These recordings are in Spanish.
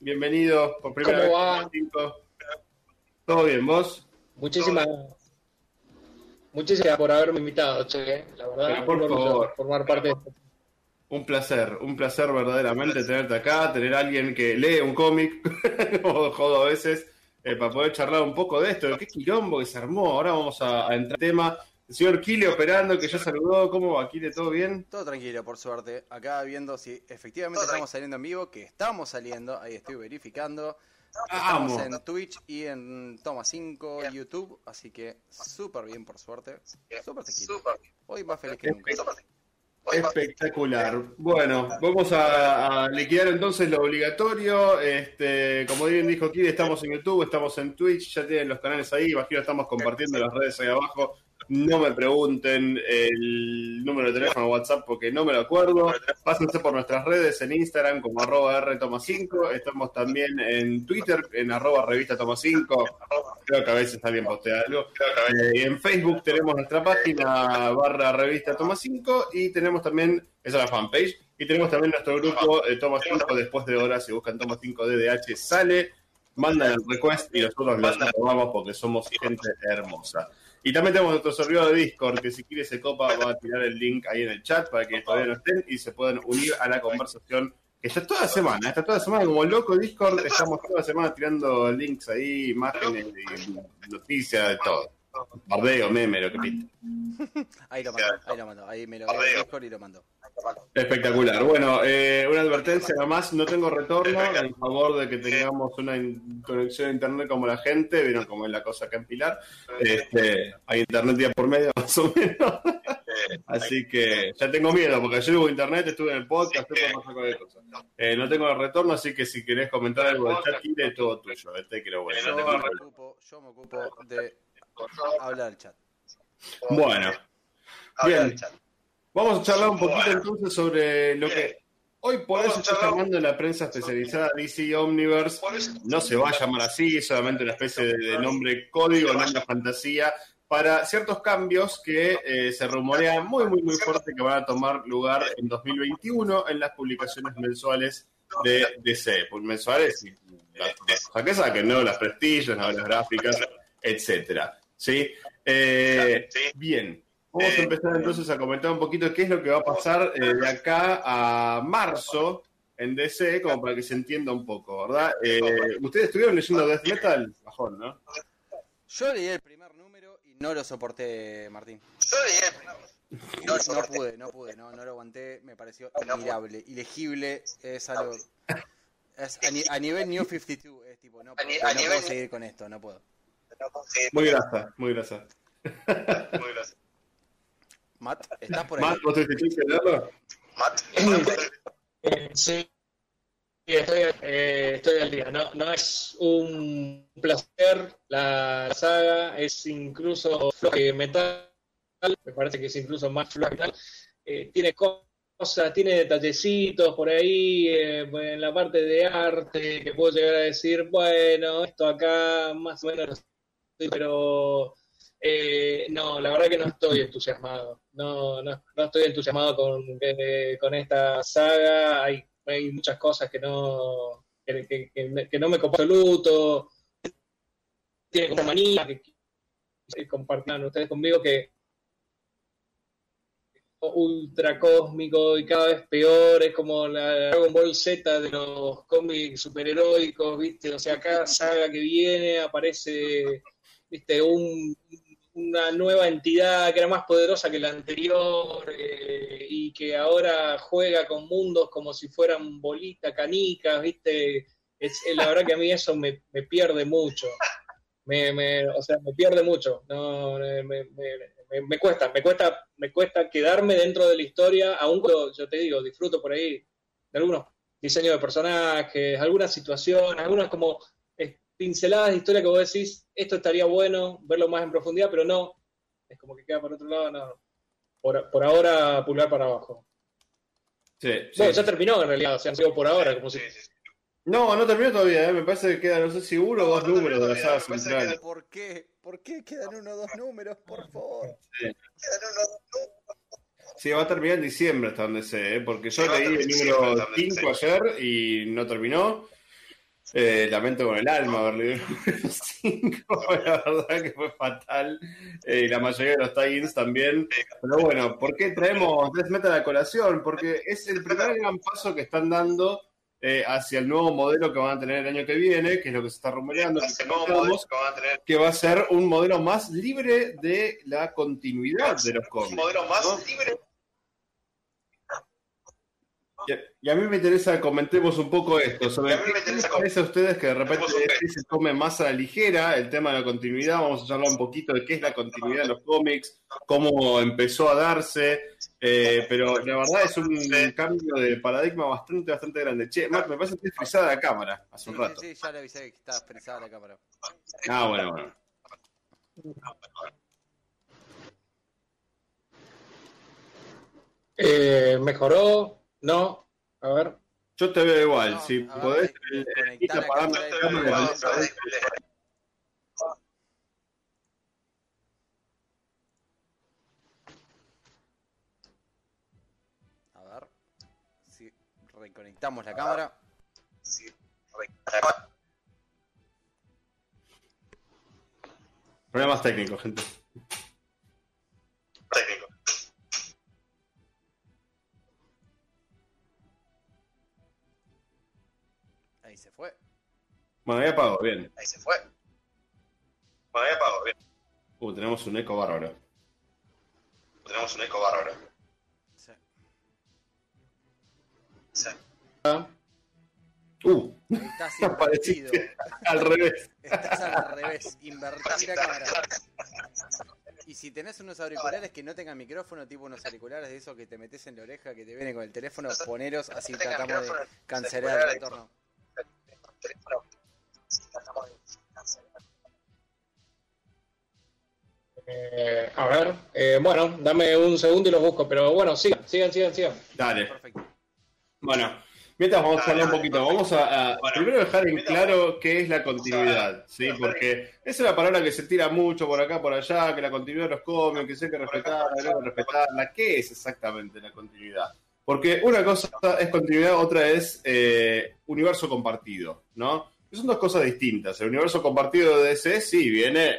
bienvenido por primera ¿Cómo vez. va? Cinco. ¿Todo bien, vos? Muchísimas muchísimas por haberme invitado, che. La verdad, Pero por favor. formar parte de esto. Un placer, un placer verdaderamente tenerte acá, tener a alguien que lee un cómic, como jodo a veces, eh, para poder charlar un poco de esto, qué quilombo que se armó. Ahora vamos a, a entrar en tema. El señor Kile operando, que ya saludó. ¿Cómo va, Kile? ¿Todo bien? Todo tranquilo, por suerte. Acá viendo si efectivamente estamos saliendo en vivo, que estamos saliendo, ahí estoy verificando. Estamos en Twitch y en Toma 5, YouTube, así que súper bien, por suerte. Súper tranquilo. Hoy más feliz que nunca. Espectacular. Bueno, vamos a, a liquidar entonces lo obligatorio. Este, como bien dijo Kid, estamos en YouTube, estamos en Twitch, ya tienen los canales ahí, imagino estamos compartiendo las redes ahí abajo. No me pregunten el número de teléfono o WhatsApp porque no me lo acuerdo. Pásense por nuestras redes en Instagram como arroba rtoma5. Estamos también en Twitter en arroba revista toma 5. Creo que a veces también postea algo. Eh, y en Facebook tenemos nuestra página barra revista toma 5 y tenemos también, esa es la fanpage, y tenemos también nuestro grupo eh, toma 5 después de horas, si buscan toma 5 DDH sale, mandan el request y nosotros los tomamos porque somos gente hermosa. Y también tenemos nuestro servidor de Discord, que si quiere se copa va a tirar el link ahí en el chat para que todavía no estén y se puedan unir a la conversación que está toda semana, está toda semana como loco Discord, estamos toda semana tirando links ahí, imágenes y noticias de todo. Bardeo, meme, lo que pinte. Ahí lo mandó, ahí lo mandó. Ahí me lo veo Discord y lo mandó. Espectacular. Bueno, eh, una advertencia nada más, no tengo retorno en favor de que tengamos una conexión a internet como la gente, vieron cómo es la cosa acá en Pilar. Este, hay internet día por medio más o menos. Así que ya tengo miedo, porque ayer hubo internet, estuve en el podcast, estuve. Eh, no tengo el retorno, así que si querés comentar algo del chat, es todo tuyo. Este creo bueno. no Yo tengo me problema. ocupo, yo me ocupo de hablar al chat. Bueno, bien. Vamos a charlar un poquito entonces sobre lo que hoy por hoy se está llamando en la prensa especializada DC Omniverse. No se va a llamar así, es solamente una especie de, nombre código, nombre fantasía, para ciertos cambios que eh, se rumorea muy, muy, muy fuerte que van a tomar lugar en 2021 en las publicaciones mensuales de DC. Pues mensuales y las que saquen, ¿no? Las prestigios, las gráficas, etcétera. ¿Sí? Eh, Bien. Vamos a empezar entonces a comentar un poquito qué es lo que va a pasar eh, de acá a marzo en DC, como para que se entienda un poco, ¿verdad? Eh, ¿Ustedes estuvieron leyendo Death Metal? Bajón, ¿no? Yo leí el primer número y no lo soporté, Martín. No, no pude, no pude, no, no lo aguanté, me pareció inmirable, ilegible, es algo... Es a, ni- a nivel New 52, es tipo, no, puedo, no puedo seguir con esto, no puedo. Muy grasa, muy grasa. Matt, ¿estás por ahí? Matt, ¿vos te estuviste leerlo? Eh, sí, estoy, eh, estoy al día. No, no es un placer la saga, es incluso floja que metal. Me parece que es incluso más floja que metal. Eh, tiene cosas, tiene detallecitos por ahí eh, en la parte de arte que puedo llegar a decir, bueno, esto acá más o menos, pero eh, no, la verdad que no estoy entusiasmado. No, no, no estoy entusiasmado con, eh, con esta saga. Hay, hay muchas cosas que no, que, no me copan en absoluto. Tiene como manía que, que compartan ustedes conmigo que ultra cósmico y cada vez peor, es como la Dragon Ball Z de los cómics superheroicos, ¿viste? O sea, cada saga que viene aparece, ¿viste? Un, una nueva entidad que era más poderosa que la anterior eh, y que ahora juega con mundos como si fueran bolitas, canicas, ¿viste? Es, eh, la verdad que a mí eso me, me pierde mucho. Me, me- o sea, me pierde mucho. No, me, cuesta, me cuesta, me cuesta quedarme dentro de la historia, aún cuando yo te digo, disfruto por ahí de algunos diseños de personajes, algunas situaciones, algunas como pinceladas de historia que vos decís, esto estaría bueno, verlo más en profundidad, pero no, es como que queda por otro lado, no. Por, por ahora, pulgar para abajo. Sí, Bueno, sí. ya terminó en realidad, o sea, sigo por ahora, como si... No, no terminó todavía, ¿eh? me parece que queda, no sé si uno o dos números de la saga central. ¿Por qué? ¿Por qué quedan uno o dos números, por favor? Sí, va a terminar en diciembre hasta donde sé, ¿eh? porque yo leí el número 5 ayer y no terminó. Eh, lamento con el alma haberle leído el 5, la verdad que fue fatal. Eh, y la mayoría de los tie también. Pero bueno, ¿por qué traemos Death Metal a colación? Porque es el primer gran paso que están dando eh, hacia el nuevo modelo que van a tener el año que viene, que es lo que se está rumoreando, que, que, va a ser un modelo más libre de la continuidad de los cómics. Un modelo más libre y a mí me interesa, comentemos un poco esto, sobre qué les parece a ustedes que de repente se tome más a la ligera el tema de la continuidad, vamos a hablar un poquito de qué es la continuidad de los cómics, cómo empezó a darse, eh, pero la verdad es un cambio de paradigma bastante, bastante grande. Che, Mark, me parece que está frisada la cámara hace un rato. Sí, ya le avisé que está frisada la cámara. Ah, bueno, bueno. Eh, ¿Mejoró? ¿No? A ver. Yo te veo igual, si podés eh, apagar la cámara. A ver si reconectamos la cámara. Problemas técnicos, gente. Bueno, ahí apagó, bien. Ahí se fue. Bueno, ahí apagó, bien. Uh, tenemos un eco bárbaro. Tenemos un eco bárbaro. Sí. Sí. Ah. Uh. Estás invertido. al revés. Estás al revés. Invertir la cámara. Y si tenés unos auriculares que no tengan micrófono, tipo unos auriculares de esos que te metes en la oreja, que te vienen con el teléfono, poneros así tratamos de cancelar el retorno. Eh, a ver, eh, bueno, dame un segundo y los busco, pero bueno, sigan, sigan, sigan, sigan. Dale. Perfecto. Bueno, mientras vamos a hablar un poquito, vamos a, primero dejar en claro qué es la continuidad, ¿sí? Porque esa es la palabra que se tira mucho por acá, por allá, que la continuidad los cómics, que se hay que respetarla, que hay que respetarla. ¿Qué es exactamente la continuidad? Porque una cosa es continuidad, otra es eh, universo compartido, ¿no? Son dos cosas distintas. El universo compartido de DC sí viene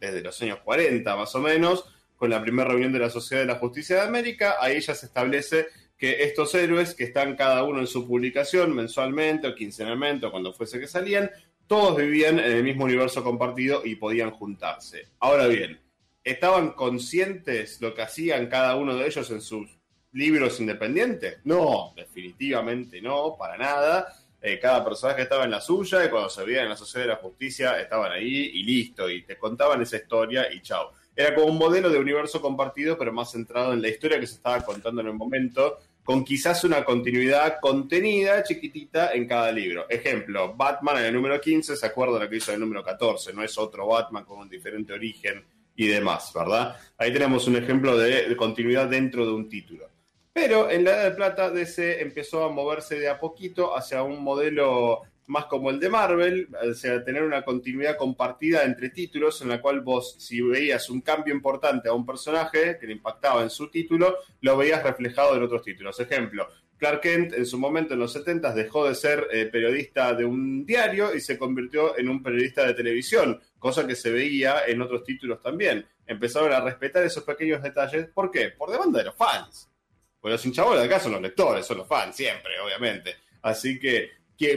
desde los años 40 más o menos, con la primera reunión de la Sociedad de la Justicia de América. Ahí ya se establece que estos héroes, que están cada uno en su publicación mensualmente o quincenalmente o cuando fuese que salían, todos vivían en el mismo universo compartido y podían juntarse. Ahora bien, ¿estaban conscientes lo que hacían cada uno de ellos en sus libros independientes? No, definitivamente no, para nada eh, cada personaje estaba en la suya y cuando se veían en la Sociedad de la Justicia estaban ahí y listo, y te contaban esa historia y chao. Era como un modelo de universo compartido, pero más centrado en la historia que se estaba contando en el momento, con quizás una continuidad contenida, chiquitita, en cada libro. Ejemplo, Batman en el número 15 se acuerda de lo que hizo en el número 14, no es otro Batman con un diferente origen y demás, ¿verdad? Ahí tenemos un ejemplo de continuidad dentro de un título. Pero en la Edad de Plata DC empezó a moverse de a poquito hacia un modelo más como el de Marvel, o sea, tener una continuidad compartida entre títulos en la cual vos, si veías un cambio importante a un personaje que le impactaba en su título, lo veías reflejado en otros títulos. Ejemplo, Clark Kent en su momento en los 70 dejó de ser eh, periodista de un diario y se convirtió en un periodista de televisión, cosa que se veía en otros títulos también. Empezaron a respetar esos pequeños detalles. ¿Por qué? Por demanda de los fans. Pues los hinchabolas de acá son los lectores, son los fans, siempre, obviamente. Así que,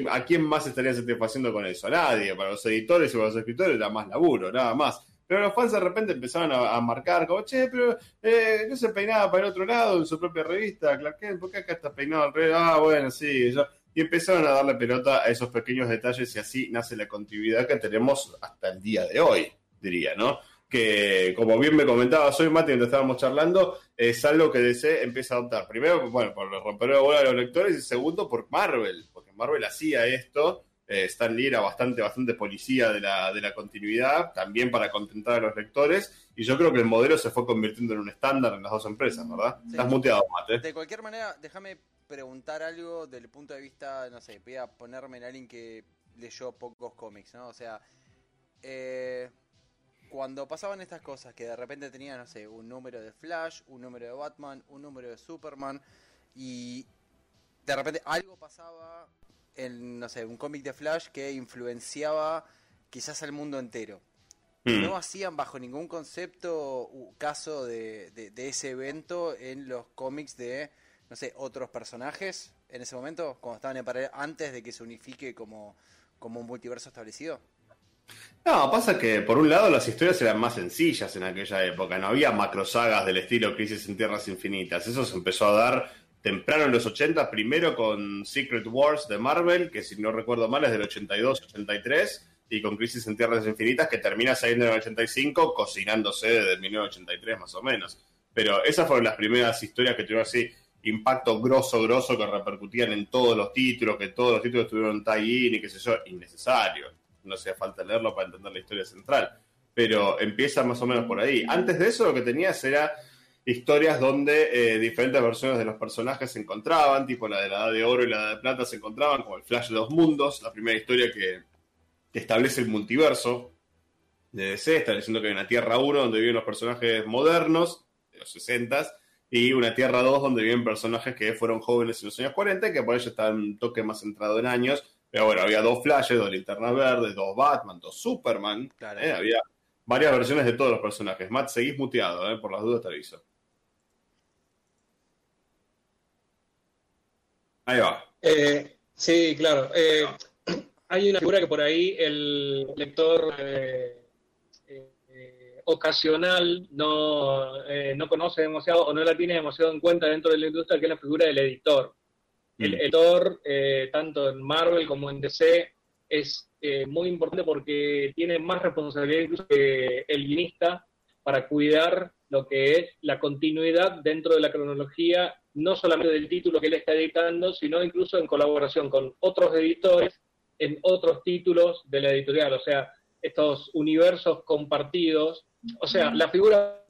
¿a quién más estaría satisfaciendo con eso? Nadie. Para los editores y para los escritores era más laburo, nada más. Pero los fans de repente empezaron a, marcar como, che, pero eh, no se peinaba para el otro lado en su propia revista, Clark ¿por qué acá está peinado al revés? Ah, bueno, sí, Y empezaron a darle pelota a esos pequeños detalles y así nace la continuidad que tenemos hasta el día de hoy, diría, ¿no? Que, como bien me comentaba hoy, Mati, donde estábamos charlando, es algo que DC empieza a adoptar. Primero, bueno, por romper la bola de los lectores y segundo, por Marvel, porque Marvel hacía esto. Eh, Stan Lee era bastante, bastante policía de la, de la continuidad, también para contentar a los lectores, y yo creo que el modelo se fue convirtiendo en un estándar en las dos empresas, ¿verdad? Estás muteado, Mate. De cualquier manera, déjame preguntar algo del punto de vista, no sé, voy a ponerme en alguien que leyó pocos cómics, ¿no? O sea, eh, cuando pasaban estas cosas, que de repente tenían, no sé, un número de Flash, un número de Batman, un número de Superman, y de repente algo pasaba en, no sé, un cómic de Flash que influenciaba quizás al mundo entero. Mm. No hacían bajo ningún concepto caso de, ese evento en los cómics de, no sé, otros personajes en ese momento, cuando estaban en paralelo, antes de que se unifique como, como un multiverso establecido. No, pasa que por un lado las historias eran más sencillas en aquella época, no había macrosagas del estilo Crisis en Tierras Infinitas, eso se empezó a dar temprano en los 80, primero con Secret Wars de Marvel, que si no recuerdo mal es del 82-83, y con Crisis en Tierras Infinitas, que termina saliendo en el 85, cocinándose desde 1983 más o menos. Pero esas fueron las primeras historias que tuvieron así impacto grosso, grosso, que repercutían en todos los títulos, que todos los títulos tuvieron tie-in y qué sé yo, innecesario. No hacía falta leerlo para entender la historia central. Pero empieza más o menos por ahí. Antes de eso lo que tenías era historias donde eh, diferentes versiones de los personajes se encontraban, tipo la de la Edad de Oro y la de Plata se encontraban, como el Flash de dos Mundos, la primera historia que, establece el multiverso de DC, estableciendo que hay una Tierra 1 donde viven los personajes modernos, de los 60 y una Tierra 2 donde viven personajes que fueron jóvenes en los años 40, que por ello están un toque más centrado en años. Pero bueno, había dos Flashes, dos Linternas Verdes, dos Batman, dos Superman. ¿eh? Había varias versiones de todos los personajes. Matt, seguís muteado, ¿eh? por las dudas te aviso. Ahí va. Eh, sí, claro. Eh, hay una figura que por ahí el lector eh, ocasional no, no conoce demasiado o no la tiene demasiado en cuenta dentro de la industria, que es la figura del editor. El mm. editor, tanto en Marvel como en DC, es muy importante porque tiene más responsabilidad incluso que el guionista para cuidar lo que es la continuidad dentro de la cronología no solamente del título que él está editando, sino incluso en colaboración con otros editores en otros títulos de la editorial, o sea, estos universos compartidos, o sea, la figura,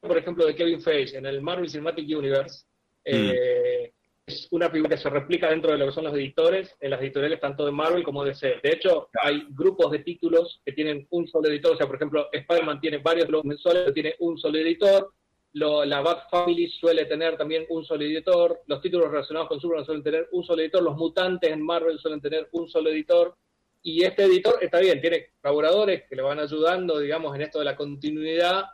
por ejemplo, de Kevin Feige en el Marvel Cinematic Universe, eh, es una figura que se replica dentro de lo que son los editores, en las editoriales tanto de Marvel como de DC. De hecho, hay grupos de títulos que tienen un solo editor, o sea, por ejemplo, Spider-Man tiene varios blogs mensuales, pero tiene un solo editor, la Bat Family suele tener también un solo editor, los títulos relacionados con Superman suelen tener un solo editor, los mutantes en Marvel suelen tener un solo editor, y este editor está bien, tiene colaboradores que le van ayudando, digamos, en esto de la continuidad,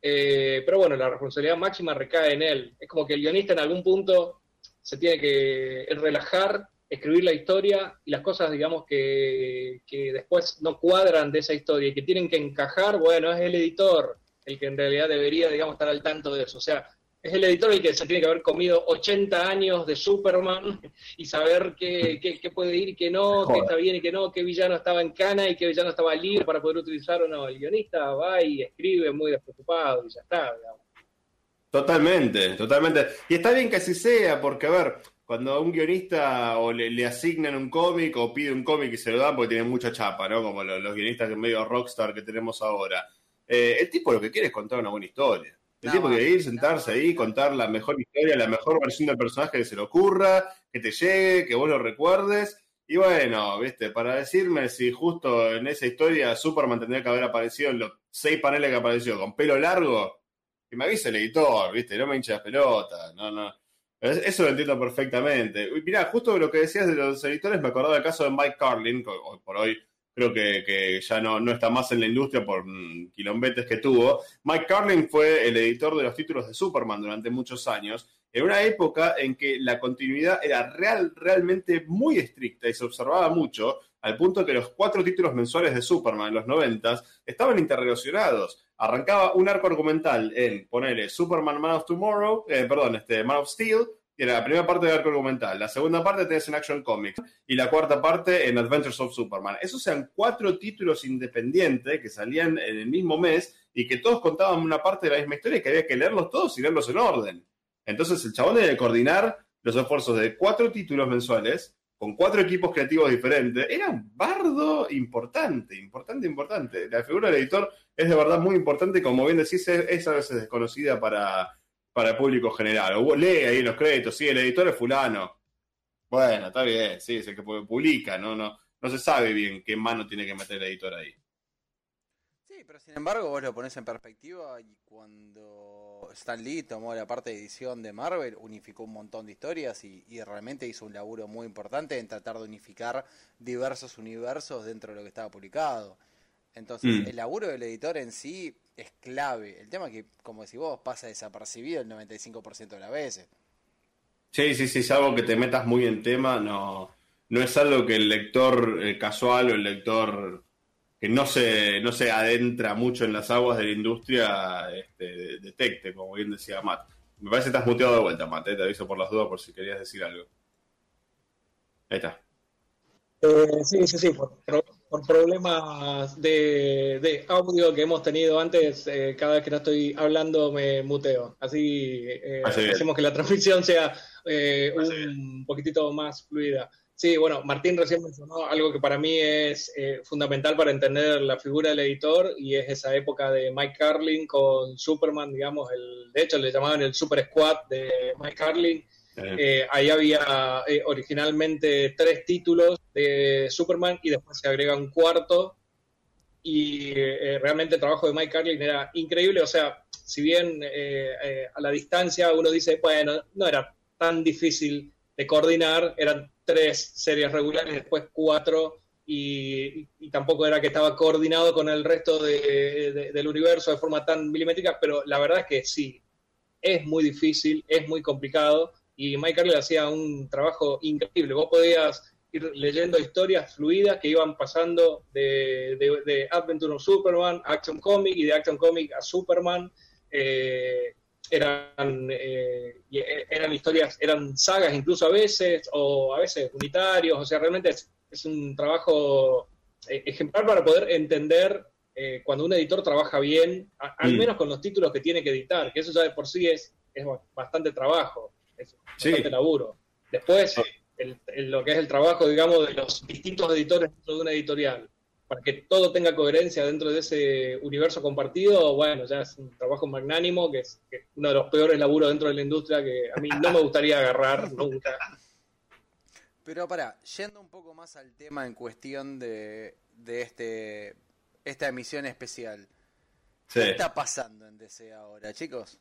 eh, pero bueno, la responsabilidad máxima recae en él. Es como que el guionista en algún punto se tiene que relajar, escribir la historia y las cosas, digamos, que, que después no cuadran de esa historia y que tienen que encajar, bueno, es el editor el que en realidad debería, digamos, estar al tanto de eso. O sea, es el editor el que se tiene que haber comido 80 años de Superman y saber qué, qué, puede ir y qué no, qué está bien y qué no, qué villano estaba en cana y qué villano estaba libre para poder utilizar o no. El guionista va y escribe muy despreocupado y ya está, digamos. Totalmente, totalmente. Y está bien que así sea, porque a ver, cuando a un guionista o le, asignan un cómic o pide un cómic y se lo dan porque tienen mucha chapa, ¿no? Como los, los guionistas medio rockstar que tenemos ahora eh, el tipo lo que quiere es contar una buena historia. El tipo quiere ir, sentarse ahí, contar la mejor historia, la mejor versión del personaje que se le ocurra, que te llegue, que vos lo recuerdes. Y bueno, viste, para decirme si justo en esa historia Superman tendría que haber aparecido en los seis paneles que apareció con pelo largo, que me avise el editor, viste, no me hinche las pelotas, no, no. Eso lo entiendo perfectamente. Mirá, justo lo que decías de los editores, me acordaba del caso de Mike Carlin, hoy por hoy creo que, ya no, no, está más en la industria por mm, quilombetes que tuvo. Mike Carlin fue el editor de los títulos de Superman durante muchos años, en una época en que la continuidad era real, realmente muy estricta y se observaba mucho, al punto que los cuatro títulos mensuales de Superman en los noventas estaban interrelacionados. Arrancaba un arco argumental en, ponerle Superman Man of Tomorrow, eh, perdón, este, Man of Steel, era la primera parte del arco argumental, la segunda parte tenés en Action Comics y la cuarta parte en Adventures of Superman. Esos eran cuatro títulos independientes que salían en el mismo mes y que todos contaban una parte de la misma historia y que había que leerlos todos y leerlos en orden. Entonces el chabón debe coordinar los esfuerzos de cuatro títulos mensuales con cuatro equipos creativos diferentes. Era un bardo importante, importante, importante. La figura del editor es de verdad muy importante, como bien decís, es a veces desconocida para para el público general. O lee ahí los créditos, sí, el editor es fulano. Bueno, está bien, sí, es el que publica, no, no, no se sabe bien qué mano tiene que meter el editor ahí. Sí, pero sin embargo vos lo pones en perspectiva y cuando Stan Lee tomó la parte de edición de Marvel, unificó un montón de historias y, realmente hizo un laburo muy importante en tratar de unificar diversos universos dentro de lo que estaba publicado. Entonces, mm. el laburo del editor en sí es clave. El tema es que, como decís vos, pasa desapercibido el 95% de las veces. Sí, sí, sí, es algo que te metas muy en tema, no, no es algo que el lector eh, casual o el lector que no se, no se adentra mucho en las aguas de la industria este, detecte, como bien decía Matt. Me parece que estás muteado de vuelta, Matt, eh, te aviso por las dudas por si querías decir algo. Ahí está. Eh, sí, sí, sí, por, problemas de, audio que hemos tenido antes, eh, cada vez que no estoy hablando me muteo. Así hacemos que la transmisión sea un poquitito más fluida. Sí, bueno, Martín recién mencionó algo que para mí es eh, fundamental para entender la figura del editor y es esa época de Mike Carlin con Superman, digamos, el, de hecho le llamaban el Super Squad de Mike Carlin. Eh, ahí había eh, originalmente tres títulos de Superman y después se agrega un cuarto y realmente el trabajo de Mike Carlin era increíble, o sea, si bien a la distancia uno dice, bueno, no era tan difícil de coordinar, eran tres series regulares, después cuatro, y, tampoco era que estaba coordinado con el resto del universo de forma tan milimétrica, pero la verdad es que sí, es muy difícil, es muy complicado, y Mike Carlin hacía un trabajo increíble. Vos podías ir leyendo historias fluidas que iban pasando de, de, Adventure of Superman a Action Comic y de Action Comic a Superman. Eh, eran, eh, eh, eran historias, eran sagas incluso a veces, o a veces unitarios, o sea, realmente es, un trabajo eh, ejemplar para poder entender cuando un editor trabaja bien, al mm. menos con los títulos que tiene que editar, que eso ya de por sí es, es bastante trabajo, es bastante laburo. Después, lo que es el trabajo, digamos, de los distintos editores dentro de una editorial, para que todo tenga coherencia dentro de ese universo compartido, bueno, ya es un trabajo magnánimo, que es, uno de los peores laburos dentro de la industria que a mí no me gustaría agarrar nunca. Pero para, yendo un poco más al tema en cuestión de, de este esta emisión especial. ¿Qué está pasando en DC ahora, chicos?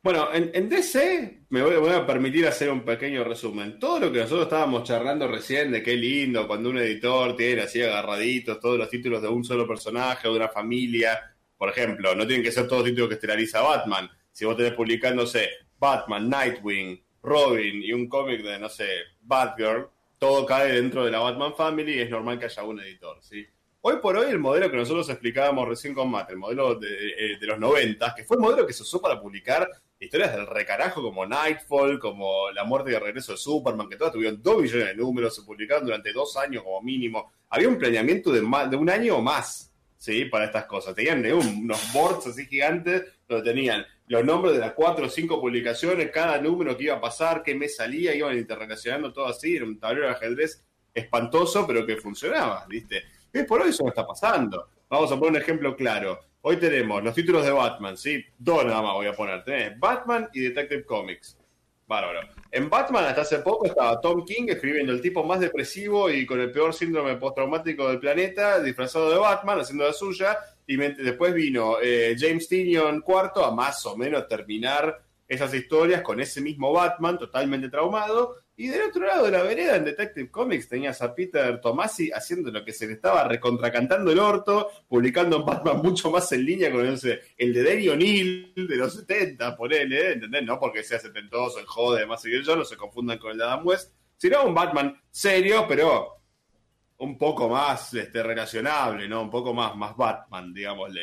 Bueno, en, DC me voy, a permitir hacer un pequeño resumen. Todo lo que nosotros estábamos charlando recién de qué lindo cuando un editor tiene así agarraditos todos los títulos de un solo personaje o de una familia. Por ejemplo, no tienen que ser todos títulos que estelariza Batman. Si vos tenés publicándose Batman, Nightwing, Robin y un cómic de, no sé, Batgirl, todo cae dentro de la Batman Family y es normal que haya un editor, ¿sí? Hoy por hoy el modelo que nosotros explicábamos recién con Matt, el modelo de, eh, de los 90, que fue el modelo que se usó para publicar historias del recarajo como Nightfall, como La muerte y el regreso de Superman, que todas tuvieron dos millones de números, se publicaron durante dos años como mínimo. Había un planeamiento de, de un año o más, ¿sí? Para estas cosas. Tenían unos boards así gigantes donde tenían los nombres de las cuatro o cinco publicaciones, cada número que iba a pasar, qué mes salía, iban interrelacionando todo así, era un tablero de ajedrez espantoso, pero que funcionaba, ¿viste? Y por hoy eso no está pasando. Vamos a poner un ejemplo claro. Hoy tenemos los títulos de Batman, ¿sí? Dos nada más voy a poner. Tenés Batman y Detective Comics. Bárbaro. En Batman hasta hace poco estaba Tom King escribiendo el tipo más depresivo y con el peor síndrome postraumático del planeta, disfrazado de Batman, haciendo la suya. Y después vino eh, James Tinion cuarto a más o menos terminar esas historias con ese mismo Batman totalmente traumado. Y del otro lado de la vereda, en Detective Comics, tenías a Peter Tomasi haciendo lo que se le estaba recontracantando el orto, publicando un Batman mucho más en línea con el, el de Danny O'Neill de los 70, ponele, ¿entendés? No porque sea setentoso, el jode, más y yo, no se confundan con el de Adam West, sino un Batman serio, pero un poco más este, relacionable, ¿no? Un poco más, más Batman, digámosle.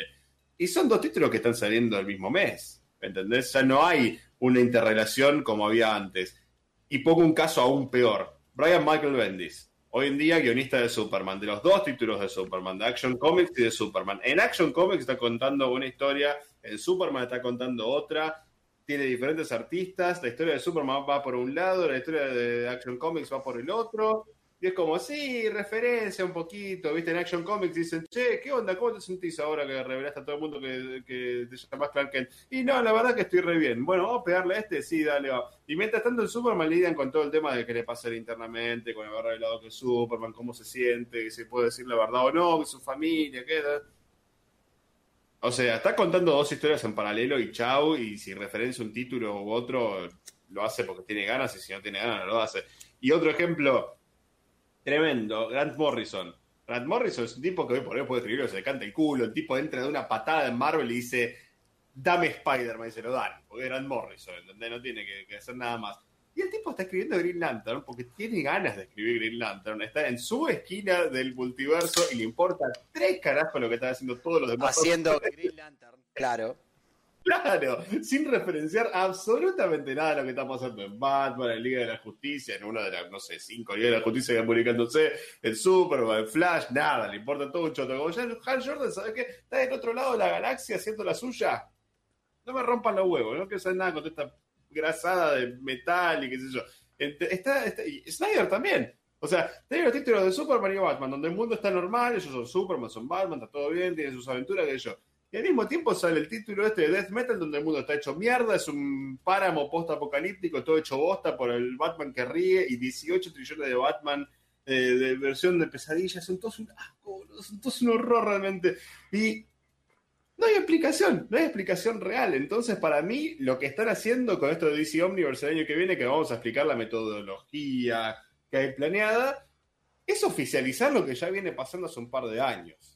Y son dos títulos que están saliendo el mismo mes, ¿entendés? Ya no hay una interrelación como había antes y pongo un caso aún peor. Brian Michael Bendis, hoy en día guionista de Superman, de los dos títulos de Superman, de Action Comics y de Superman. En Action Comics está contando una historia, en Superman está contando otra, tiene diferentes artistas, la historia de Superman va por un lado, la historia de Action Comics va por el otro, y es como, sí, referencia un poquito, viste, en Action Comics dicen, che, ¿qué onda? ¿Cómo te sentís ahora que revelaste a todo el mundo que, que te llamas Clark Kent? Y no, la verdad que estoy re bien. Bueno, vamos a pegarle a este, sí, dale, va. Y mientras tanto en Superman lidian con todo el tema de qué le pasa internamente, con haber revelado que es Superman, cómo se siente, si puede decir la verdad o no, que su familia, qué O sea, está contando dos historias en paralelo y chau, y si referencia un título u otro, lo hace porque tiene ganas, y si no tiene ganas, no lo hace. Y otro ejemplo tremendo, Grant Morrison. Grant Morrison es un tipo que hoy por hoy puede escribirlo, se le canta el culo, el tipo entra de una patada en Marvel y dice, dame Spider-Man, y se lo dan, porque Grant Morrison, ¿entendés? No tiene que hacer nada más. Y el tipo está escribiendo Green Lantern porque tiene ganas de escribir Green Lantern. Está en su esquina del multiverso y le importa tres carajos lo que están haciendo todos los demás. Haciendo Green Lantern, claro. Claro, sin referenciar absolutamente nada de lo que está pasando en Batman, en Liga de la Justicia, en una de las, no sé, cinco Ligas de la Justicia que están publicándose, en Superman, en Flash, nada, le importa todo un choto. Como ya Hal Jordan, ¿sabes qué? Está del otro lado de la galaxia haciendo la suya. No me rompan los huevos, no quiero saber nada con esta grasada de metal y qué sé yo. Está, y Snyder también. O sea, tiene los títulos de Superman y Batman, donde el mundo está normal, ellos son Superman, son Batman, está todo bien, tienen sus aventuras, que yo. Y al mismo tiempo sale el título este de Death Metal, donde el mundo está hecho mierda, es un páramo post-apocalíptico, todo hecho bosta por el Batman que ríe y 18 trillones de Batman eh, de versión de pesadillas, son todos un asco, son todos un horror realmente. Y no hay explicación, no hay explicación real. Entonces, para mí, lo que están haciendo con esto de DC Omniverse el año que viene, que vamos a explicar la metodología que hay planeada, es oficializar lo que ya viene pasando hace un par de años.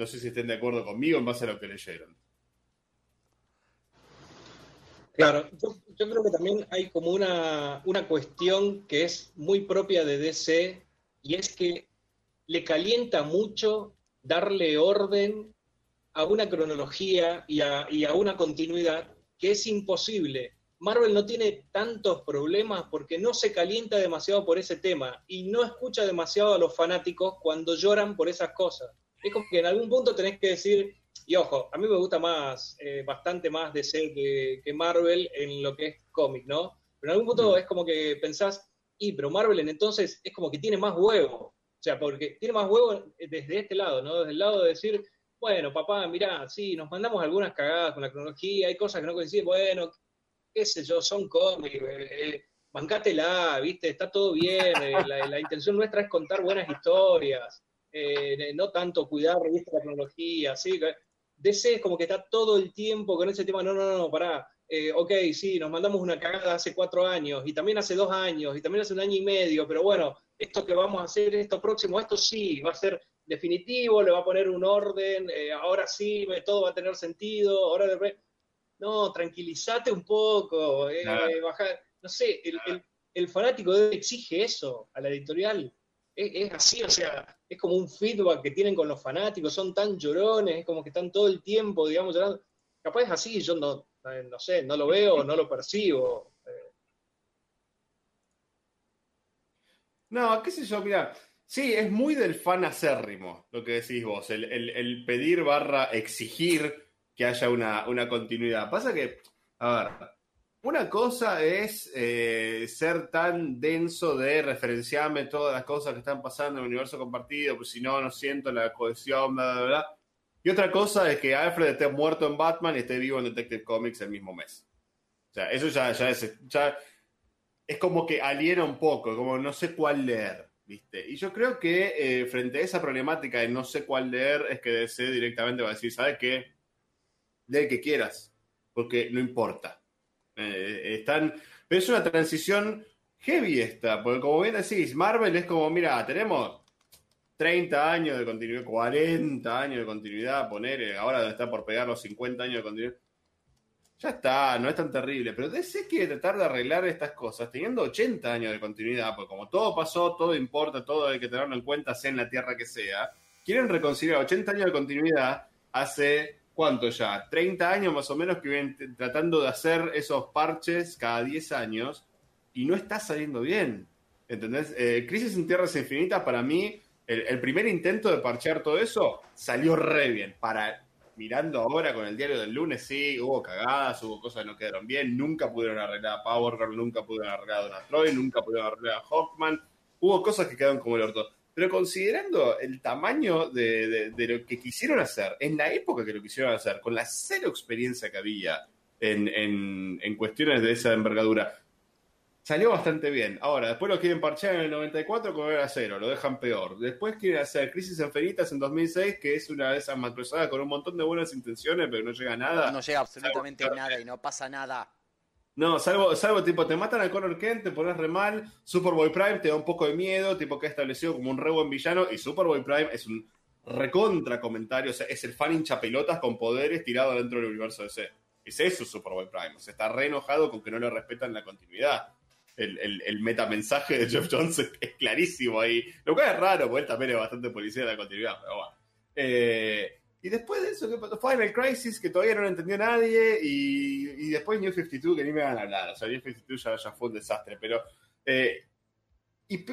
No sé si estén de acuerdo conmigo en base a lo que leyeron. Claro, yo, creo que también hay como una, una cuestión que es muy propia de DC y es que le calienta mucho darle orden a una cronología y a, una continuidad que es imposible. Marvel no tiene tantos problemas porque no se calienta demasiado por ese tema y no escucha demasiado a los fanáticos cuando lloran por esas cosas. Es como que en algún punto tenés que decir, y ojo, a mí me gusta más, eh, bastante más de ser que, que, Marvel en lo que es cómic, ¿no? Pero en algún punto es como que pensás, y pero Marvel en entonces es como que tiene más huevo. O sea, porque tiene más huevo desde este lado, ¿no? Desde el lado de decir, bueno, papá, mirá, sí, nos mandamos algunas cagadas con la cronología, hay cosas que no coinciden, bueno, qué sé yo, son cómics, eh, eh bancátela, viste, está todo bien, eh, la, intención nuestra es contar buenas historias, eh, no tanto cuidar, viste, la cronología, sí, DC es como que está todo el tiempo con ese tema, no, no, no, pará, ok, sí, nos mandamos una cagada hace cuatro años, y también hace dos años, y también hace un año y medio, pero bueno, esto que vamos a hacer, esto próximo, esto sí, va a ser definitivo, le va a poner un orden, eh, ahora sí, todo va a tener sentido, ahora de... No, tranquilízate un poco, eh, bajar, no sé, el, fanático exige eso a la editorial. Es, así, o sea, es como un feedback que tienen con los fanáticos, son tan llorones, es como que están todo el tiempo, digamos, llorando. Capaz es así, yo no, no sé, no lo veo, no lo percibo. Eh. No, qué sé yo, mira, Sí, es muy del fan acérrimo lo que decís vos, el, pedir barra exigir que haya una, continuidad. Pasa que, a ver, una cosa es eh, ser tan denso de referenciarme todas las cosas que están pasando en el universo compartido, pues si no, no siento la cohesión, bla, bla, bla. Y otra cosa es que Alfred esté muerto en Batman y esté vivo en Detective Comics el mismo mes. O sea, eso ya, ya, es, ya es como que aliena un poco, como no sé cuál leer. Y yo creo que eh, frente a esa problemática de no sé cuál leer, es que DC directamente va a decir, ¿sabes qué? Lee el que quieras, porque no importa. Eh, están, pero es una transición heavy esta, porque como bien decís, Marvel es como, mira, tenemos 30 años de continuidad, 40 años de continuidad, poner, ahora está por pegar los 50 años de continuidad. Ya está, no es tan terrible, pero DC quiere tratar de arreglar estas cosas teniendo 80 años de continuidad, porque como todo pasó, todo importa, todo hay que tenerlo en cuenta, sea en la tierra que sea, quieren reconciliar 80 años de continuidad hace, ¿cuánto ya? 30 años más o menos que vienen tratando de hacer esos parches cada 10 años y no está saliendo bien. ¿Entendés? Eh, Crisis en Tierras Infinitas, para mí, el, primer intento de parchear todo eso salió re bien. Para mirando ahora con el diario del lunes, sí, hubo cagadas, hubo cosas que no quedaron bien, nunca pudieron arreglar a Power nunca pudieron arreglar a Donna Troy, nunca pudieron arreglar a Hawkman, hubo cosas que quedaron como el orto. Pero considerando el tamaño de, lo que quisieron hacer, en la época que lo quisieron hacer, con la cero experiencia que había en, en cuestiones de esa envergadura, salió bastante bien. Ahora, después lo quieren parchear en el 94 con era cero, lo dejan peor. Después quieren hacer Crisis en Feritas en 2006, que es una de esas macrosadas con un montón de buenas intenciones, pero no llega a nada. No llega absolutamente nada y no pasa nada. No, salvo, salvo tipo, te matan a Connor Kent, te pones re mal, Superboy Prime te da un poco de miedo, tipo que ha establecido como un re buen villano, y Superboy Prime es un recontra comentario, o sea, es el fan hincha pelotas con poderes tirado dentro del universo de C. Es eso Superboy Prime, o sea, está re enojado con que no le respetan la continuidad el, el, el metamensaje de Jeff Jones es, clarísimo ahí. Lo cual es raro, porque él también es bastante policía de la continuidad, pero bueno. Eh, y después de eso, ¿qué pasó? Final Crisis, que todavía no lo entendió nadie, y, y, después New 52, que ni me van a hablar. O sea, New 52 ya, ya fue un desastre, pero. Eh, y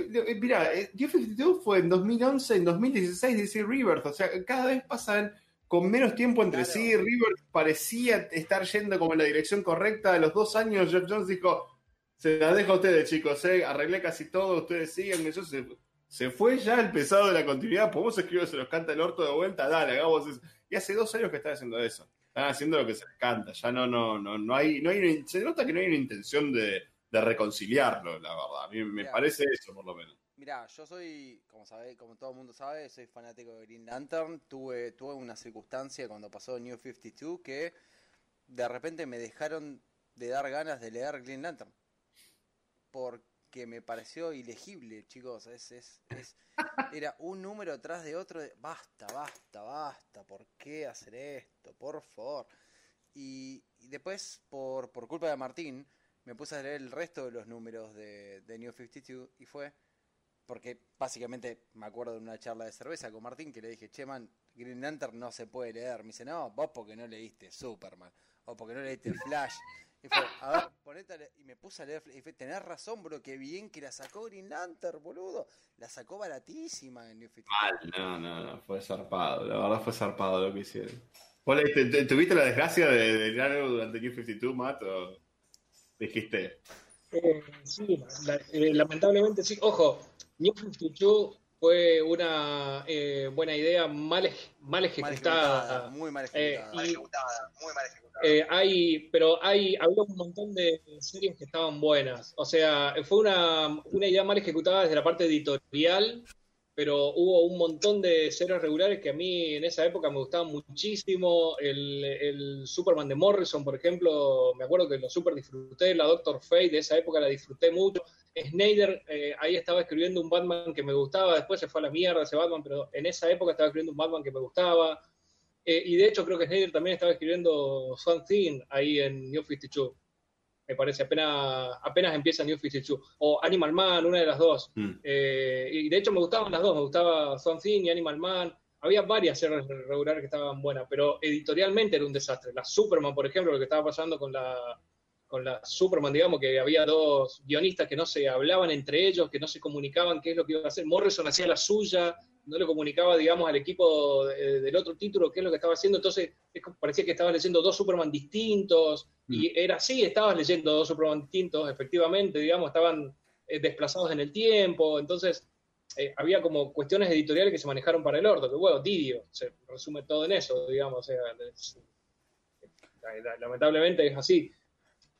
mira, eh, New 52 fue en 2011, en 2016 DC Rebirth, o sea, cada vez pasan con menos tiempo entre claro. sí. Rebirth parecía estar yendo como en la dirección correcta. A los dos años, Jeff Jones dijo: se la dejo a ustedes, chicos, ¿eh? arreglé casi todo, ustedes siguen, eso se, se fue ya el pesado de la continuidad, podemos escribir, se los canta el orto de vuelta, dale, hagamos eso. Y hace dos años que están haciendo eso, están haciendo lo que se les canta, ya no, no, no, no hay, no hay se nota que no hay una intención de, de reconciliarlo, la verdad, a mí me Mirá, parece eso por lo menos. Mira, yo soy, como sabe, como todo el mundo sabe, soy fanático de Green Lantern, tuve, tuve una circunstancia cuando pasó New 52 que de repente me dejaron de dar ganas de leer Green Lantern. Porque me pareció ilegible, chicos. Es, es, era un número tras de otro. Basta, basta, basta. ¿Por qué hacer esto? Por favor. Y, y, después, por, por culpa de Martín, me puse a leer el resto de los números de, de New 52 y fue porque básicamente me acuerdo de una charla de cerveza con Martín que le dije, che man, Green Lantern no se puede leer. Me dice, no, vos porque no leíste Superman, o porque no leíste Flash. Y fue, a ver, ponete a leer. Y me puse a leer. Y fue, tenés razón, bro, que bien que la sacó Green Lantern, boludo. La sacó baratísima en New 52. Mal, no, no, no, fue zarpado. La verdad fue zarpado lo que hicieron. ¿Tuviste la desgracia de, de algo durante New 52, Matt? ¿O dijiste? Eh, sí, la, eh, lamentablemente sí. Ojo, New 52 fue una eh, buena idea mal, mal ejecutada. Mal ejecutada muy mal ejecutada. Eh, mal ejecutada, muy mal ejecutada. Eh, hay, pero hay, había un montón de series que estaban buenas. O sea, fue una, una idea mal ejecutada desde la parte editorial, pero hubo un montón de series regulares que a mí en esa época me gustaban muchísimo. El, el Superman de Morrison, por ejemplo, me acuerdo que lo super disfruté. La Doctor Fate de esa época la disfruté mucho. Snyder eh, ahí estaba escribiendo un Batman que me gustaba, después se fue a la mierda ese Batman, pero en esa época estaba escribiendo un Batman que me gustaba. Eh, y de hecho creo que Snyder también estaba escribiendo Something ahí en New 52. Me parece, apenas, apenas empieza New 52. O Animal Man, una de las dos. Mm. Eh, y de hecho me gustaban las dos, me gustaba Something y Animal Man. Había varias series regulares que estaban buenas, pero editorialmente era un desastre. La Superman, por ejemplo, lo que estaba pasando con la, con la Superman, digamos, que había dos guionistas que no se hablaban entre ellos, que no se comunicaban qué es lo que iba a hacer. Morrison hacía la suya, no le comunicaba, digamos, al equipo de, del otro título qué es lo que estaba haciendo, entonces parecía que estabas leyendo dos Superman distintos, mm. y era así, estabas leyendo dos Superman distintos, efectivamente, digamos, estaban eh, desplazados en el tiempo, entonces eh, había como cuestiones editoriales que se manejaron para el orto, que bueno, Didio, se resume todo en eso, digamos, o sea, es, lamentablemente es así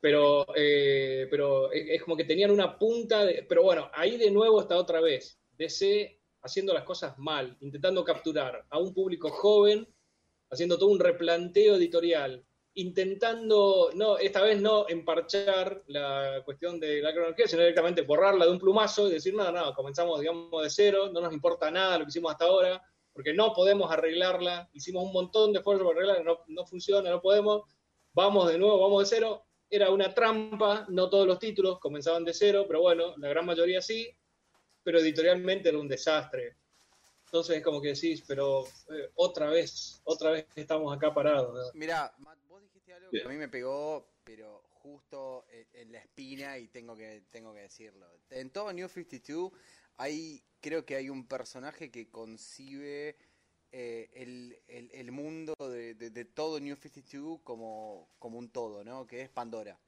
pero, eh, pero es como que tenían una punta, de, pero bueno, ahí de nuevo está otra vez, DC haciendo las cosas mal, intentando capturar a un público joven, haciendo todo un replanteo editorial, intentando, no, esta vez no emparchar la cuestión de la cronología, sino directamente borrarla de un plumazo y decir, no, no, comenzamos, digamos, de cero, no nos importa nada lo que hicimos hasta ahora, porque no podemos arreglarla, hicimos un montón de esfuerzos para arreglarla, no, no funciona, no podemos, vamos de nuevo, vamos de cero, era una trampa, no todos los títulos comenzaban de cero, pero bueno, la gran mayoría sí, pero editorialmente era un desastre. Entonces es como que decís, pero eh, otra vez, otra vez estamos acá parados. ¿no? Mira, Matt, vos dijiste algo que a mí me pegó, pero justo en, en, la espina y tengo que, tengo que decirlo. En todo New 52 hay, creo que hay un personaje que concibe eh, el, el, mundo de, de, de, todo New 52 como, como un todo, ¿no? Que es Pandora.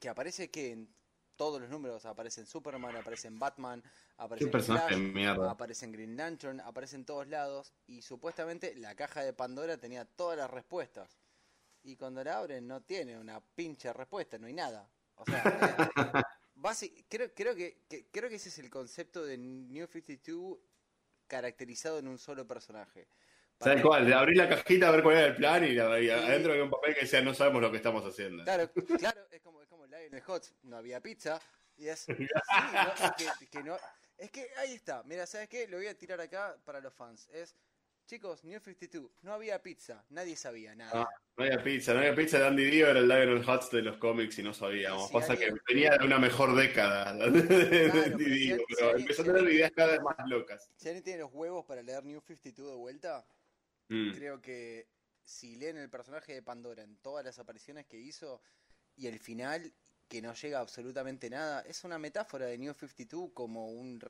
Que aparece que en todos los números aparece en Superman, aparece en Batman, aparece en Flash, aparece en Green Lantern, aparece en todos lados y supuestamente la caja de Pandora tenía todas las respuestas. Y cuando la abren no tiene una pinche respuesta, no hay nada. O sea, creo, creo, que, creo que ese es el concepto de New 52 caracterizado en un solo personaje. ¿Sabes cuál? Abrir la cajita a ver cuál era el plan y, adentro había un papel que decía no sabemos lo que estamos haciendo. Claro, claro, es como, es como el el Hot, no había pizza. Y es, es, que, no, es que ahí está, mira, ¿sabes qué? Lo voy a tirar acá para los fans. Es, chicos, New 52, no había pizza, nadie sabía nada. Ah, no había pizza, no había pizza de Andy Dio, era el Lionel Hutz de los cómics y no sabíamos. Pasa que venía de una mejor década de Andy Dio, pero, empezó a tener ideas cada vez más locas. Si alguien tiene los huevos para leer New 52 de vuelta, mm. creo que si leen el personaje de Pandora en todas las apariciones que hizo y el final que no llega absolutamente nada, es una metáfora de New 52 como un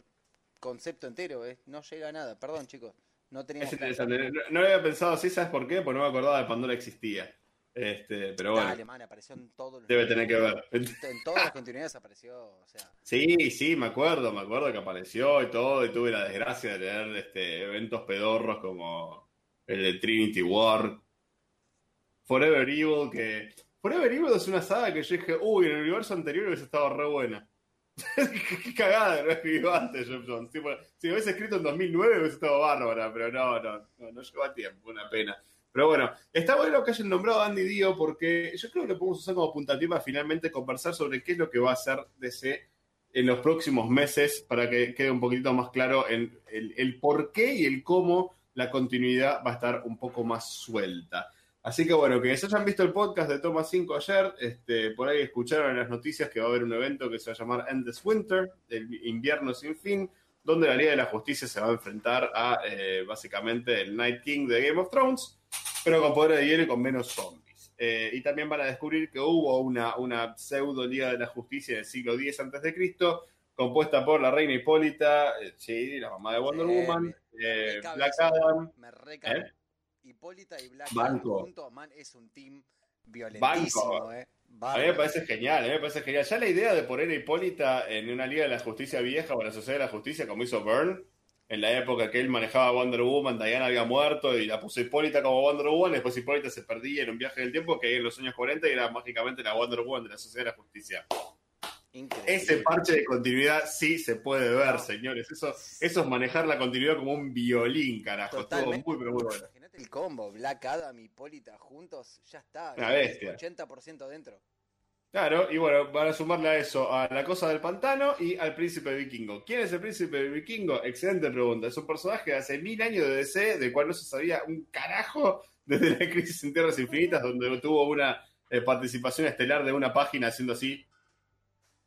concepto entero, ¿eh? no llega a nada. Perdón, chicos. No teníamos es interesante. No, lo había pensado así, ¿sabes por qué? Porque no me acordaba de Pandora existía. Este, pero bueno. Dale, apareció en todos los Debe tener que ver. En, todas las continuidades apareció. O sea. Sí, sí, me acuerdo, me acuerdo que apareció y todo, y tuve la desgracia de tener este, eventos pedorros como el de Trinity War, Forever Evil, que Forever Evil es una saga que yo dije, uy, en el universo anterior hubiese estado re buena. Qué cagada, no escribió antes Jeff Jones. si lo hubiese escrito en 2009 hubiese estado bárbara, pero no, no, no, no tiempo, una pena. Pero bueno, está bueno que hayan nombrado a Andy Dio porque yo creo que lo podemos usar como puntativa finalmente conversar sobre qué es lo que va a hacer DC en los próximos meses para que quede un poquito más claro en el, el por qué y el cómo la continuidad va a estar un poco más suelta. Así que bueno, que se hayan visto el podcast de Toma 5 ayer, este, por ahí escucharon en las noticias que va a haber un evento que se va a llamar Endless Winter, el invierno sin fin, donde la Liga de la Justicia se va a enfrentar a eh, básicamente el Night King de Game of Thrones, pero con poder de hielo y con menos zombies. Eh, y también van a descubrir que hubo una, una pseudo Liga de la Justicia del siglo X a.C., compuesta por la reina Hipólita, eh, sí, la mamá de Wonder Woman, Black Adam. Hipólita y Black juntos, man, es un team violentísimo, eh. A mí me parece genial, a mí me parece genial. Ya la idea de poner a Hipólita en una Liga de la Justicia vieja o en la Sociedad de la Justicia, como hizo Byrne, en la época que él manejaba Wonder Woman, Diana había muerto y la puso Hipólita como Wonder Woman, después Hipólita se perdía en un viaje del tiempo que en los años 40 y era mágicamente la Wonder Woman de la Sociedad de la Justicia. Ese parche de continuidad sí se puede ver, señores. Eso, eso es manejar la continuidad como un violín, carajo. Estuvo muy, pero muy bueno. Imagínate el combo, Black Adam y Hipólita juntos, ya está. Una bestia. 80% dentro. Claro, y bueno, van a sumarle a eso, a la cosa del pantano y al príncipe vikingo. ¿Quién es el príncipe vikingo? Excelente pregunta. Es un personaje de hace mil años de DC, de cual no se sabía un carajo desde la crisis en Tierras Infinitas, donde tuvo una eh, participación estelar de una página haciendo así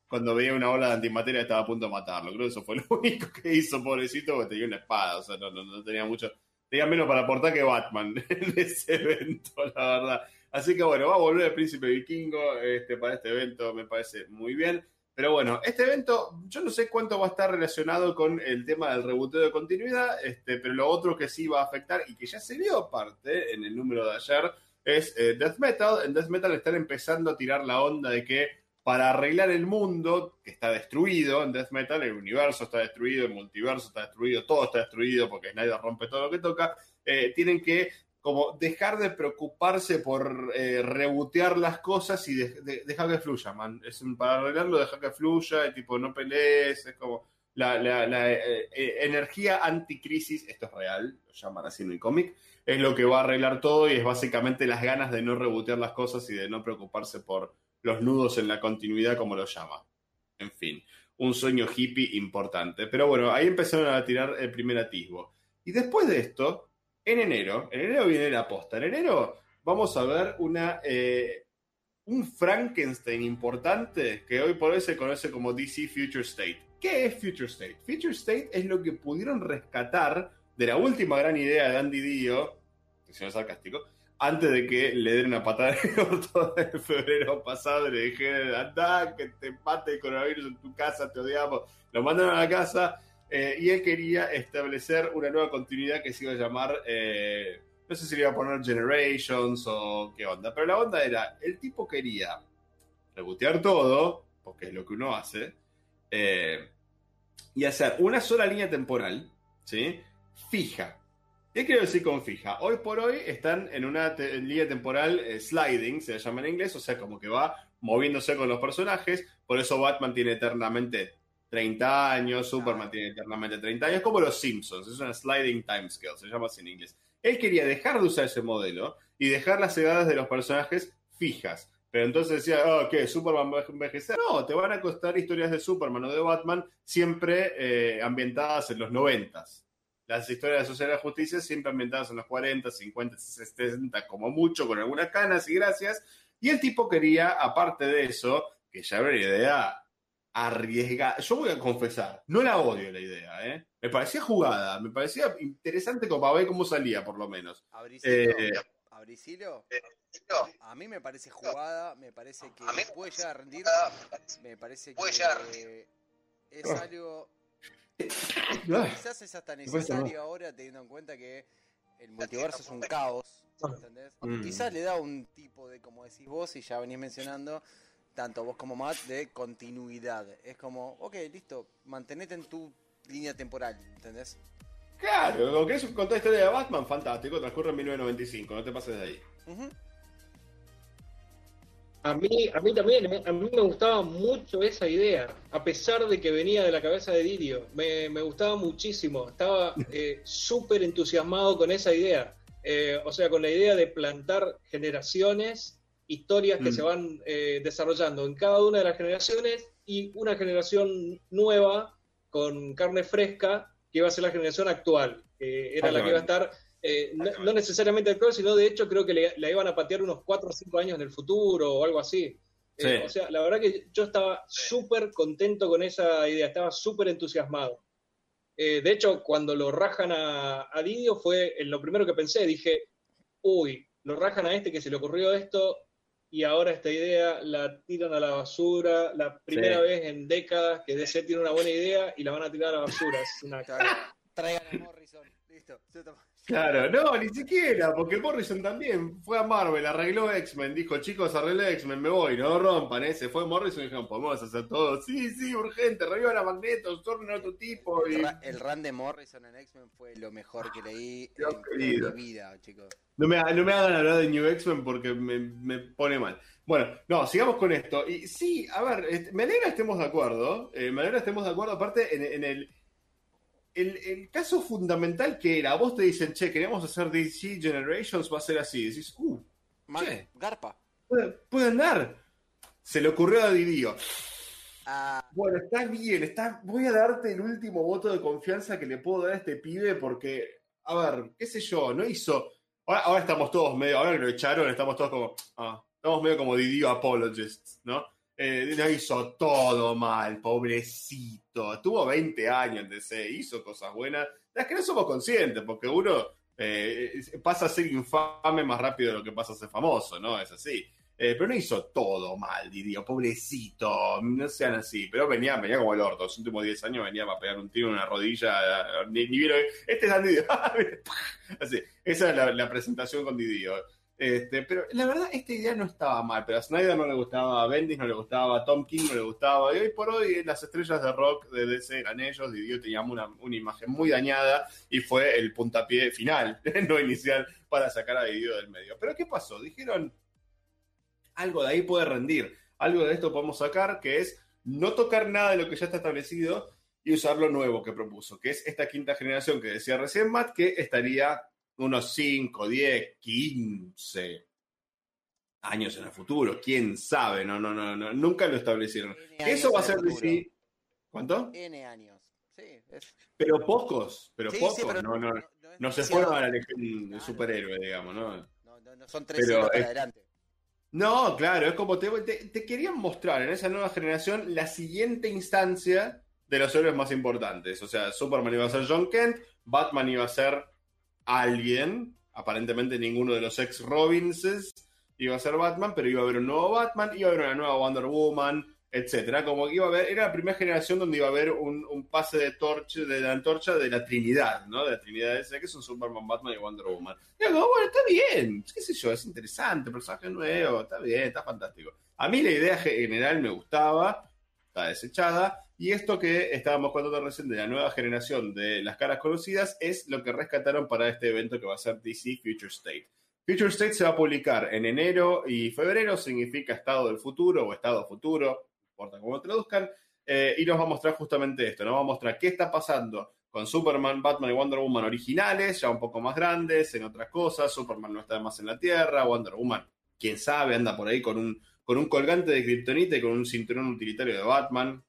cuando veía una ola de antimateria estaba a punto de matarlo. Creo que eso fue lo único que hizo, pobrecito, porque tenía una espada, o sea, no, tenía mucho. Tenía menos para aportar que Batman en ese evento, la verdad. Así que bueno, va a volver el príncipe vikingo este, para este evento, me parece muy bien. Pero bueno, este evento, yo no sé cuánto va a estar relacionado con el tema del reboteo de continuidad, este, pero lo otro que sí va a afectar y que ya se vio parte en el número de ayer es eh, Death Metal. En Death Metal están empezando a tirar la onda de que para arreglar el mundo que está destruido en Death Metal, el universo está destruido, el multiverso está destruido, todo está destruido porque nadie rompe todo lo que toca, eh, tienen que como dejar de preocuparse por eh, rebotear las cosas y dejar que fluya, man. Para arreglarlo, dejar que fluya, y tipo, no pelees, es como la, eh, energía anticrisis, esto es real, lo llaman así en el cómic, es lo que va a arreglar todo y es básicamente las ganas de no rebotear las cosas y de no preocuparse por los nudos en la continuidad, como lo llama. En fin, un sueño hippie importante. Pero bueno, ahí empezaron a tirar el primer atisbo. Y después de esto, en enero, en enero viene la posta. En enero vamos a ver una, eh, un Frankenstein importante que hoy por hoy se conoce como DC Future State. ¿Qué es Future State? Future State es lo que pudieron rescatar de la última gran idea de Andy Dio, sarcástico, antes de que le den una patada en el febrero pasado le dijeron, anda, que te mate el coronavirus en tu casa, te odiamos. Lo mandaron a la casa eh, y él quería establecer una nueva continuidad que se iba a llamar, eh, no sé si le iba a poner Generations o qué onda, pero la onda era, el tipo quería rebotear todo, porque es lo que uno hace, eh, y hacer una sola línea temporal, ¿sí? Fija, ¿Qué quiero decir con fija? Hoy por hoy están en una línea temporal eh, sliding, se llama en inglés, o sea, como que va moviéndose con los personajes, por eso Batman tiene eternamente 30 años, Superman tiene eternamente 30 años, como los Simpsons, es una sliding time scale, se llama así en inglés. Él quería dejar de usar ese modelo y dejar las edades de los personajes fijas. Pero entonces decía, oh, ¿qué? ¿Superman va a envejecer? No, te van a costar historias de Superman o de Batman siempre eh, ambientadas en los noventas. Las historias de la Sociedad de la Justicia siempre ambientadas en los 40, 50, 60, como mucho, con algunas canas y gracias. Y el tipo quería, aparte de eso, que ya era una idea arriesgada. Yo voy a confesar, no la odio la idea, ¿eh? Me parecía jugada, me parecía interesante como para ver cómo salía, por lo menos. Eh, a mí me parece jugada, me parece que puede llegar a rendir, me parece que es algo... Quizás es hasta necesario ahora teniendo en cuenta que el multiverso es un caos, ¿entendés? Mm. Quizás le da un tipo de, como decís vos, y ya venís mencionando, tanto vos como Matt, de continuidad. Es como, ok, listo, mantenete en tu línea temporal, ¿entendés? Claro, lo que es contar la historia de Batman, fantástico, transcurre en 1995, no te pases de ahí. A mí, a mí también, eh, a mí me gustaba mucho esa idea, a pesar de que venía de la cabeza de Didio, me, gustaba muchísimo, estaba eh, súper entusiasmado con esa idea, eh, o sea, con la idea de plantar generaciones, historias que mm. se van desarrollando en cada una de las generaciones y una generación nueva con carne fresca que iba a ser la generación actual, que era la que iba a estar eh, no, necesariamente actual, sino de hecho creo que le, la iban a patear unos 4 o 5 años en el futuro o algo así. Eh, o sea, la verdad que yo estaba súper contento con esa idea, estaba súper entusiasmado. Eh, de hecho, cuando lo rajan a, a, Didio fue en lo primero que pensé, dije, uy, lo rajan a este que se le ocurrió esto y ahora esta idea la tiran a la basura, la primera vez en décadas que DC tiene una buena idea y la van a tirar a la basura. Es una... Traigan a Morrison, listo. Claro, no, ni siquiera, porque Morrison también fue a Marvel, arregló X-Men, dijo, chicos, arreglé X-Men, me voy, no rompan, ese ¿eh? fue Morrison y dijeron, podemos hacer todo, sí, sí, urgente, revivan a Magneto, tornen a otro tipo. Y... El, run de Morrison en X-Men fue lo mejor que leí en, mi vida, chicos. No me, no me hagan hablar de New X-Men porque me, me, pone mal. Bueno, no, sigamos con esto. Y sí, a ver, este, me alegra estemos de acuerdo, eh, me alegra estemos de acuerdo, aparte en el el, caso fundamental que era, vos te dicen, che, queremos hacer DC Generations, va a ser así. Decís, uh, che, Garpa. Puede, andar. Se le ocurrió a Didio. Ah. Bueno, está bien, está, voy a darte el último voto de confianza que le puedo dar a este pibe porque, a ver, qué sé yo, no hizo... Ahora, estamos todos medio, ahora que lo echaron, estamos todos como, ah, estamos medio como Didio apologists, ¿no? Eh, no hizo todo mal, pobrecito. Tuvo 20 años en DC, hizo cosas buenas, las que no somos conscientes, porque uno eh, pasa a ser infame más rápido de lo que pasa a ser famoso, ¿no? Es así. Eh, pero no hizo todo mal, diría, pobrecito, no sean así. Pero venía, venía como el orto, los últimos 10 años venía para pegar un tiro en una rodilla, ni, vieron, este es Didio. así, esa es la, la presentación con Didio. Este, pero la verdad, esta idea no estaba mal, pero a Snyder no le gustaba, a Bendis no le gustaba, a Tom King no le gustaba, y hoy por hoy las estrellas de rock de DC eran ellos, y teníamos una, una, imagen muy dañada, y fue el puntapié final, no inicial, para sacar a Didio del medio. Pero ¿qué pasó? Dijeron, algo de ahí puede rendir, algo de esto podemos sacar, que es no tocar nada de lo que ya está establecido y usar lo nuevo que propuso, que es esta quinta generación que decía recién Matt, que estaría unos 5, 10, 15 años en el futuro, quién sabe, no, no, no, no nunca lo establecieron. Eso va a ser DC. ¿Cuánto? N años. Sí, Pero pocos, pero pocos, no, no, no, se fueron a la legión de superhéroe, digamos, ¿no? No, son tres años para adelante. No, claro, es como te, te, querían mostrar en esa nueva generación la siguiente instancia de los héroes más importantes. O sea, Superman iba a ser John Kent, Batman iba a ser alguien, aparentemente ninguno de los ex Robinses iba a ser Batman, pero iba a haber un nuevo Batman, iba a haber una nueva Wonder Woman, etcétera, como que iba a haber, era la primera generación donde iba a haber un, pase de torcha, de la antorcha de la Trinidad, ¿no? De la Trinidad esa que son Superman, Batman y Wonder Woman. Y bueno, está bien, qué sé yo, es interesante, personaje nuevo, está bien, está fantástico. A mí la idea general me gustaba, está desechada, y esto que estábamos contando recién de la nueva generación de las caras conocidas es lo que rescataron para este evento que va a ser DC Future State. Future State se va a publicar en enero y febrero, significa estado del futuro o estado futuro, no importa cómo traduzcan, eh, y nos va a mostrar justamente esto, nos va a mostrar qué está pasando con Superman, Batman y Wonder Woman originales, ya un poco más grandes, en otras cosas, Superman no está más en la Tierra, Wonder Woman, quién sabe, anda por ahí con un, con un colgante de kriptonita y con un cinturón utilitario de Batman,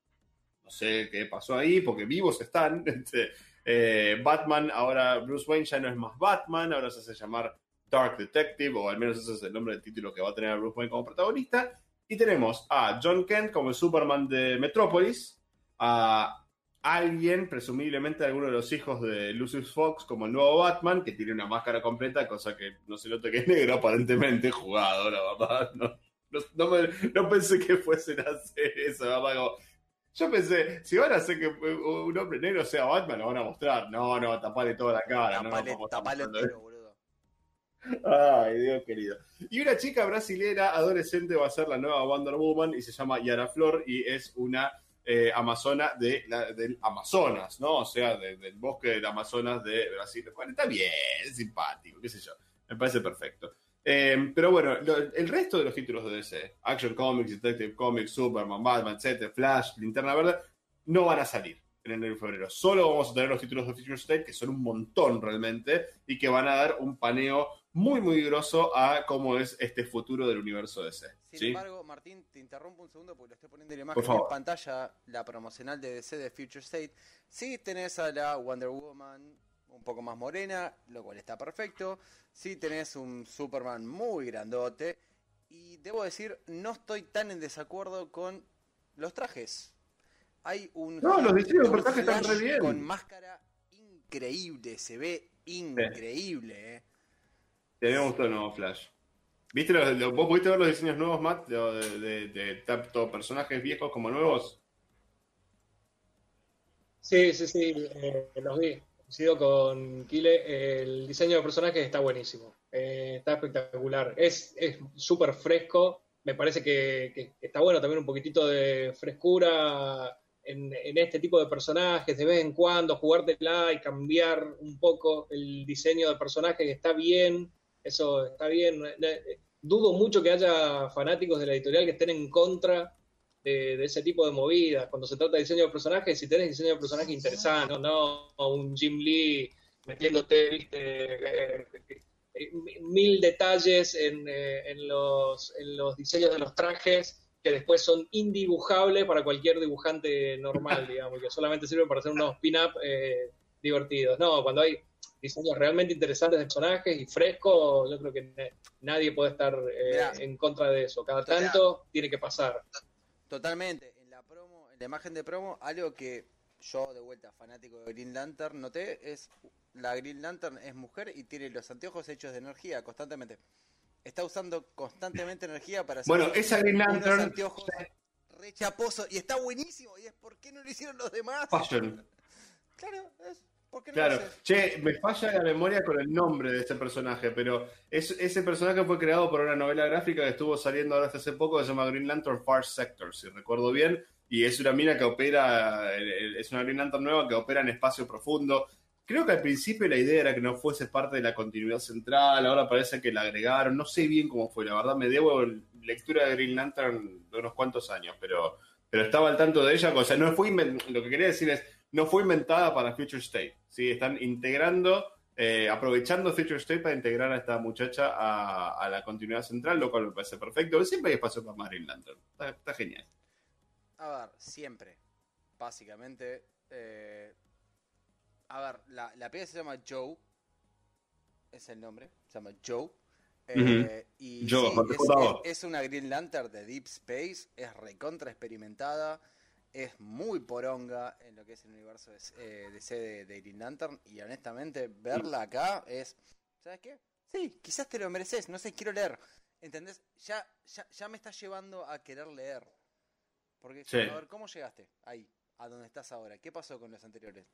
no sé qué pasó ahí, porque vivos están, este, eh, Batman, ahora Bruce Wayne ya no es más Batman, ahora se hace llamar Dark Detective, o al menos ese es el nombre del título que va a tener a Bruce Wayne como protagonista. Y tenemos a John Kent como el Superman de Metrópolis, a alguien, presumiblemente alguno de los hijos de Lucius Fox, como el nuevo Batman, que tiene una máscara completa, cosa que no se nota que es negro, aparentemente jugado, la verdad. No, pensé que fuesen a hacer eso, yo pensé, si van a hacer que un hombre negro sea Batman, lo van a mostrar. No, no, tapale toda la cara. Tapale, no, tapale boludo. Ay, Dios querido. Y una chica brasilera adolescente va a ser la nueva Wonder Woman y se llama Yara Flor y es una eh, amazona de del Amazonas, ¿no? O sea, del bosque del Amazonas de Brasil. Bueno, está bien, simpático, qué sé yo. Me parece perfecto. Eh, pero bueno, el resto de los títulos de DC, Action Comics, Detective Comics, Superman, Batman, etc., Flash, Linterna Verde, no van a salir en enero y febrero. Solo vamos a tener los títulos de Future State, que son un montón realmente, y que van a dar un paneo muy, muy grosso a cómo es este futuro del universo DC. Sin embargo, Martín, te interrumpo un segundo porque lo estoy poniendo en la imagen en pantalla, la promocional de DC de Future State. Sí tenés a la Wonder Woman un poco más morena, lo cual está perfecto. Sí tenés un Superman muy grandote. Y debo decir, no estoy tan en desacuerdo con los trajes. Hay un. No, los diseños de trajes están re bien. Con máscara increíble, se ve increíble, eh. Tenemos todo nuevo Flash. ¿Viste los, ¿Vos pudiste ver los diseños nuevos, Matt? De, de, tanto personajes viejos como nuevos. Sí, sí, sí, eh, los vi coincido con Kile, el diseño de personajes está buenísimo, eh, está espectacular, es súper fresco, me parece que, está bueno también un poquitito de frescura en, este tipo de personajes, de vez en cuando jugártela y cambiar un poco el diseño de personajes, está bien, eso está bien, dudo mucho que haya fanáticos de la editorial que estén en contra de, ese tipo de movidas. Cuando se trata de diseño de personajes, si tenés diseño de personajes interesante, no un Jim Lee metiéndote, viste, eh, eh, mil detalles en, eh, en, los, en los diseños de los trajes que después son indibujables para cualquier dibujante normal, digamos, que solamente sirven para hacer unos pin-up divertidos. No, cuando hay diseños realmente interesantes de personajes y frescos, yo creo que nadie puede estar en contra de eso. Cada tanto tiene que pasar. Totalmente. En la promo, en la imagen de promo, algo que yo de vuelta fanático de Green Lantern noté es la Green Lantern es mujer y tiene los anteojos hechos de energía constantemente. Está usando constantemente energía para hacer bueno, esa Green Lantern anteojos rechaposo y está buenísimo y es por qué no lo hicieron los demás. Claro, es claro, che, me falla la memoria con el nombre de ese personaje, pero ese personaje fue creado por una novela gráfica que estuvo saliendo ahora hasta hace poco que se llama Green Lantern Far Sector, si recuerdo bien, y es una mina que opera, es una Green Lantern nueva que opera en espacio profundo. Creo que al principio la idea era que no fuese parte de la continuidad central, ahora parece que la agregaron, no sé bien cómo fue, la verdad me debo lectura de Green Lantern de unos cuantos años, pero, pero estaba al tanto de ella, o sea, no fue, lo que quería decir es, no fue inventada para Future State. ¿Sí? Están integrando, eh, aprovechando Future State para integrar a esta muchacha a, la continuidad central, lo cual me parece perfecto. Siempre hay espacio para Marine Lantern. Está, genial. A ver, siempre. Básicamente. Eh, a ver, la, la pieza se llama Joe. Es el nombre. Se llama Joe. Eh, y es, una Green Lantern de Deep Space. Es recontra experimentada es muy poronga en lo que es el universo de, eh, de, de Green Lantern y honestamente verla acá es, ¿sabes qué? Sí, quizás te lo mereces, no sé, quiero leer, ¿entendés? Ya, ya, ya me estás llevando a querer leer. Porque, a ver, ¿cómo llegaste ahí, a donde estás ahora? ¿Qué pasó con los anteriores?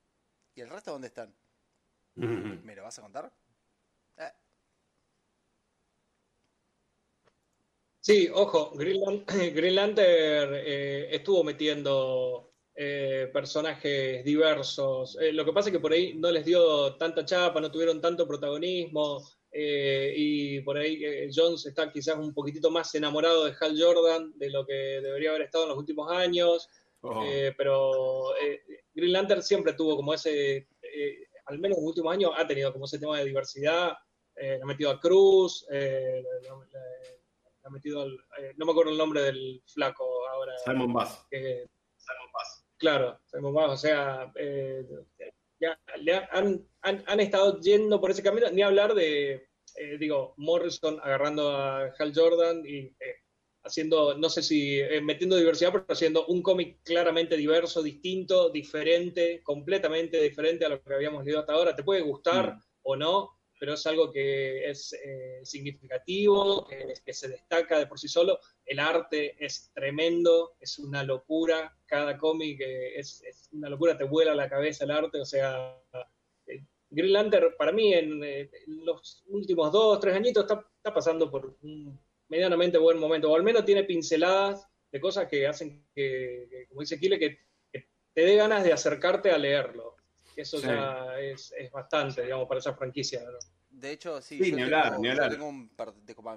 ¿Y el resto dónde están? ¿Me lo vas a contar? Eh, Sí, ojo, Green, Lantern eh, estuvo metiendo eh, personajes diversos. Eh, lo que pasa es que por ahí no les dio tanta chapa, no tuvieron tanto protagonismo. Y por ahí Jones está quizás un poquitito más enamorado de Hal Jordan de lo que debería haber estado en los últimos años. Oh. pero Green Lantern siempre tuvo como ese, al menos en los últimos años, ha tenido como ese tema de diversidad. ha metido a Cruz, ha metido al, no me acuerdo el nombre del flaco ahora. Simon Bass. Simon Bass. Claro, o sea, eh, ya, han, han, estado yendo por ese camino, ni hablar de, eh, digo, Morrison agarrando a Hal Jordan y eh, haciendo, no sé si metiendo diversidad, pero haciendo un cómic claramente diverso, distinto, diferente, completamente diferente a lo que habíamos leído hasta ahora. Te puede gustar mm. o no, pero es algo que es eh, significativo, que, se destaca de por sí solo. El arte es tremendo, es una locura. Cada cómic eh, es, una locura, te vuela la cabeza el arte. O sea, eh, Green Lantern para mí en, los últimos dos, tres añitos está, pasando por un medianamente buen momento, o al menos tiene pinceladas de cosas que hacen que, como dice Kile, que, te dé ganas de acercarte a leerlo eso ya es, bastante, digamos, para esa franquicia. De hecho, sí, yo, tengo, yo tengo un,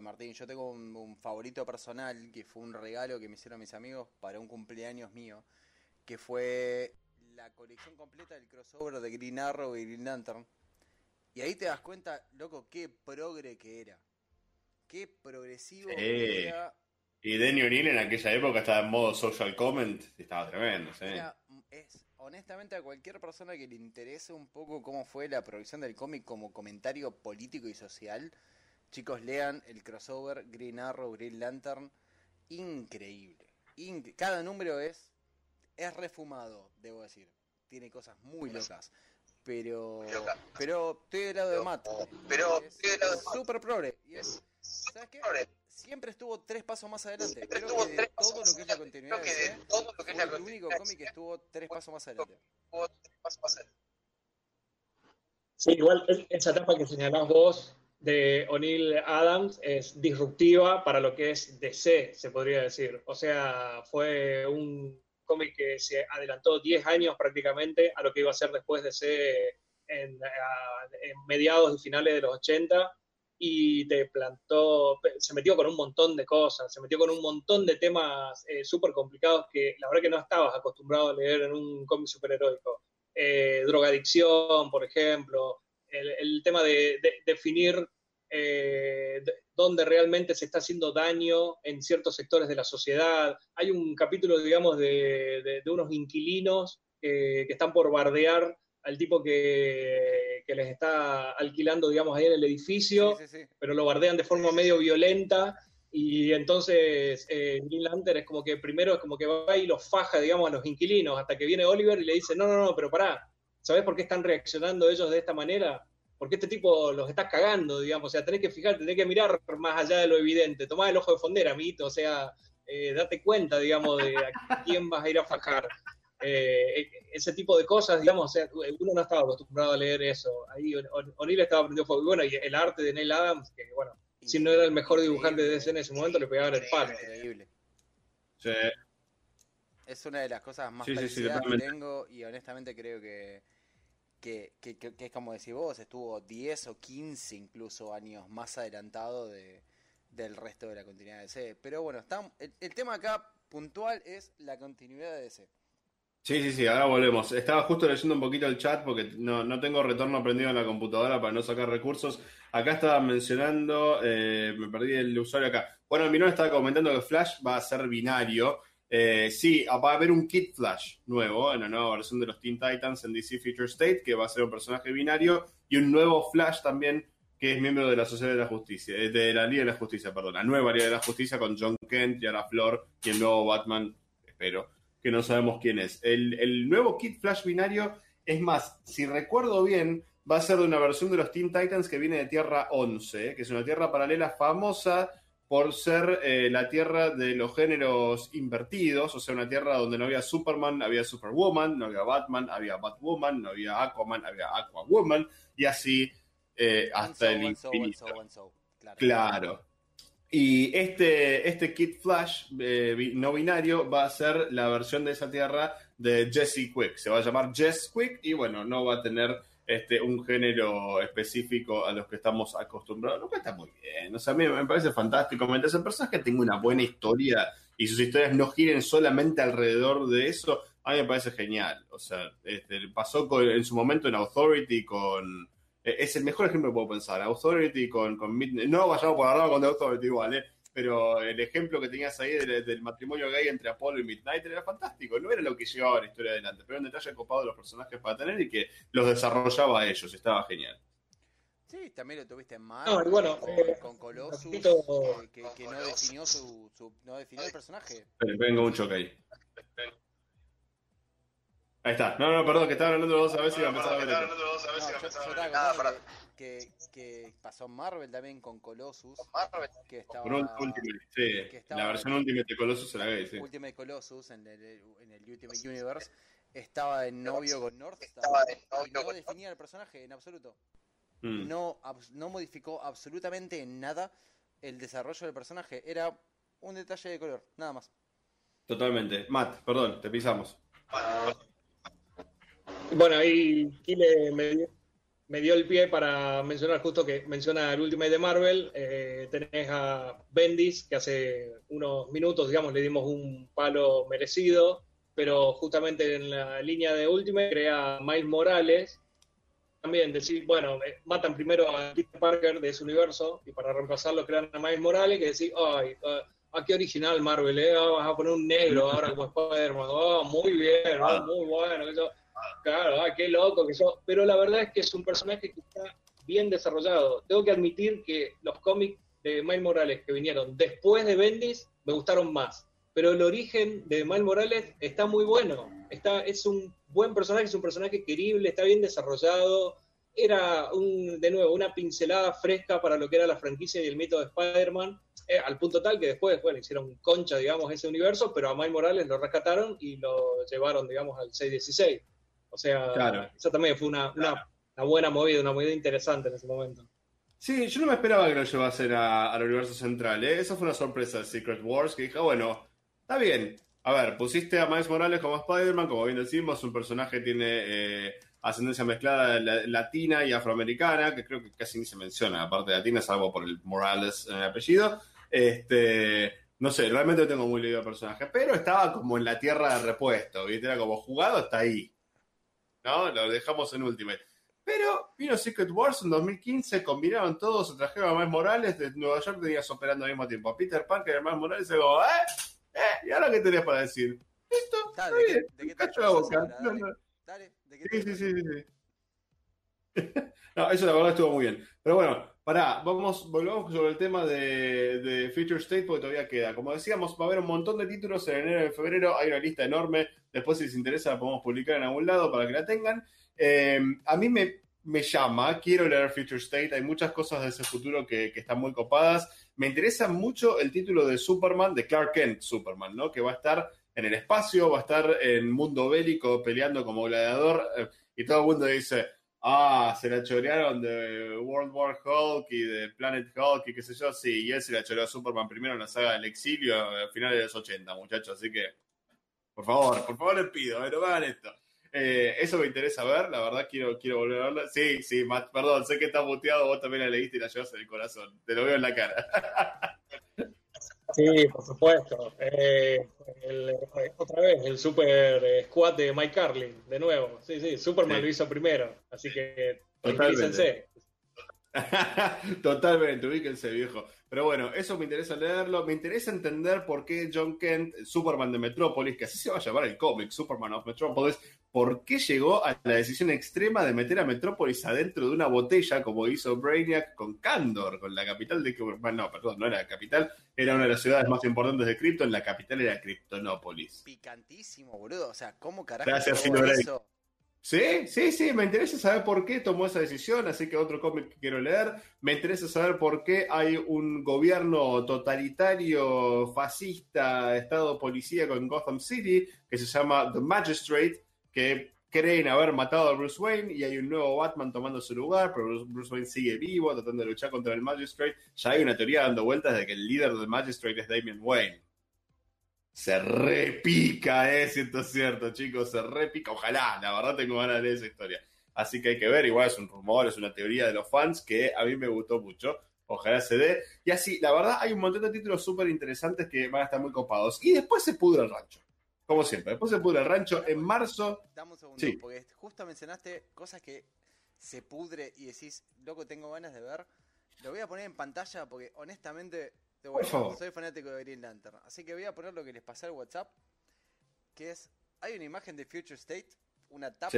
Martín, yo tengo un, favorito personal que fue un regalo que me hicieron mis amigos para un cumpleaños mío, que fue la colección completa del crossover de Green Arrow y Green Lantern. Y ahí te das cuenta, loco, qué progre que era. Qué progresivo que era. Y Danny O'Neill en aquella época estaba en modo social comment, estaba tremendo, ¿sí? es honestamente a cualquier persona que le interese un poco cómo fue la producción del cómic como comentario político y social, chicos, lean el crossover Green Arrow, Green Lantern, increíble. Cada número es, es refumado, debo decir. Tiene cosas muy locas. Pero, pero estoy del lado de Matt. Pero estoy del lado de Super progre. ¿Sabes qué? Siempre estuvo tres pasos más adelante. Creo que de todo lo que es la continuidad de todo lo que es la el único cómic que estuvo tres pasos más adelante. Sí, igual esa etapa que señalás vos de O'Neill Adams es disruptiva para lo que es DC, se podría decir. O sea, fue un cómic que se adelantó 10 años prácticamente a lo que iba a ser después de DC en, en mediados y finales de los 80 y te plantó, se metió con un montón de cosas, se metió con un montón de temas eh, súper complicados que la verdad que no estabas acostumbrado a leer en un cómic superheroico. Eh, drogadicción, por ejemplo, el, tema de, definir eh, dónde realmente se está haciendo daño en ciertos sectores de la sociedad. Hay un capítulo, digamos, de, unos inquilinos que están por bardear al tipo que, les está alquilando, digamos, ahí en el edificio, pero lo bardean de forma medio violenta. Y entonces eh, Green Lantern es como que primero es como que va y los faja, digamos, a los inquilinos, hasta que viene Oliver y le dice, no, no, no, pero pará, ¿sabes por qué están reaccionando ellos de esta manera? Porque este tipo los está cagando, digamos, o sea, tenés que fijarte, tenés que mirar más allá de lo evidente, tomá el ojo de fondera, amiguito, o sea, eh, date cuenta, digamos, de a quién vas a ir a fajar. Eh, ese tipo de cosas, digamos, uno no estaba acostumbrado a leer eso. Ahí O'Neill estaba aprendiendo fuego. Y bueno, y el arte de Neil Adams, que bueno, si no era el mejor dibujante de DC en ese momento, le pegaban el palo. Increíble. Sí. Es una de las cosas más sí, que tengo y honestamente creo que, que, que, es como decís vos, estuvo 10 o 15 incluso años más adelantado de, del resto de la continuidad de DC. Pero bueno, está, el, el tema acá puntual es la continuidad de DC. Sí, sí, sí, ahora volvemos. Estaba justo leyendo un poquito el chat porque no, tengo retorno prendido en la computadora para no sacar recursos. Acá estaba mencionando, eh, me perdí el usuario acá. Bueno, mi estaba comentando que Flash va a ser binario. Eh, sí, va a haber un Kid Flash nuevo en la nueva versión de los Teen Titans en DC Future State, que va a ser un personaje binario, y un nuevo Flash también, que es miembro de la Sociedad de la Justicia, eh, de la Liga de la Justicia, perdón, la nueva Liga de la Justicia con John Kent, Yara Flor y el nuevo Batman, espero que no sabemos quién es. El, nuevo kit Flash binario, es más, si recuerdo bien, va a ser de una versión de los Teen Titans que viene de Tierra 11, que es una tierra paralela famosa por ser eh, la tierra de los géneros invertidos, o sea, una tierra donde no había Superman, había Superwoman, no había Batman, había Batwoman, no había Aquaman, había Aquawoman, y así eh, hasta el infinito. claro. Y este, este Kit Flash eh, no binario va a ser la versión de esa tierra de Jesse Quick. Se va a llamar Jess Quick y bueno, no va a tener este, un género específico a los que estamos acostumbrados, lo que está muy bien. O sea, a mí me parece fantástico. Mientras el personaje tenga una buena historia y sus historias no giren solamente alrededor de eso, a mí me parece genial. O sea, este, pasó en su momento en Authority con... Eh, es el mejor ejemplo que puedo pensar. Authority con, con No vayamos por arriba con The Authority igual, ¿eh? pero el ejemplo que tenías ahí del, matrimonio gay entre Apollo y Midnight era fantástico. No era lo que llevaba la historia adelante, pero era un detalle copado de los personajes para tener y que los desarrollaba a ellos. Estaba genial. Sí, también lo tuviste en Marvel bueno, con, eh, Colossus, que, no definió su, no definió el personaje. vengo un choque ahí. Ahí está. No, no, perdón, que estaba hablando dos a veces y iba a empezar a ver. No, yo, que, que pasó en Marvel también con Colossus. Que estaba, Ultimate, sí. la versión Ultimate de Colossus era gay, sí. Ultimate Colossus en el, en el Ultimate Universe estaba en novio con Northstar y no definía el personaje en absoluto. Mm. No, no modificó absolutamente nada el desarrollo del personaje. Era un detalle de color, nada más. Totalmente. Matt, perdón, te pisamos. Bueno, ahí Kile me, me dio el pie para mencionar justo que menciona el Ultimate de Marvel. Eh, tenés a Bendis, que hace unos minutos, digamos, le dimos un palo merecido, pero justamente en la línea de Ultimate crea a Miles Morales. También decir, bueno, eh, matan primero a Peter Parker de ese universo y para reemplazarlo crean a Miles Morales, que decir, ay, ah, qué original Marvel, ¿eh? Ah, vas a poner un negro ahora como Spider-Man, oh, muy bien, muy bueno. Eso Claro, ah, qué loco que yo. Pero la verdad es que es un personaje que está bien desarrollado. Tengo que admitir que los cómics de Miles Morales que vinieron después de Bendis me gustaron más. Pero el origen de Miles Morales está muy bueno. Está, es un buen personaje, es un personaje querible, está bien desarrollado. Era, un, de nuevo, una pincelada fresca para lo que era la franquicia y el mito de Spider-Man. Eh, al punto tal que después, bueno, hicieron concha, digamos, ese universo, pero a Miles Morales lo rescataron y lo llevaron, digamos, al 616. O sea, claro. eso también fue una, buena movida, una movida interesante en ese momento. Sí, yo no me esperaba que lo llevasen al universo central. ¿eh? Eso fue una sorpresa de Secret Wars, que dije, ah, bueno, está bien. A ver, pusiste a Miles Morales como Spider-Man, como bien decimos, un personaje que tiene eh, ascendencia mezclada latina y afroamericana, que creo que casi ni se menciona, aparte de latina, salvo por el Morales en el apellido. Este, no sé, realmente no tengo muy leído el personaje, pero estaba como en la tierra de repuesto, ¿viste? Era como jugado, está ahí. ¿No? Lo dejamos en Ultimate. Pero vino Secret Wars en 2015, combinaron todos, se trajeron a Miles Morales, de Nueva York tenías operando al mismo tiempo a Peter Parker y a Miles Morales, y digo, ¿eh? ¿Eh? ¿Y ahora qué tenés para decir? Listo, Dale, ¿de, ¿de qué Cacho la boca. Dale, ¿de qué sí, sí, sí, sí. no, eso la verdad estuvo muy bien. Pero bueno, pará, vamos, volvamos sobre el tema de, Future State porque todavía queda. Como decíamos, va a haber un montón de títulos en enero y febrero, hay una lista enorme Después, si les interesa, la podemos publicar en algún lado para que la tengan. Eh, a mí me, me, llama, quiero leer Future State. Hay muchas cosas de ese futuro que, que, están muy copadas. Me interesa mucho el título de Superman, de Clark Kent Superman, ¿no? Que va a estar en el espacio, va a estar en mundo bélico peleando como gladiador. Eh, y todo el mundo dice, ah, se la chorearon de World War Hulk y de Planet Hulk y qué sé yo. Sí, y él se la choreó a Superman primero en la saga del exilio a finales de los 80, muchachos. Así que por favor, por favor les pido, no hagan esto. Eh, eso me interesa ver, la verdad quiero, quiero volver a verla. Sí, sí, perdón, sé que está muteado, vos también la leíste y la llevas en el corazón. Te lo veo en la cara. Sí, por supuesto. Eh, otra vez, el Super Squad de Mike Carlin, de nuevo. Sí, sí, Superman lo hizo primero, así que Totalmente. Totalmente, ubíquense, viejo. Pero bueno, eso me interesa leerlo. Me interesa entender por qué John Kent, Superman de Metrópolis, que así se va a llamar el cómic, Superman of Metropolis, por qué llegó a la decisión extrema de meter a Metrópolis adentro de una botella, como hizo Brainiac con Candor, con la capital de. Bueno, no, perdón, no era la capital, era una de las ciudades más importantes de Krypton, la capital era Kryptonópolis. Picantísimo, boludo. O sea, ¿cómo carajo Gracias, eso? Sí, sí, sí, me interesa saber por qué tomó esa decisión, así que otro cómic que quiero leer. Me interesa saber por qué hay un gobierno totalitario, fascista, estado policíaco en Gotham City, que se llama The Magistrate, que creen haber matado a Bruce Wayne y hay un nuevo Batman tomando su lugar, pero Bruce Wayne sigue vivo, tratando de luchar contra el Magistrate. Ya hay una teoría dando vueltas de que el líder del Magistrate es Damian Wayne. Se repica, eh, siento cierto, chicos, se repica. Ojalá, la verdad tengo ganas de leer esa historia. Así que hay que ver, igual es un rumor, es una teoría de los fans que a mí me gustó mucho. Ojalá se dé. Y así, la verdad, hay un montón de títulos súper interesantes que van a estar muy copados. Y después se pudre el rancho. Como siempre, después se pudre el rancho en marzo. Dame un segundo, porque justo mencionaste cosas que se pudre y decís, loco, tengo ganas de ver. Lo voy a poner en pantalla porque honestamente soy fanático de Green Lantern. Así que voy a poner lo que les pasé al WhatsApp. Que es, hay una imagen de Future State, una tapa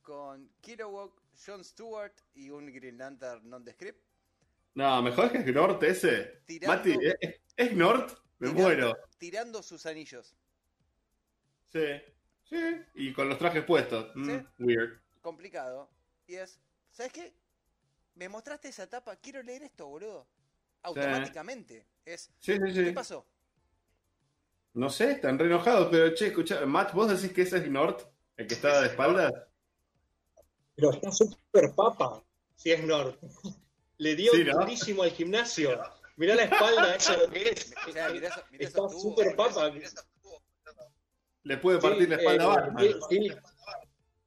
con Kilowog, John Stewart y un Green Lantern non-descript. No, mejor que es Gnort ese. Mati, ¿es, Gnort? Me muero. Tirando sus anillos. Sí, sí. Y con los trajes puestos. Mm, weird. Complicado. Y es, ¿sabes qué? Me mostraste esa tapa, quiero leer esto, boludo. Automáticamente. Es, sí, sí, sí. ¿Qué pasó? No sé, están re enojados, pero che, escucha, Matt, ¿vos decís que ese es Gnort? ¿El que está de espaldas? Pero está súper papa, si es Nord. Le dio durísimo al gimnasio. Mirá la espalda, eso lo que es. está súper papa. Le puede partir la espalda a eh, Batman.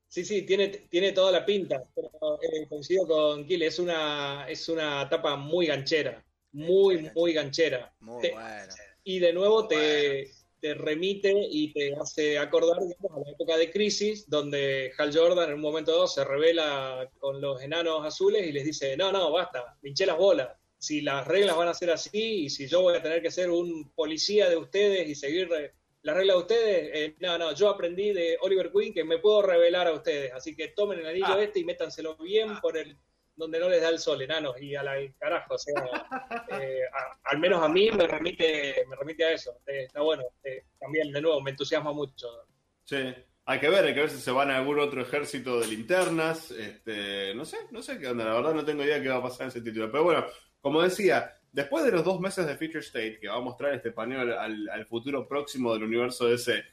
Sí, sí, tiene, tiene toda la pinta. Pero, eh, coincido con Kile, es una, es una tapa muy ganchera. Muy, muy ganchera. Muy buena. Y de nuevo te, te remite y te hace acordar a la época de crisis, donde Hal Jordan en un momento dado se revela con los enanos azules y les dice, no, no, basta, pinché las bolas. Si las reglas van a ser así y si yo voy a tener que ser un policía de ustedes y seguir las reglas de ustedes, eh, no, no, yo aprendí de Oliver Queen que me puedo revelar a ustedes. Así que tomen el anillo ah. este y métanselo bien por el donde no les da el sol, enanos, y a la carajo, o sea, eh, al menos a mí me remite, me remite a eso. Eh, está bueno, eh, también de nuevo me entusiasma mucho. Sí, hay que ver, hay que ver si se van a algún otro ejército de linternas, este, no sé, no sé qué onda, la verdad no tengo idea qué va a pasar en ese título, pero bueno, como decía, después de los dos meses de Feature State, que va a mostrar este panel al, futuro próximo del universo DC,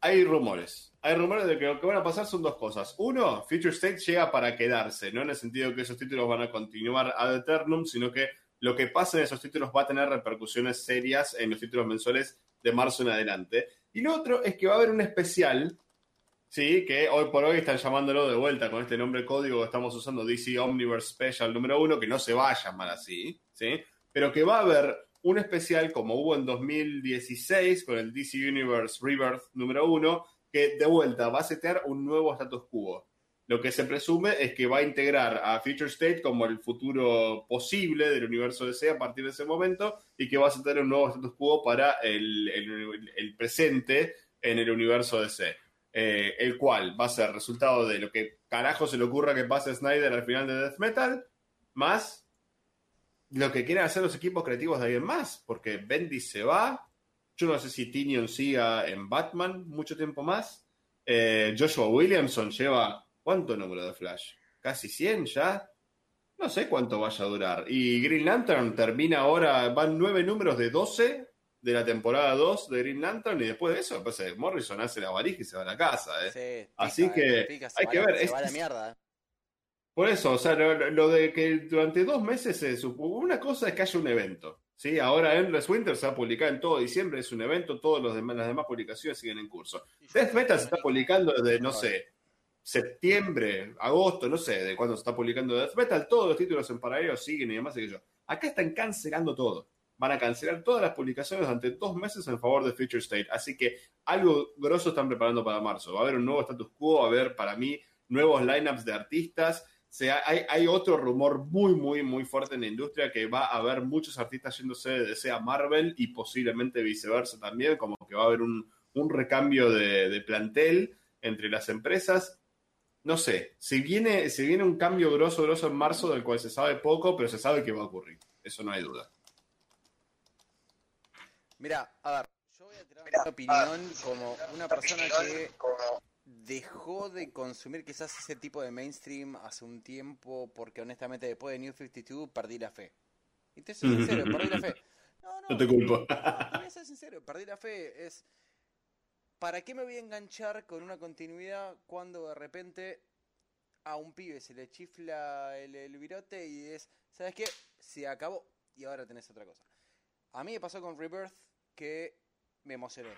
hay rumores, hay rumores de que lo que van a pasar son dos cosas. Uno, Future State llega para quedarse, no en el sentido que esos títulos van a continuar ad eternum, sino que lo que pasa en esos títulos va a tener repercusiones serias en los títulos mensuales de marzo en adelante. Y lo otro es que va a haber un especial, sí, que hoy por hoy están llamándolo de vuelta con este nombre código que estamos usando, DC Omniverse Special número uno, que no se va a llamar así, sí, pero que va a haber un especial como hubo en 2016 con el DC Universe Rebirth número uno, que de vuelta va a setear un nuevo status quo. Lo que se presume es que va a integrar a Future State como el futuro posible del universo DC a partir de ese momento y que va a setear un nuevo status quo para el, presente en el universo DC. Eh, el cual va a ser resultado de lo que carajo se le ocurra que pase Snyder al final de Death Metal, más lo que quieren hacer los equipos creativos de alguien más, porque Bendy se va, yo no sé si Tinion siga en Batman mucho tiempo más. Eh, Joshua Williamson lleva, ¿cuánto número de Flash? ¿Casi 100 ya? No sé cuánto vaya a durar. Y Green Lantern termina ahora, van nueve números de 12 de la temporada 2 de Green Lantern y después de eso, pues, Morrison hace la varija y se va a la casa. ¿eh? Así que hay que ver. Se va a la mierda. Por eso, o sea, lo, de que durante dos meses se supo, una cosa es que haya un evento. ¿sí? Ahora Endless Winter se va a publicar en todo diciembre, es un evento, todas las demás publicaciones siguen en curso. Death Metal se está publicando desde, no sé, septiembre, agosto, no sé de cuándo se está publicando Death Metal, todos los títulos en paralelo siguen y demás, y yo. Acá están cancelando todo. Van a cancelar todas las publicaciones durante dos meses en favor de Future State. Así que algo grosso están preparando para marzo. Va a haber un nuevo status quo, va a haber para mí nuevos lineups de artistas sea, hay, hay, otro rumor muy, muy, muy fuerte en la industria que va a haber muchos artistas yéndose de DC a Marvel y posiblemente viceversa también, como que va a haber un, recambio de, plantel entre las empresas. No sé, si viene, si viene un cambio grosso, grosso en marzo, del cual se sabe poco, pero se sabe que va a ocurrir. Eso no hay duda. Mira, a ver, yo voy a tirar mi opinión como una persona que dejó de consumir quizás ese tipo de mainstream hace un tiempo porque honestamente después de New 52 perdí la fe. Y te soy sincero, perdí la fe. No, no. No te culpo. voy a ser sincero, perdí la fe. Es. ¿Para qué me voy a enganchar con una continuidad cuando de repente a un pibe se le chifla el, el virote y es. ¿Sabes qué? Se acabó y ahora tenés otra cosa. A mí me pasó con Rebirth que me emocioné.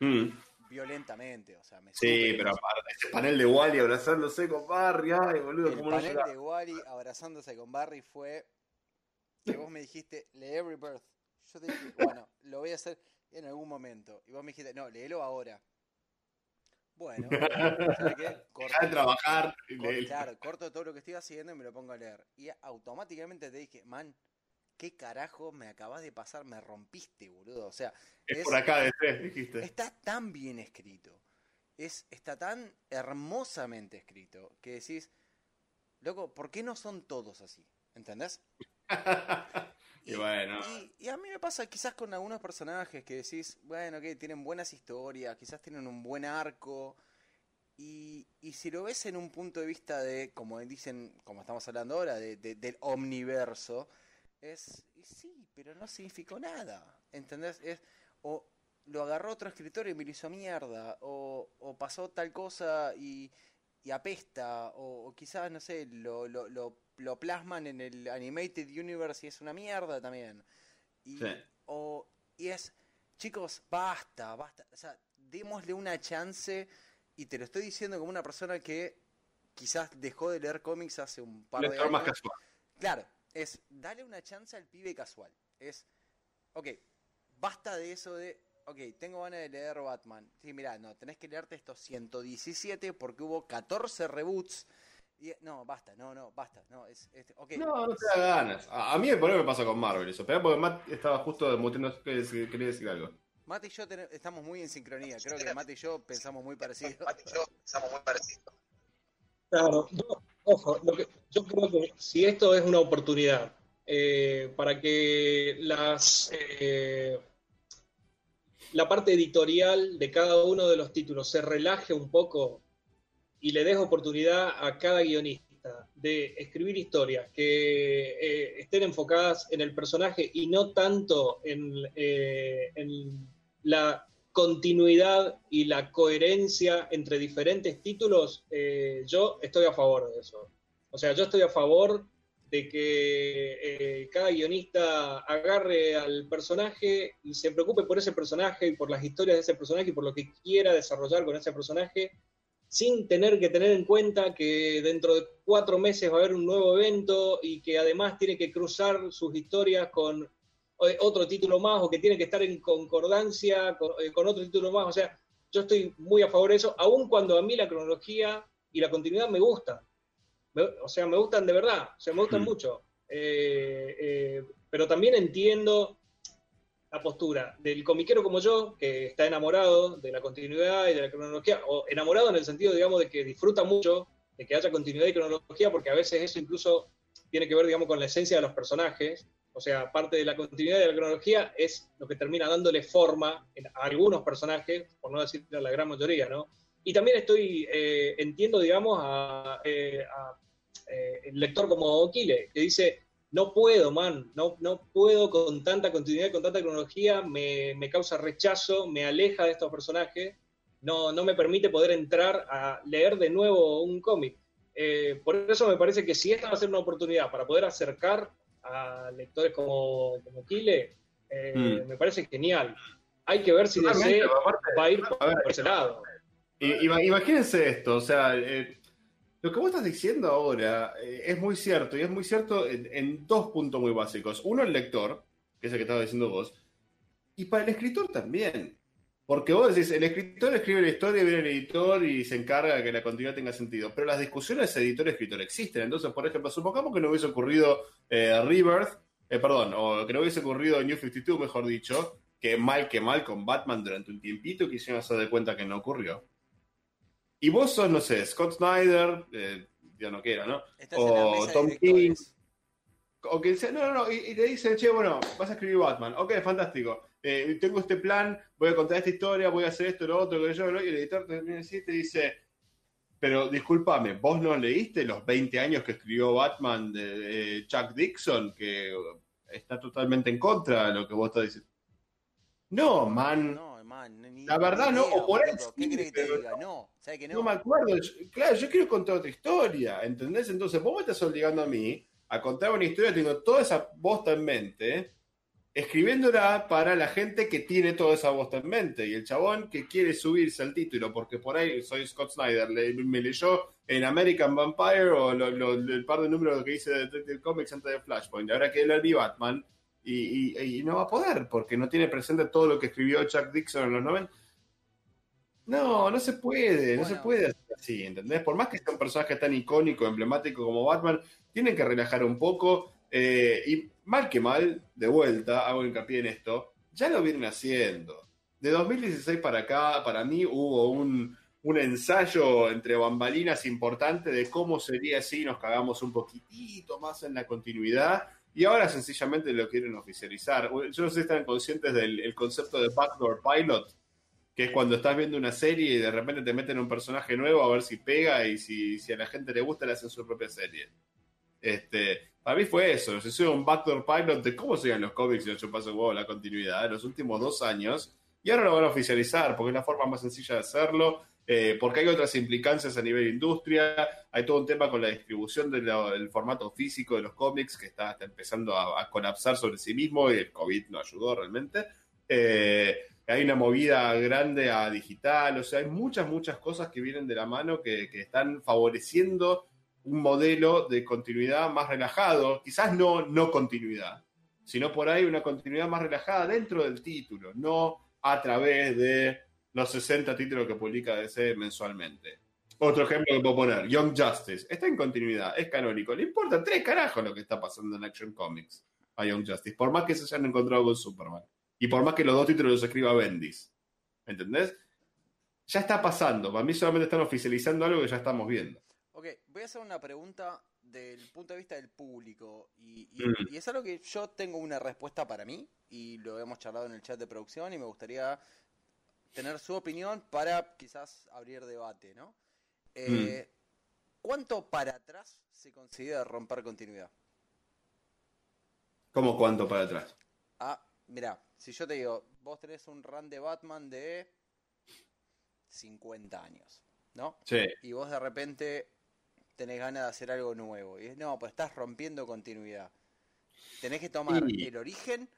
Mm. Violentamente, o sea, me Sí, pero aparte, ese panel de Wally abrazándose con Barry, ay, boludo, El cómo no panel llorar? de Wally abrazándose con Barry fue que vos me dijiste, lee Every Birth. Yo te dije, bueno, lo voy a hacer en algún momento. Y vos me dijiste, no, léelo ahora. Bueno, ¿sabes qué? Corto, trabajar. claro, corto todo lo que estoy haciendo y me lo pongo a leer. Y automáticamente te dije, man, ¿qué carajo me acabas de pasar? Me rompiste, boludo. O sea, Es es- por acá de tres, dijiste. Está tan bien escrito. Es, está tan hermosamente escrito que decís, loco, ¿por qué no son todos así? ¿Entendés? Y bueno. y- y a mí me pasa quizás con algunos personajes que decís, bueno, que tienen buenas historias, quizás tienen un buen arco. Y, y si lo ves en un punto de vista de, como dicen, como estamos hablando ahora, de, de- del omniverso, es, y sí, pero no significó nada. ¿Entendés? Es, o lo agarró otro escritor y me lo hizo mierda, o, o pasó tal cosa y, y apesta, o, o quizás, no sé, lo, lo, lo, lo plasman en el Animated Universe y es una mierda también. Y, Sí. o, y es, chicos, basta, basta, o sea, démosle una chance, y te lo estoy diciendo como una persona que quizás dejó de leer cómics hace un par de más años. casual. Claro, es dale una chance al pibe casual. Es, ok, basta de eso de, ok, tengo ganas de leer Batman. Sí, mirá, no, tenés que leerte estos 117 porque hubo 14 reboots. Y, no, basta, no, no, basta. No, es, es- ok. No, no te da ganas. A, a mí por ahí me pasa con Marvel eso. Pero porque Matt estaba justo desmuteando, quería decir quería decir algo. Matt y yo ten- estamos muy en sincronía. Creo que Matt y yo pensamos muy parecido. Claro, no, ojo, lo que, yo creo que si esto es una oportunidad eh, para que las eh, la parte editorial de cada uno de los títulos se relaje un poco y le des oportunidad a cada guionista de escribir historias que eh, estén enfocadas en el personaje y no tanto en, en la continuidad y la coherencia entre diferentes títulos, eh, yo estoy a favor de eso. O sea, yo estoy a favor de que eh, cada guionista agarre al personaje y se preocupe por ese personaje y por las historias de ese personaje y por lo que quiera desarrollar con ese personaje, sin tener que tener en cuenta que dentro de cuatro meses va a haber un nuevo evento y que además tiene que cruzar sus historias con otro título más o que tiene que estar en concordancia con, eh, con otro título más. O sea, yo estoy muy a favor de eso, aun cuando a mí la cronología y la continuidad me gustan. Me- o sea, me gustan de verdad, o sea, me gustan Mm. mucho. Eh, eh, pero también entiendo la postura del comiquero como yo, que está enamorado de la continuidad y de la cronología, o enamorado en el sentido, digamos, de que disfruta mucho de que haya continuidad y cronología, porque a veces eso incluso tiene que ver, digamos, con la esencia de los personajes. O sea, parte de la continuidad de la cronología es lo que termina dándole forma a algunos personajes, por no decir a la gran mayoría, ¿no? Y también estoy, eh, entiendo, digamos, a, eh, eh, lector como Okile, que dice, no puedo, man, no, no puedo con tanta continuidad, con tanta cronología, me, me causa rechazo, me aleja de estos personajes, no, no me permite poder entrar a leer de nuevo un cómic. Eh, por eso me parece que si esta va a ser una oportunidad para poder acercar a lectores como, como Kile, eh, Mm. me parece genial. Hay que ver si DC aparte- va a ir a ver, por ese lado. Imagínense esto, o sea, eh, lo que vos estás diciendo ahora eh, es muy cierto, y es muy cierto en, en dos puntos muy básicos. Uno, el lector, que es el que estabas diciendo vos, y para el escritor también. Porque vos decís, el escritor escribe la historia, viene el editor y se encarga de que la continuidad tenga sentido. Pero las discusiones editor-escritor existen. Entonces, por ejemplo, supongamos que no hubiese ocurrido eh, Rebirth, eh, perdón, o que no hubiese ocurrido New 52, mejor dicho, que mal que mal con Batman durante un tiempito quisieron hacer de cuenta que no ocurrió. Y vos sos, no sé, Scott Snyder, eh, ya no quiera, ¿no? Estás O Tom directores. O que dice, no, no, no, y, y te dicen, che, bueno, vas a escribir Batman. Ok, fantástico. Eh, tengo este plan, voy a contar esta historia, voy a hacer esto, lo otro, que yo, lo, y el editor te viene así y te dice, pero discúlpame, ¿vos no leíste los 20 años que escribió Batman de eh, Chuck Dixon, que está totalmente en contra de lo que vos estás diciendo? No, man. No, man, ni- La verdad, ni no, idea, o por sí, ¿Qué crees que te diga? No, ¿sabes que no? No me acuerdo. Yo- claro, yo quiero contar otra historia, ¿entendés? Entonces vos me estás obligando a mí a contar una historia teniendo toda esa bosta en mente escribiéndola para la gente que tiene toda esa voz en mente. Y el chabón que quiere subirse al título, porque por ahí soy Scott Snyder, me leyó en American Vampire o el par de números que hice de Detective Comics antes de Flashpoint. Ahora que él vi Batman y, no va a poder, porque no tiene presente todo lo que escribió Chuck Dixon en los 90. No, no se puede, no se puede hacer así, ¿entendés? Por más que sea un personaje tan icónico, emblemático como Batman, tienen que relajar un poco. Eh, y mal que mal, de vuelta, hago hincapié en esto, ya lo vienen haciendo. De 2016 para acá, para mí hubo un, un ensayo entre bambalinas importante de cómo sería si nos cagamos un poquitito más en la continuidad y ahora sencillamente lo quieren oficializar. Yo no sé si están conscientes del concepto de backdoor pilot, que es cuando estás viendo una serie y de repente te meten un personaje nuevo a ver si pega y si, si a la gente le gusta le hacen su propia serie. Este, para mí fue eso, se hizo un backdoor pilot de cómo serían los cómics y ocho pasos huevo la continuidad en los últimos dos años, y ahora lo van a oficializar porque es la forma más sencilla de hacerlo, eh, porque hay otras implicancias a nivel industria, hay todo un tema con la distribución del formato físico de los cómics que está, empezando a, colapsar sobre sí mismo y el COVID no ayudó realmente. Eh, hay una movida grande a digital, o sea, hay muchas, muchas cosas que vienen de la mano que, que están favoreciendo un modelo de continuidad más relajado, quizás no, no continuidad, sino por ahí una continuidad más relajada dentro del título, no a través de los 60 títulos que publica DC mensualmente. Otro ejemplo que puedo poner, Young Justice, está en continuidad, es canónico, le importa tres carajos lo que está pasando en Action Comics a Young Justice, por más que se hayan encontrado con Superman y por más que los dos títulos los escriba Bendis. ¿Entendés? Ya está pasando, para mí solamente están oficializando algo que ya estamos viendo. Ok, voy a hacer una pregunta del punto de vista del público. Y, mm. es algo que yo tengo una respuesta para mí. Y lo hemos charlado en el chat de producción. Y me gustaría tener su opinión para quizás abrir debate, ¿no? Eh, mm. ¿Cuánto para atrás se considera romper continuidad? ¿Cómo cuánto para atrás? Ah, mira, si yo te digo, vos tenés un run de Batman de 50 años, ¿no? Sí. Y vos de repente tenés ganas de hacer algo nuevo. Y no, pues estás rompiendo continuidad. Tenés que tomar el origen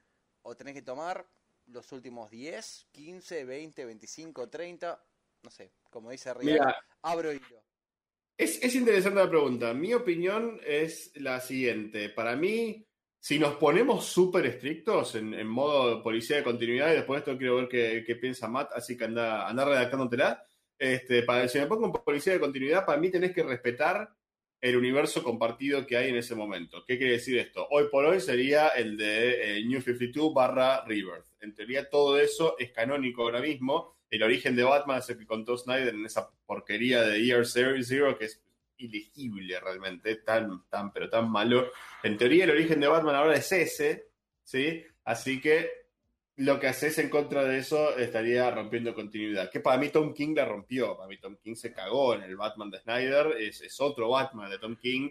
o tenés que tomar los últimos 10, 15, 20, 25, 30, no sé, como dice arriba, abro hilo. Es, es interesante la pregunta. Mi opinión es la siguiente. Para mí, si nos ponemos súper estrictos en, modo policía de continuidad, y después de esto quiero ver qué, piensa Matt, así que anda, anda redactándotela. Este, para, si me pongo en policía de continuidad, para mí tenés que respetar el universo compartido que hay en ese momento. ¿Qué quiere decir esto? Hoy por hoy sería el de eh, New 52 barra Rebirth. En teoría todo eso es canónico ahora mismo. El origen de Batman es el que contó Snyder en esa porquería de Year Zero, que es ilegible realmente, tan, tan, pero tan malo. En teoría el origen de Batman ahora es ese, ¿sí? Así que lo que haces en contra de eso estaría rompiendo continuidad. Que para mí Tom King la rompió. Para mí Tom King se cagó en el Batman de Snyder. Es, otro Batman de Tom King.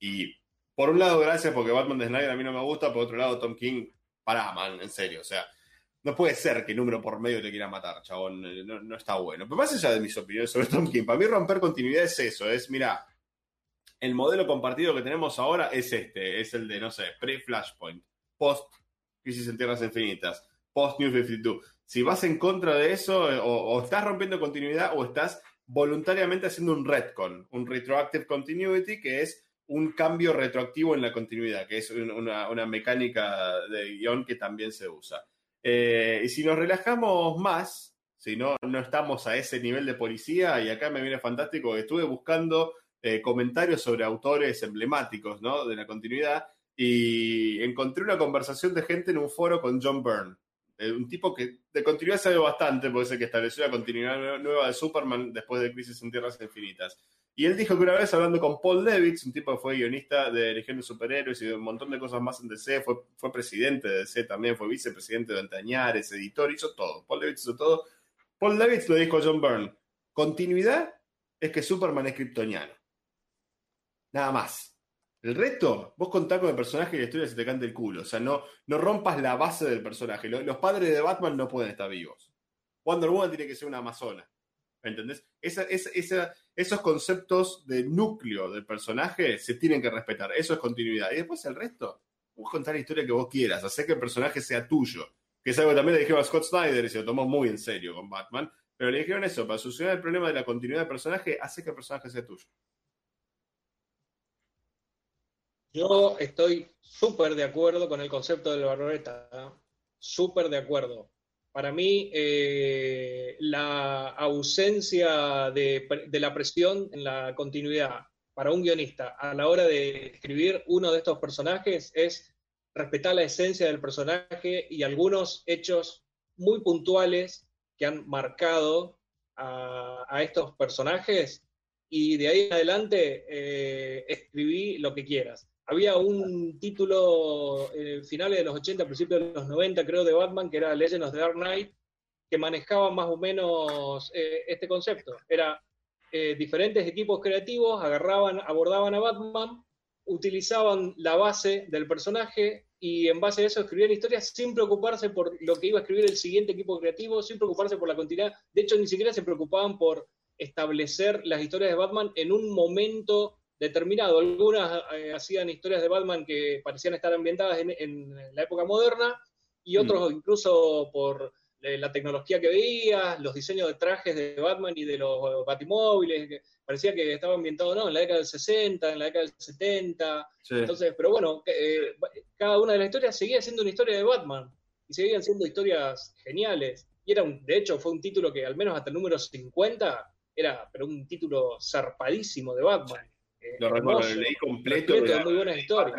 Y por un lado, gracias porque Batman de Snyder a mí no me gusta. Por otro lado, Tom King, para man, en serio. O sea, no puede ser que número por medio te quiera matar, chabón. No, no está bueno. Pero más allá de mis opiniones sobre Tom King, para mí romper continuidad es eso. Es, mira, el modelo compartido que tenemos ahora es este. Es el de, no sé, pre-Flashpoint, post Crisis en Tierras Infinitas post New 52. Si vas en contra de eso, eh, o, estás rompiendo continuidad o estás voluntariamente haciendo un retcon, un retroactive continuity, que es un cambio retroactivo en la continuidad, que es una, mecánica de guion que también se usa. Eh, y si nos relajamos más, si no, no estamos a ese nivel de policía, y acá me viene fantástico, estuve buscando eh, comentarios sobre autores emblemáticos ¿no? de la continuidad y encontré una conversación de gente en un foro con John Byrne. Eh, un tipo que de continuidad sabe bastante, puede ser que estableció la continuidad nueva de Superman después de Crisis en Tierras Infinitas. Y él dijo que una vez hablando con Paul Levitz, un tipo que fue guionista de Legión de Superhéroes y de un montón de cosas más en DC, fue, fue presidente de DC también, fue vicepresidente de Antañares, editor, hizo todo. Paul Levitz hizo todo. Paul Levitz lo dijo a John Byrne, continuidad es que Superman es kryptoniano. Nada más. El resto, vos contás con el personaje y la historia se te canta el culo. O sea, no, no rompas la base del personaje. Los, padres de Batman no pueden estar vivos. Wonder Woman tiene que ser una amazona. ¿Entendés? esos conceptos de núcleo del personaje se tienen que respetar. Eso es continuidad. Y después el resto, vos contar la historia que vos quieras, hacer que el personaje sea tuyo. Que es algo que también le dijeron a Scott Snyder y se lo tomó muy en serio con Batman. Pero le dijeron eso, para solucionar el problema de la continuidad del personaje, hace que el personaje sea tuyo. Yo estoy súper de acuerdo con el concepto del Barbareta. ¿eh? Súper de acuerdo. Para mí, eh, la ausencia de, la presión en la continuidad para un guionista a la hora de escribir uno de estos personajes es respetar la esencia del personaje y algunos hechos muy puntuales que han marcado a, a estos personajes y de ahí en adelante eh, escribí lo que quieras. Había un título finales de los 80, principios de los 90, creo, de Batman, que era Legend of the Dark Knight, que manejaba más o menos eh, este concepto. Era eh, diferentes equipos creativos agarraban, abordaban a Batman, utilizaban la base del personaje y en base a eso escribían historias sin preocuparse por lo que iba a escribir el siguiente equipo creativo, sin preocuparse por la continuidad. De hecho, ni siquiera se preocupaban por establecer las historias de Batman en un momento determinado. Algunas eh, hacían historias de Batman que parecían estar ambientadas en, en la época moderna y mm. otros mm. incluso por eh, la tecnología que veías, los diseños de trajes de Batman y de los batimóviles, que parecía que estaba ambientado ¿no? en la década del 60, en la década del 70. Sí. Entonces, pero bueno, eh, cada una de las historias seguía siendo una historia de Batman y seguían siendo historias geniales. Y era un, de hecho, fue un título que al menos hasta el número 50 era pero un título zarpadísimo de Batman. Eh, lo recuerdo, lo leí completo. completo muy buena historia.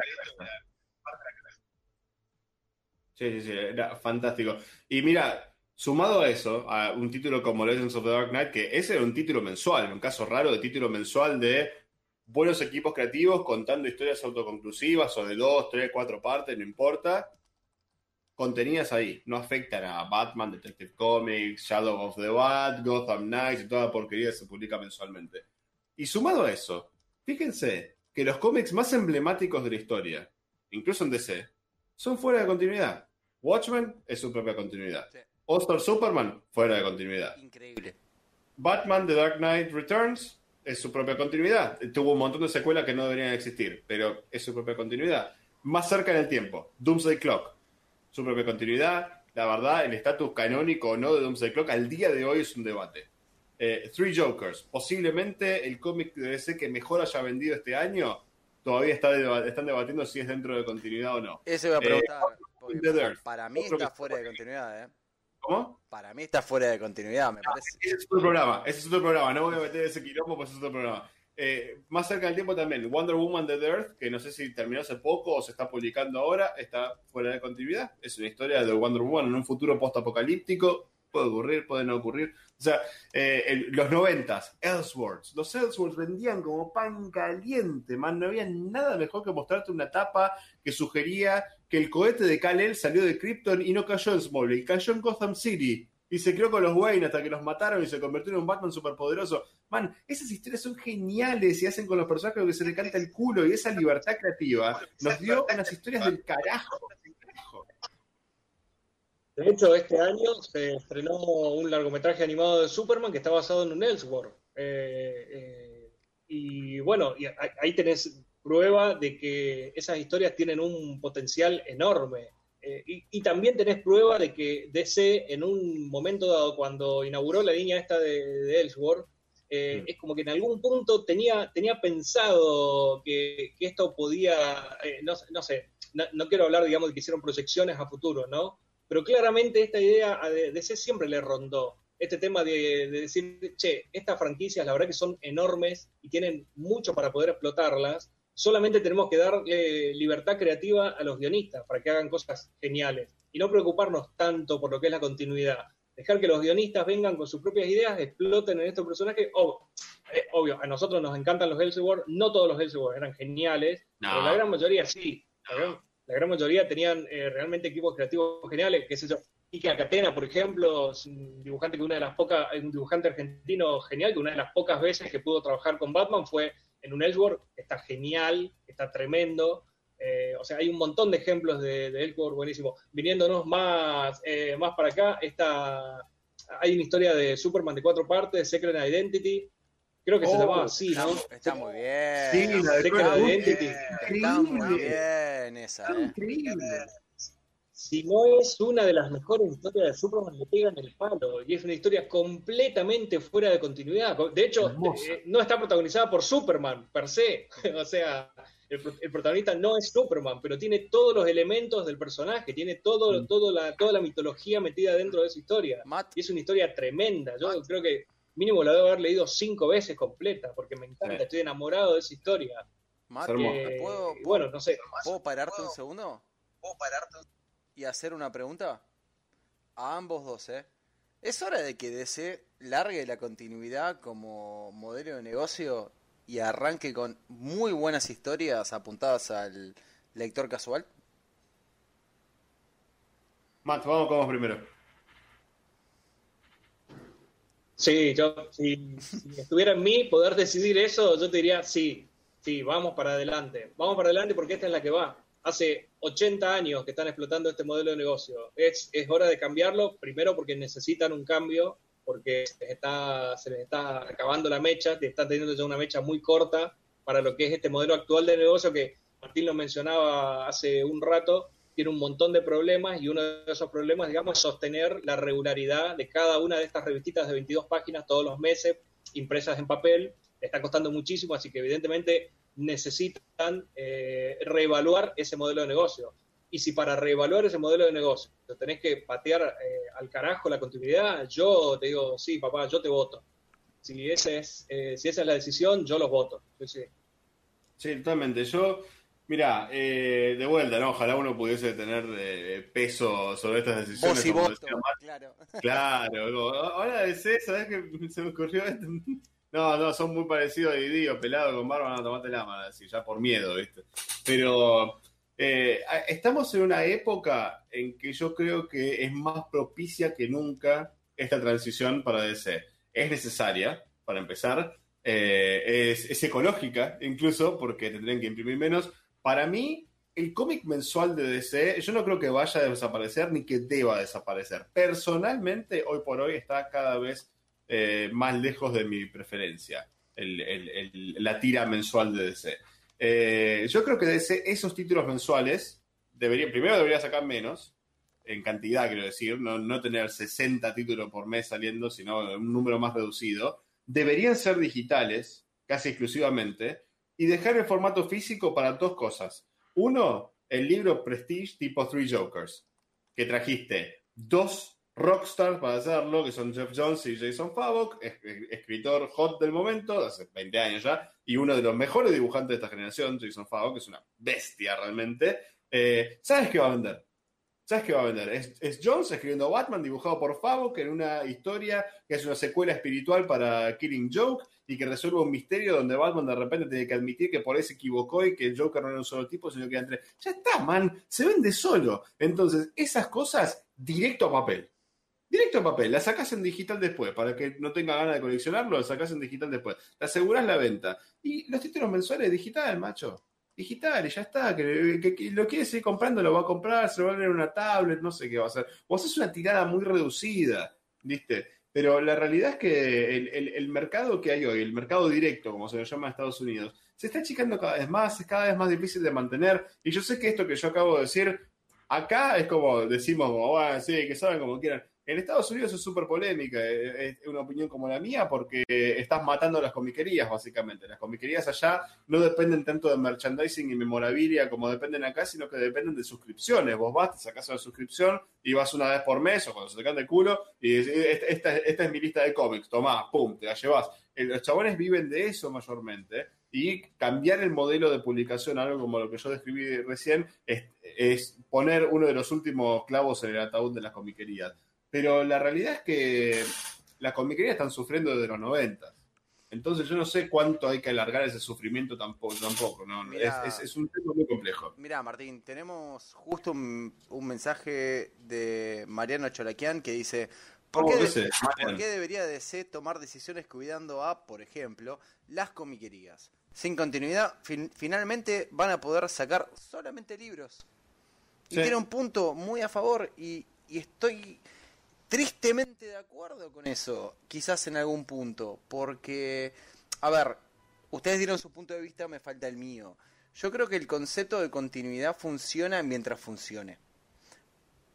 Sí, sí, sí, era fantástico. Y mira, sumado a eso, a un título como Legends of the Dark Knight, que ese era un título mensual, en un caso raro de título mensual de buenos equipos creativos contando historias autoconclusivas o de dos, tres, cuatro partes, no importa. Contenidas ahí, no afectan a Batman, Detective Comics, Shadow of the Bat, Gotham Knights y toda la porquería que se publica mensualmente. Y sumado a eso, fíjense que los cómics más emblemáticos de la historia, incluso en DC, son fuera de continuidad. Watchmen es su propia continuidad. Sí. Superman, fuera de continuidad. Increíble. Batman The Dark Knight Returns es su propia continuidad. Tuvo un montón de secuelas que no deberían existir, pero es su propia continuidad. Más cerca en el tiempo, Doomsday Clock, su propia continuidad. La verdad, el estatus canónico o no de Doomsday Clock al día de hoy es un debate. Eh, Three Jokers, posiblemente el cómic de DC que mejor haya vendido este año, todavía está están debatiendo si es dentro de continuidad o no. Ese voy a preguntar. Eh, para mí está fuera de continuidad, ¿eh? ¿Cómo? Para mí está fuera de continuidad, me parece. Ese es otro programa, ese es otro programa, no voy a meter ese quilombo, pues es otro programa. Eh, más cerca del tiempo también, Wonder Woman The Earth, que no sé si terminó hace poco o se está publicando ahora, está fuera de continuidad. Es una historia de Wonder Woman en un futuro post-apocalíptico. Puede ocurrir, puede no ocurrir. O sea, eh, los noventas, Elseworlds. Los Elseworlds vendían como pan caliente, man. No había nada mejor que mostrarte una tapa que sugería que el cohete de Kal-El salió de Krypton y no cayó en Smallville, cayó en Gotham City. Y se creó con los Wayne hasta que los mataron y se convirtió en un Batman superpoderoso. Man, esas historias son geniales y hacen con los personajes lo que se le canta el culo y esa libertad creativa nos dio unas historias del carajo. De hecho, este año se estrenó un largometraje animado de Superman que está basado en un Elseworld. Eh, eh, y bueno, y ahí tenés prueba de que esas historias tienen un potencial enorme. Eh, y, y, también tenés prueba de que DC, en un momento dado, cuando inauguró la línea esta de, de Elseworld, eh, mm. es como que en algún punto tenía, tenía pensado que, que esto podía, eh, no, no, sé, no, no, quiero hablar, digamos, de que hicieron proyecciones a futuro, ¿no? Pero claramente esta idea a DC siempre le rondó. Este tema de, de decir, che, estas franquicias la verdad que son enormes y tienen mucho para poder explotarlas, solamente tenemos que dar eh, libertad creativa a los guionistas para que hagan cosas geniales y no preocuparnos tanto por lo que es la continuidad. Dejar que los guionistas vengan con sus propias ideas, exploten en estos personajes. Oh, eh, obvio, a nosotros nos encantan los Elseworlds, no todos los Elseworlds eran geniales, no. pero la gran mayoría sí. La gran mayoría tenían eh, realmente equipos creativos geniales, qué sé yo. Ike Acatena, por ejemplo, es un dibujante que una de las pocas, un dibujante argentino genial, que una de las pocas veces que pudo trabajar con Batman fue en un Elseworld, está genial, está tremendo. Eh, o sea, hay un montón de ejemplos de, de buenísimo. Viniéndonos más, eh, más para acá, está, hay una historia de Superman de cuatro partes, Secret Identity. Creo que oh, se llamaba así, está, ¿no? Está muy bien. Sí, la de Secret Identity. Está muy bien. en esa. ¿eh? Increíble si no es una de las mejores historias de Superman, le pegan el palo. Y es una historia completamente fuera de continuidad. De hecho, eh, no está protagonizada por Superman, per se. o sea, el, protagonista no es Superman, pero tiene todos los elementos del personaje, tiene todo, mm. todo la, toda la mitología metida dentro de esa historia. Y es una historia tremenda. Yo creo que mínimo la debo haber leído cinco veces completa, porque me encanta, estoy enamorado de esa historia. Matt, ¿puedo, bueno, no sé. ¿Puedo pararte un segundo? ¿Puedo pararte un y hacer una pregunta? A ambos dos, ¿eh? ¿Es hora de que DC largue la continuidad como modelo de negocio y arranque con muy buenas historias apuntadas al lector casual? Matt, vamos con vos primero. Sí, yo, si, estuviera en mí poder decidir eso, yo te diría sí, sí, vamos para adelante. Vamos para adelante porque esta es la que va hace 80 años que están explotando este modelo de negocio. Es, es hora de cambiarlo, primero porque necesitan un cambio, porque se les está, se les está acabando la mecha, están teniendo ya una mecha muy corta para lo que es este modelo actual de negocio que Martín lo mencionaba hace un rato, tiene un montón de problemas y uno de esos problemas, digamos, es sostener la regularidad de cada una de estas revistitas de 22 páginas todos los meses, impresas en papel. Está costando muchísimo, así que evidentemente necesitan eh, reevaluar ese modelo de negocio. Y si para reevaluar ese modelo de negocio tenés que patear eh, al carajo la continuidad, yo te digo, sí, papá, yo te voto. Si, ese es, eh, si esa es la decisión, yo los voto. Sí, sí. totalmente. Yo, mira, de vuelta, ¿no? Ojalá uno pudiese tener peso sobre estas decisiones. claro. Claro, ahora de ¿sabes qué se me ocurrió esto? No, no, son muy parecidos a Didio, pelado con barba, no tomate la mano, así, ya por miedo, ¿viste? Pero eh, estamos en una época en que yo creo que es más propicia que nunca esta transición para DC. Es necesaria, para empezar, eh, es, ecológica incluso, porque tendrían que imprimir menos. Para mí, el cómic mensual de DC, yo no creo que vaya a desaparecer ni que deba desaparecer. Personalmente, hoy por hoy está cada vez eh, más lejos de mi preferencia, la tira mensual de DC. Eh, yo creo que DC, esos títulos mensuales, debería, primero debería sacar menos, en cantidad quiero decir, no, no tener 60 títulos por mes saliendo, sino un número más reducido. Deberían ser digitales, casi exclusivamente, y dejar el formato físico para dos cosas. Uno, el libro Prestige tipo Three Jokers, que trajiste dos rockstars para hacerlo, que son Jeff Jones y Jason Favok, escritor hot del momento, hace 20 años ya, y uno de los mejores dibujantes de esta generación, Jason Favok, que es una bestia realmente. Eh, ¿Sabes qué va a vender? ¿Sabes qué va a vender? Es, Jones escribiendo Batman, dibujado por Favok, en una historia que es una secuela espiritual para Killing Joke y que resuelve un misterio donde Batman de repente tiene que admitir que por ahí se equivocó y que Joker no era un solo tipo, sino que entre. Ya está, man, se vende solo. Entonces, esas cosas directo a papel Directo en papel, la sacas en digital después, para que no tenga ganas de coleccionarlo, la sacas en digital después. Te aseguras la venta. Y los títulos mensuales, digital, macho. Digital, y ya está. Que, lo quiere seguir comprando, lo va a comprar, se lo va a leer una tablet, no sé qué va a hacer. O haces una tirada muy reducida, ¿viste? Pero la realidad es que el, mercado que hay hoy, el mercado directo, como se lo llama en Estados Unidos, se está achicando cada vez más, es cada vez más difícil de mantener. Y yo sé que esto que yo acabo de decir, acá es como decimos, bueno, sí, que saben como quieran. En Estados Unidos es súper polémica, eh, es una opinión como la mía, porque estás matando las comiquerías, básicamente. Las comiquerías allá no dependen tanto de merchandising y memorabilia como dependen acá, sino que dependen de suscripciones. Vos vas, te sacas una suscripción y vas una vez por mes o cuando se te canta el culo y esta, esta es mi lista de cómics, tomá, pum, te la llevas. Eh, los chabones viven de eso mayormente y cambiar el modelo de publicación, algo como lo que yo describí recién, es poner uno de los últimos clavos en el ataúd de las comiquerías. Pero la realidad es que las comiquerías están sufriendo desde los 90. Entonces yo no sé cuánto hay que alargar ese sufrimiento tampoco, tampoco ¿no? es, un tema muy complejo. Mira, Martín, tenemos justo un, mensaje de Mariano Cholaquian que dice, ¿por qué, ¿por qué debería DC tomar decisiones cuidando a, por ejemplo, las comiquerías? Sin continuidad, finalmente van a poder sacar solamente libros. Y tiene un punto muy a favor y, y estoy tristemente de acuerdo con eso, quizás en algún punto, porque, a ver, ustedes dieron su punto de vista, me falta el mío. Yo creo que el concepto de continuidad funciona mientras funcione.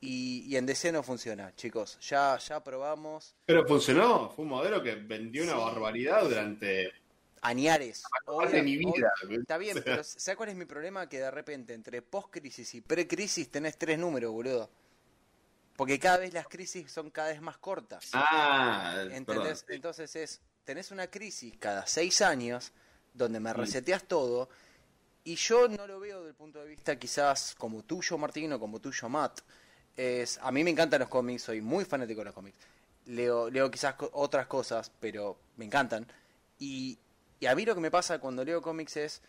Y, en DC no funciona, chicos. Ya, ya probamos. Pero funcionó. Fue un modelo que vendió una barbaridad durante Añares. de mi vida. está bien, pero ¿sabes cuál es mi problema? Que de repente entre post-crisis y pre-crisis tenés tres números, boludo. Porque cada vez las crisis son cada vez más cortas. Ah, ¿entendés? Entonces es, tenés una crisis cada seis años donde me reseteas todo y yo no lo veo desde el punto de vista quizás como tuyo, Martín, o como tuyo, Matt. Es, a mí me encantan los cómics, soy muy fanático de los cómics. Leo, leo quizás otras cosas, pero me encantan. Y, y a mí lo que me pasa cuando leo cómics es,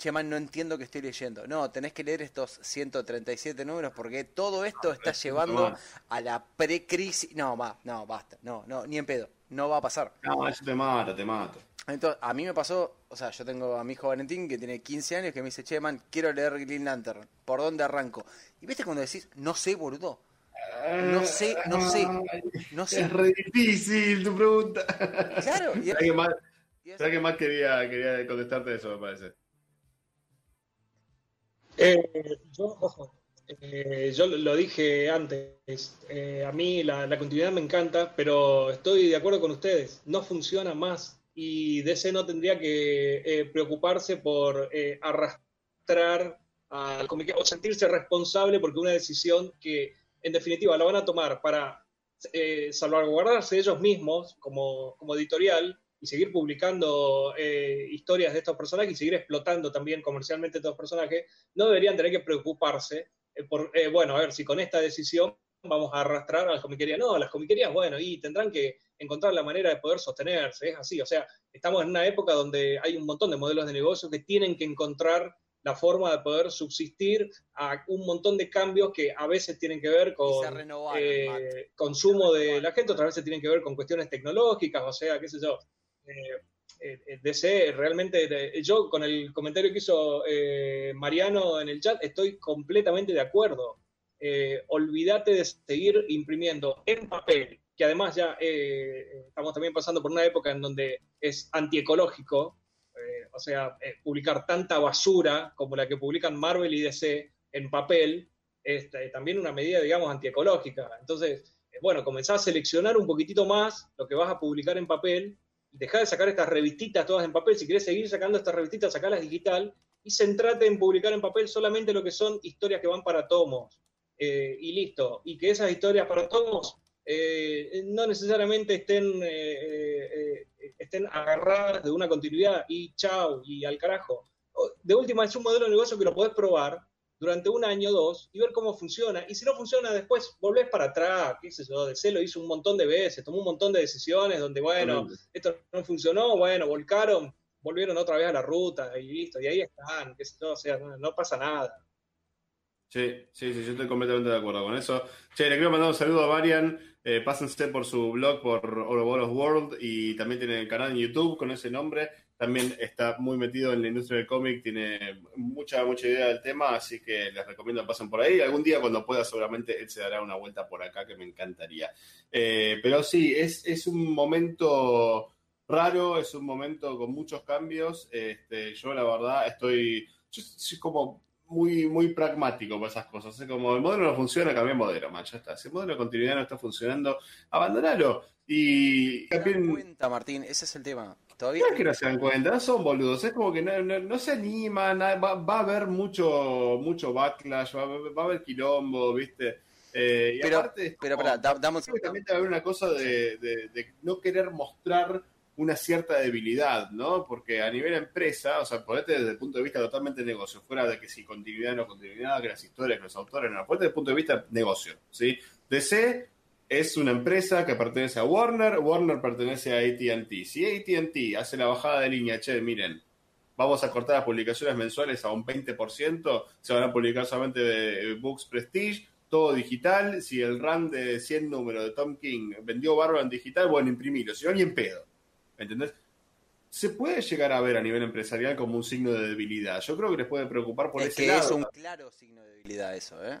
che, man, no entiendo que estoy leyendo. No, tenés que leer estos 137 números porque todo esto está llevando a la pre-crisis. No, va, no, basta. No, no, ni en pedo. No va a pasar. No, eso te mata, te mata. Entonces, a mí me pasó, o sea, yo tengo a mi hijo Valentín que tiene 15 años que me dice, che, man, quiero leer Green Lantern. ¿Por dónde arranco? Y viste cuando decís, no sé, boludo. No sé, no sé, no sé. Es re difícil tu pregunta. Claro. Y ¿Sabes más, que más quería, quería contestarte eso, me parece? Eh, yo, ojo, eh, yo lo dije antes, eh, a mí la, continuidad me encanta, pero estoy de acuerdo con ustedes, no funciona más y DC no tendría que preocuparse por arrastrar al comité o sentirse responsable porque una decisión que en definitiva la van a tomar para salvaguardarse ellos mismos como editorial y seguir publicando eh, historias de estos personajes y seguir explotando también comercialmente estos personajes, no deberían tener que preocuparse eh, por, eh, bueno, a ver si con esta decisión vamos a arrastrar a las comiquerías. No, las comiquerías, bueno, y tendrán que encontrar la manera de poder sostenerse, es así, o sea, estamos en una época donde hay un montón de modelos de negocio que tienen que encontrar la forma de poder subsistir a un montón de cambios que a veces tienen que ver con consumo de la gente, otras veces tienen que ver con cuestiones tecnológicas, o sea, qué sé yo. Eh, eh, DC realmente, yo con el comentario que hizo eh, Mariano en el chat, estoy completamente de acuerdo. olvídate de seguir imprimiendo en papel, que además ya estamos también pasando por una época en donde es antiecológico, o sea, publicar tanta basura como la que publican Marvel y DC en papel, es también una medida, digamos, antiecológica. Entonces, bueno, comenzá a seleccionar un poquitito más lo que vas a publicar en papel deja de sacar estas revistitas todas en papel, si querés seguir sacando estas revistitas, sacalas digital y centrate en publicar en papel solamente lo que son historias que van para tomos. Eh, y listo. Y que esas historias para tomos eh, no necesariamente estén, eh, estén agarradas de una continuidad y chao y al carajo. De última, es un modelo de negocio que lo podés probar durante un año o dos y ver cómo funciona. Y si no funciona, después volvés para atrás, qué sé yo, DC lo hizo un montón de veces, tomó un montón de decisiones donde, bueno, esto no funcionó, bueno, volcaron, volvieron otra vez a la ruta y listo, y ahí están, qué sé yo, o sea, no, pasa nada. Sí, sí, sí, yo estoy completamente de acuerdo con eso. Che, le quiero mandar un saludo a Marian. Eh, pásense por su blog, por Ouroboros World, y también tiene el canal en YouTube con ese nombre también está muy metido en la industria del cómic, tiene mucha, mucha idea del tema, así que les recomiendo que pasen por ahí. Algún día cuando pueda seguramente él se dará una vuelta por acá que me encantaría. Eh, pero sí, es, es un momento raro, es un momento con muchos cambios. Este, yo la verdad estoy, como muy, muy pragmático para esas cosas. Es como el modelo no funciona, cambia el modelo, man, ya está. Si el modelo de continuidad no está funcionando, abandonalo. Y cuenta, Martín, ese es el tema. Todavía... No es que no se dan cuenta, no son boludos, es como que no, se animan, va, a haber mucho, mucho backlash, va, a haber quilombo, ¿viste? Eh, y pero, aparte, pero, damos... también te va a haber una cosa de, no querer mostrar una cierta debilidad, ¿no? Porque a nivel empresa, o sea, ponete desde el punto de vista totalmente de negocio, fuera de que si continuidad o no continuidad, que las historias, que los autores, no, ponete desde el punto de vista negocio, ¿sí? DC es una empresa que pertenece a Warner, Warner pertenece a ATT. Si ATT hace la bajada de línea, che, miren, vamos a cortar las publicaciones mensuales a un 20%, se van a publicar solamente de Books Prestige, todo digital, si el run de 100 números de Tom King vendió bárbaro en digital, bueno, imprimirlo, si no, ni en pedo. ¿Entendés? Se puede llegar a ver a nivel empresarial como un signo de debilidad. Yo creo que les puede preocupar por ese lado. Es un claro signo de debilidad eso, ¿eh?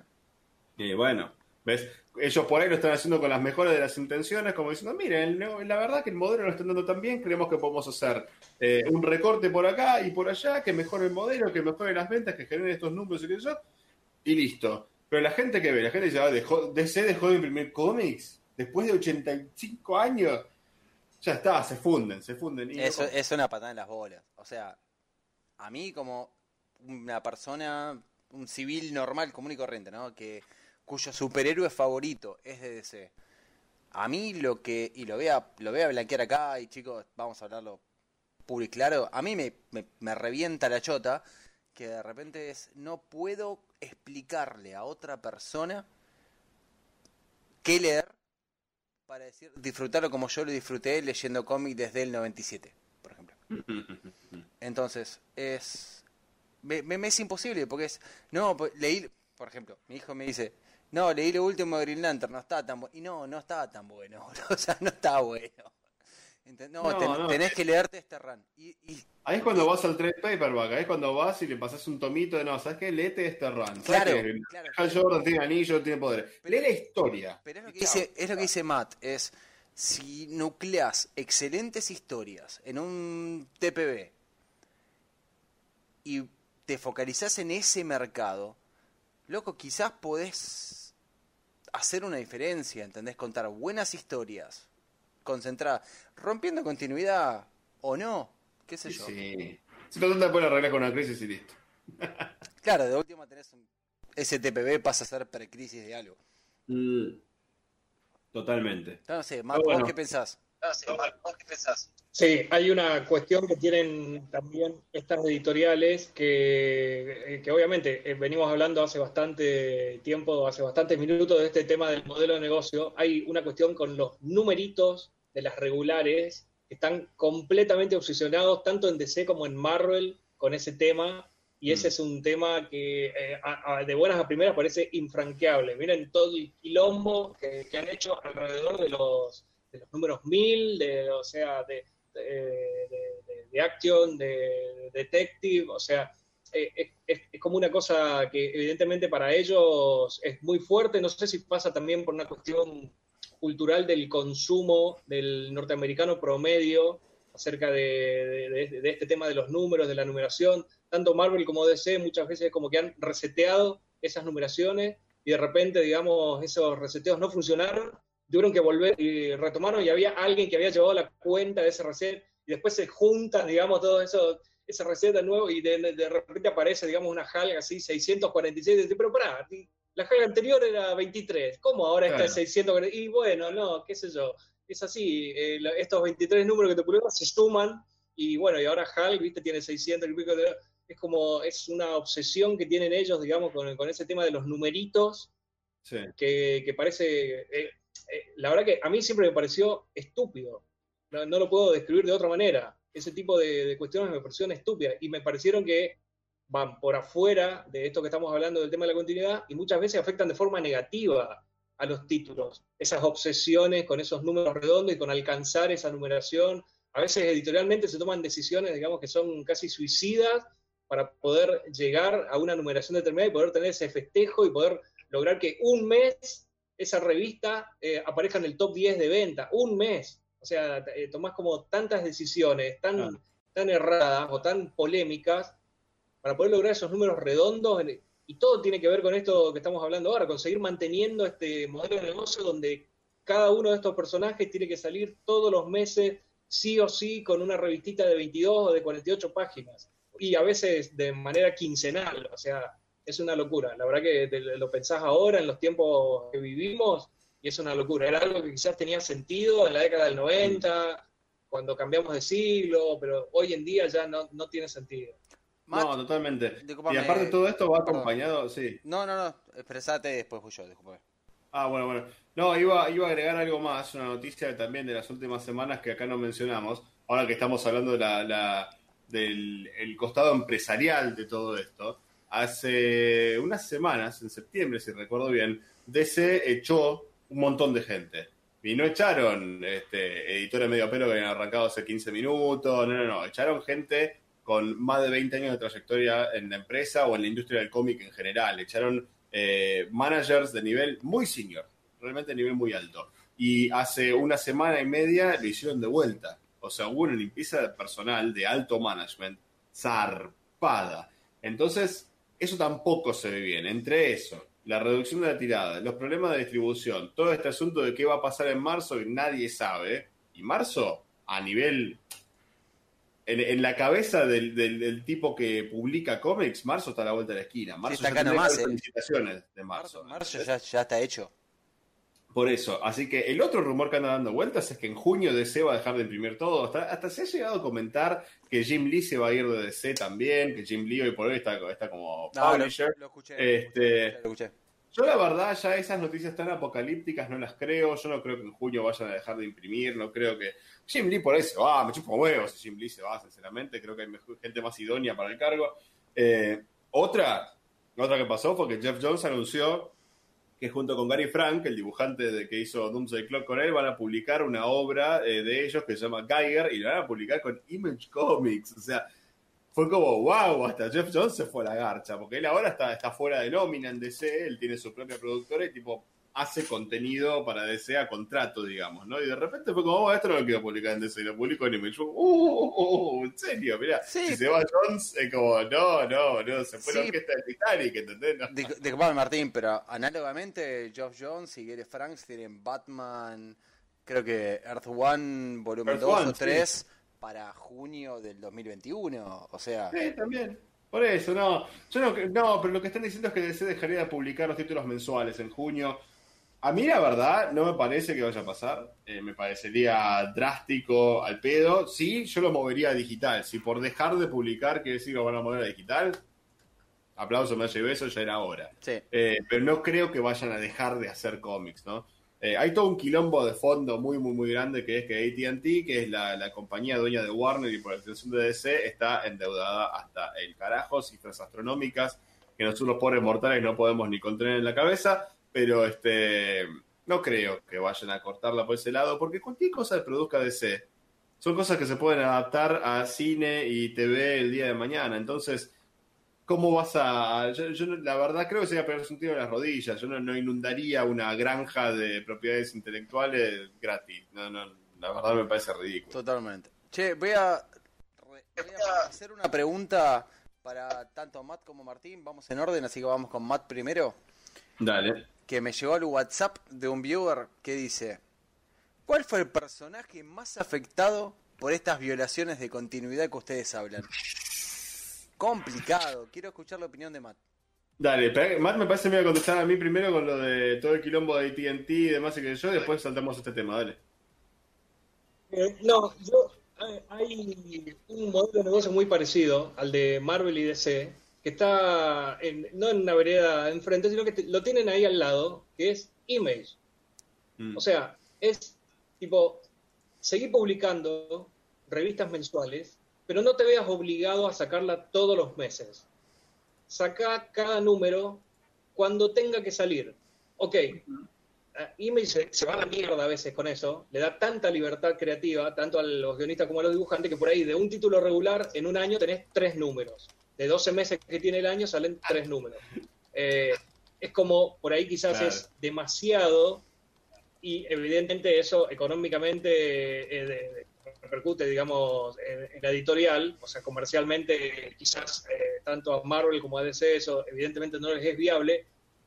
Y bueno, ¿Ves? Ellos por ahí lo están haciendo con las mejores de las intenciones, como diciendo, miren, la verdad que el modelo no está andando tan bien, creemos que podemos hacer eh, un recorte por acá y por allá, que mejore el modelo, que mejore las ventas, que genere estos números y que eso, y listo. Pero la gente que ve, la gente dice, ah, dejó, DC dejó de imprimir cómics después de 85 años. Ya está, se funden, se funden. Eso es una patada en las bolas. O sea, a mí como una persona, un civil normal, común y corriente, ¿no? Que cuyo superhéroe favorito es de DC. A mí lo que, y lo voy a, lo voy a blanquear acá, y chicos, vamos a hablarlo público y claro, a mí me, me, revienta la chota que de repente es, no puedo explicarle a otra persona qué leer para decir, disfrutarlo como yo lo disfruté leyendo cómics desde el 97, por ejemplo. Entonces, es... Me, me, es imposible, porque es... No, pues, leí, por ejemplo, mi hijo me dice, no, leí lo último de Green Lantern, no está tan bueno. Y no, no está tan bueno, o sea, no está bueno. No, tenés que leerte este run. Y, ahí es cuando vas al trade paperback, ahí es cuando vas y le pasas un tomito de no, ¿sabes qué? Leete este run. Claro, claro, Jordan tiene anillo, tiene poder. Lee la historia. Pero es lo, que dice, es lo que dice Matt, es si nucleas excelentes historias en un TPB y te focalizás en ese mercado, loco, quizás podés hacer una diferencia, ¿entendés? Contar buenas historias, concentradas, rompiendo continuidad o no, qué sé yo. Sí. Si no te puedes arreglar con una crisis y listo. claro, de última tenés un STPB pasa a ser precrisis de algo. Mm. Totalmente. No, sé, Marco, qué pensás? No sé, ¿vos qué pensás? Sí, hay una cuestión que tienen también estas editoriales que, eh, que obviamente eh, venimos hablando hace bastante tiempo, hace bastantes minutos de este tema del modelo de negocio. Hay una cuestión con los numeritos de las regulares que están completamente obsesionados tanto en DC como en Marvel con ese tema y ese mm. es un tema que eh, de buenas a primeras parece infranqueable. Miren todo el quilombo que, han hecho alrededor de los, de los números mil, de, o sea, de, de, action, de, detective, o sea, eh, es, como una cosa que evidentemente para ellos es muy fuerte, no sé si pasa también por una cuestión cultural del consumo del norteamericano promedio acerca de, este tema de los números, de la numeración, tanto Marvel como DC muchas veces como que han reseteado esas numeraciones y de repente, digamos, esos reseteos no funcionaron tuvieron que volver y retomaron y había alguien que había llevado la cuenta de ese reset y después se juntan, digamos, todo eso, ese reset de nuevo y de, repente aparece, digamos, una jalga así, 646, pero pará, la jalga anterior era 23, ¿cómo ahora está 646? Y bueno, no, qué sé yo, es así, eh, estos 23 números que te pusieron se suman y bueno, y ahora HAL, viste, tiene 600 y pico de... Es como, es una obsesión que tienen ellos, digamos, con, con ese tema de los numeritos, que, que, parece, eh, eh, la verdad que a mí siempre me pareció estúpido. No, lo puedo describir de otra manera. Ese tipo de, cuestiones me parecieron estúpidas y me parecieron que van por afuera de esto que estamos hablando del tema de la continuidad y muchas veces afectan de forma negativa a los títulos. Esas obsesiones con esos números redondos y con alcanzar esa numeración. A veces editorialmente se toman decisiones, digamos, que son casi suicidas para poder llegar a una numeración determinada y poder tener ese festejo y poder lograr que un mes esa revista eh, aparezca en el top 10 de venta, un mes. O sea, eh, tomás como tantas decisiones tan, tan erradas o tan polémicas para poder lograr esos números redondos. Y todo tiene que ver con esto que estamos hablando ahora, con seguir manteniendo este modelo de negocio donde cada uno de estos personajes tiene que salir todos los meses, sí o sí, con una revistita de 22 o de 48 páginas. Y a veces de manera quincenal. O sea, es una locura. La verdad que lo pensás ahora, en los tiempos que vivimos, y es una locura. Era algo que quizás tenía sentido en la década del 90, cuando cambiamos de siglo, pero hoy en día ya no, tiene sentido. no, totalmente. y aparte todo esto va acompañado, sí. No, no, no, expresate después fui yo, disculpe. Ah, bueno, bueno. No, iba, iba a agregar algo más, una noticia también de las últimas semanas que acá no mencionamos, ahora que estamos hablando de la, del el costado empresarial de todo esto hace unas semanas, en septiembre, si recuerdo bien, DC echó un montón de gente. Y no echaron este, editores medio pelo que habían arrancado hace 15 minutos, no, no, no, echaron gente con más de 20 años de trayectoria en la empresa o en la industria del cómic en general. Echaron eh, managers de nivel muy senior, realmente de nivel muy alto. Y hace una semana y media lo hicieron de vuelta. O sea, hubo una limpieza de personal de alto management zarpada. Entonces, eso tampoco se ve bien. Entre eso, la reducción de la tirada, los problemas de distribución, todo este asunto de qué va a pasar en marzo y nadie sabe. Y marzo, a nivel en, la cabeza del, tipo que publica cómics, marzo está a la vuelta de la esquina. Marzo está acá nomás, eh. felicitaciones de marzo. Marzo, ya, está hecho. Por eso, así que el otro rumor que anda dando vueltas es que en junio DC va a dejar de imprimir todo. Hasta, se ha llegado a comentar que Jim Lee se va a ir de DC también, que Jim Lee hoy por hoy está, está como publisher. Lo, escuché, este, lo escuché. Yo la verdad ya esas noticias tan apocalípticas no las creo, yo no creo que en junio vayan a dejar de imprimir, no creo que... Jim Lee por ahí se va, me chupo huevos si Jim Lee se va, sinceramente, creo que hay gente más idónea para el cargo. Eh, otra, otra que pasó fue que Jeff Jones anunció que junto con Gary Frank, el dibujante de que hizo Doomsday Clock con él, van a publicar una obra eh, de ellos que se llama Geiger y la van a publicar con Image Comics, o sea fue como, wow, hasta Jeff Jones se fue a la garcha, porque él ahora está, está fuera de nómina en DC, él tiene su propia productora y tipo hace contenido para DC a contrato, digamos, ¿no? Y de repente fue como, oh, esto no lo quiero publicar en DC, lo publico en Image. Uh, uh, uh, en serio, mira, si se va Jones, es como, no, no, no, se fue la orquesta de Titanic, ¿entendés? No. Disculpame, Martín, pero análogamente, Geoff Jones y Gary Franks tienen Batman, creo que Earth One, volumen 2 o 3 para junio del 2021. O sea. Sí, también. Por eso, no. Yo no, no, pero lo que están diciendo es que DC dejaría de publicar los títulos mensuales en junio. A mí, la verdad, no me parece que vaya a pasar. Eh, me parecería drástico al pedo. Sí, yo lo movería a digital. Si por dejar de publicar quiere decir que lo van a mover a digital, aplauso, me hace beso, ya era hora. Sí. Eh, pero no creo que vayan a dejar de hacer cómics, ¿no? Eh, hay todo un quilombo de fondo muy, muy, muy grande que es que ATT, que es la, compañía dueña de Warner y por extensión de DC, está endeudada hasta el carajo, cifras astronómicas que nosotros los pobres mortales no podemos ni contener en la cabeza, pero este no creo que vayan a cortarla por ese lado, porque cualquier cosa que produzca DC son cosas que se pueden adaptar a cine y TV el día de mañana. Entonces, ¿Cómo vas a.? Yo, la verdad creo que sería pegarse un tiro en las rodillas. Yo no, inundaría una granja de propiedades intelectuales gratis. No, no, la verdad me parece ridículo. Totalmente. Che, voy a, hacer una pregunta para tanto Matt como Martín. Vamos en orden, así que vamos con Matt primero. Dale. Que me llegó al WhatsApp de un viewer que dice: ¿Cuál fue el personaje más afectado por estas violaciones de continuidad que ustedes hablan? complicado. Quiero escuchar la opinión de Matt. Dale, Matt me parece que me iba a contestar a mí primero con lo de todo el quilombo de ATT y demás y que yo, y después saltamos a este tema, dale. Eh, no, yo hay un modelo de negocio muy parecido al de Marvel y DC, que está en, no en una vereda enfrente, sino que lo tienen ahí al lado, que es Image. Mm. O sea, es tipo, seguir publicando revistas mensuales pero no te veas obligado a sacarla todos los meses. Saca cada número cuando tenga que salir. Ok, Image se, se, va a la mierda a veces con eso, le da tanta libertad creativa, tanto a los guionistas como a los dibujantes, que por ahí de un título regular en un año tenés tres números. De 12 meses que tiene el año salen tres números. Eh, es como, por ahí quizás es demasiado y evidentemente eso económicamente eh, repercute, digamos, en, la editorial, o sea, comercialmente quizás eh, tanto a Marvel como a DC eso evidentemente no les es viable,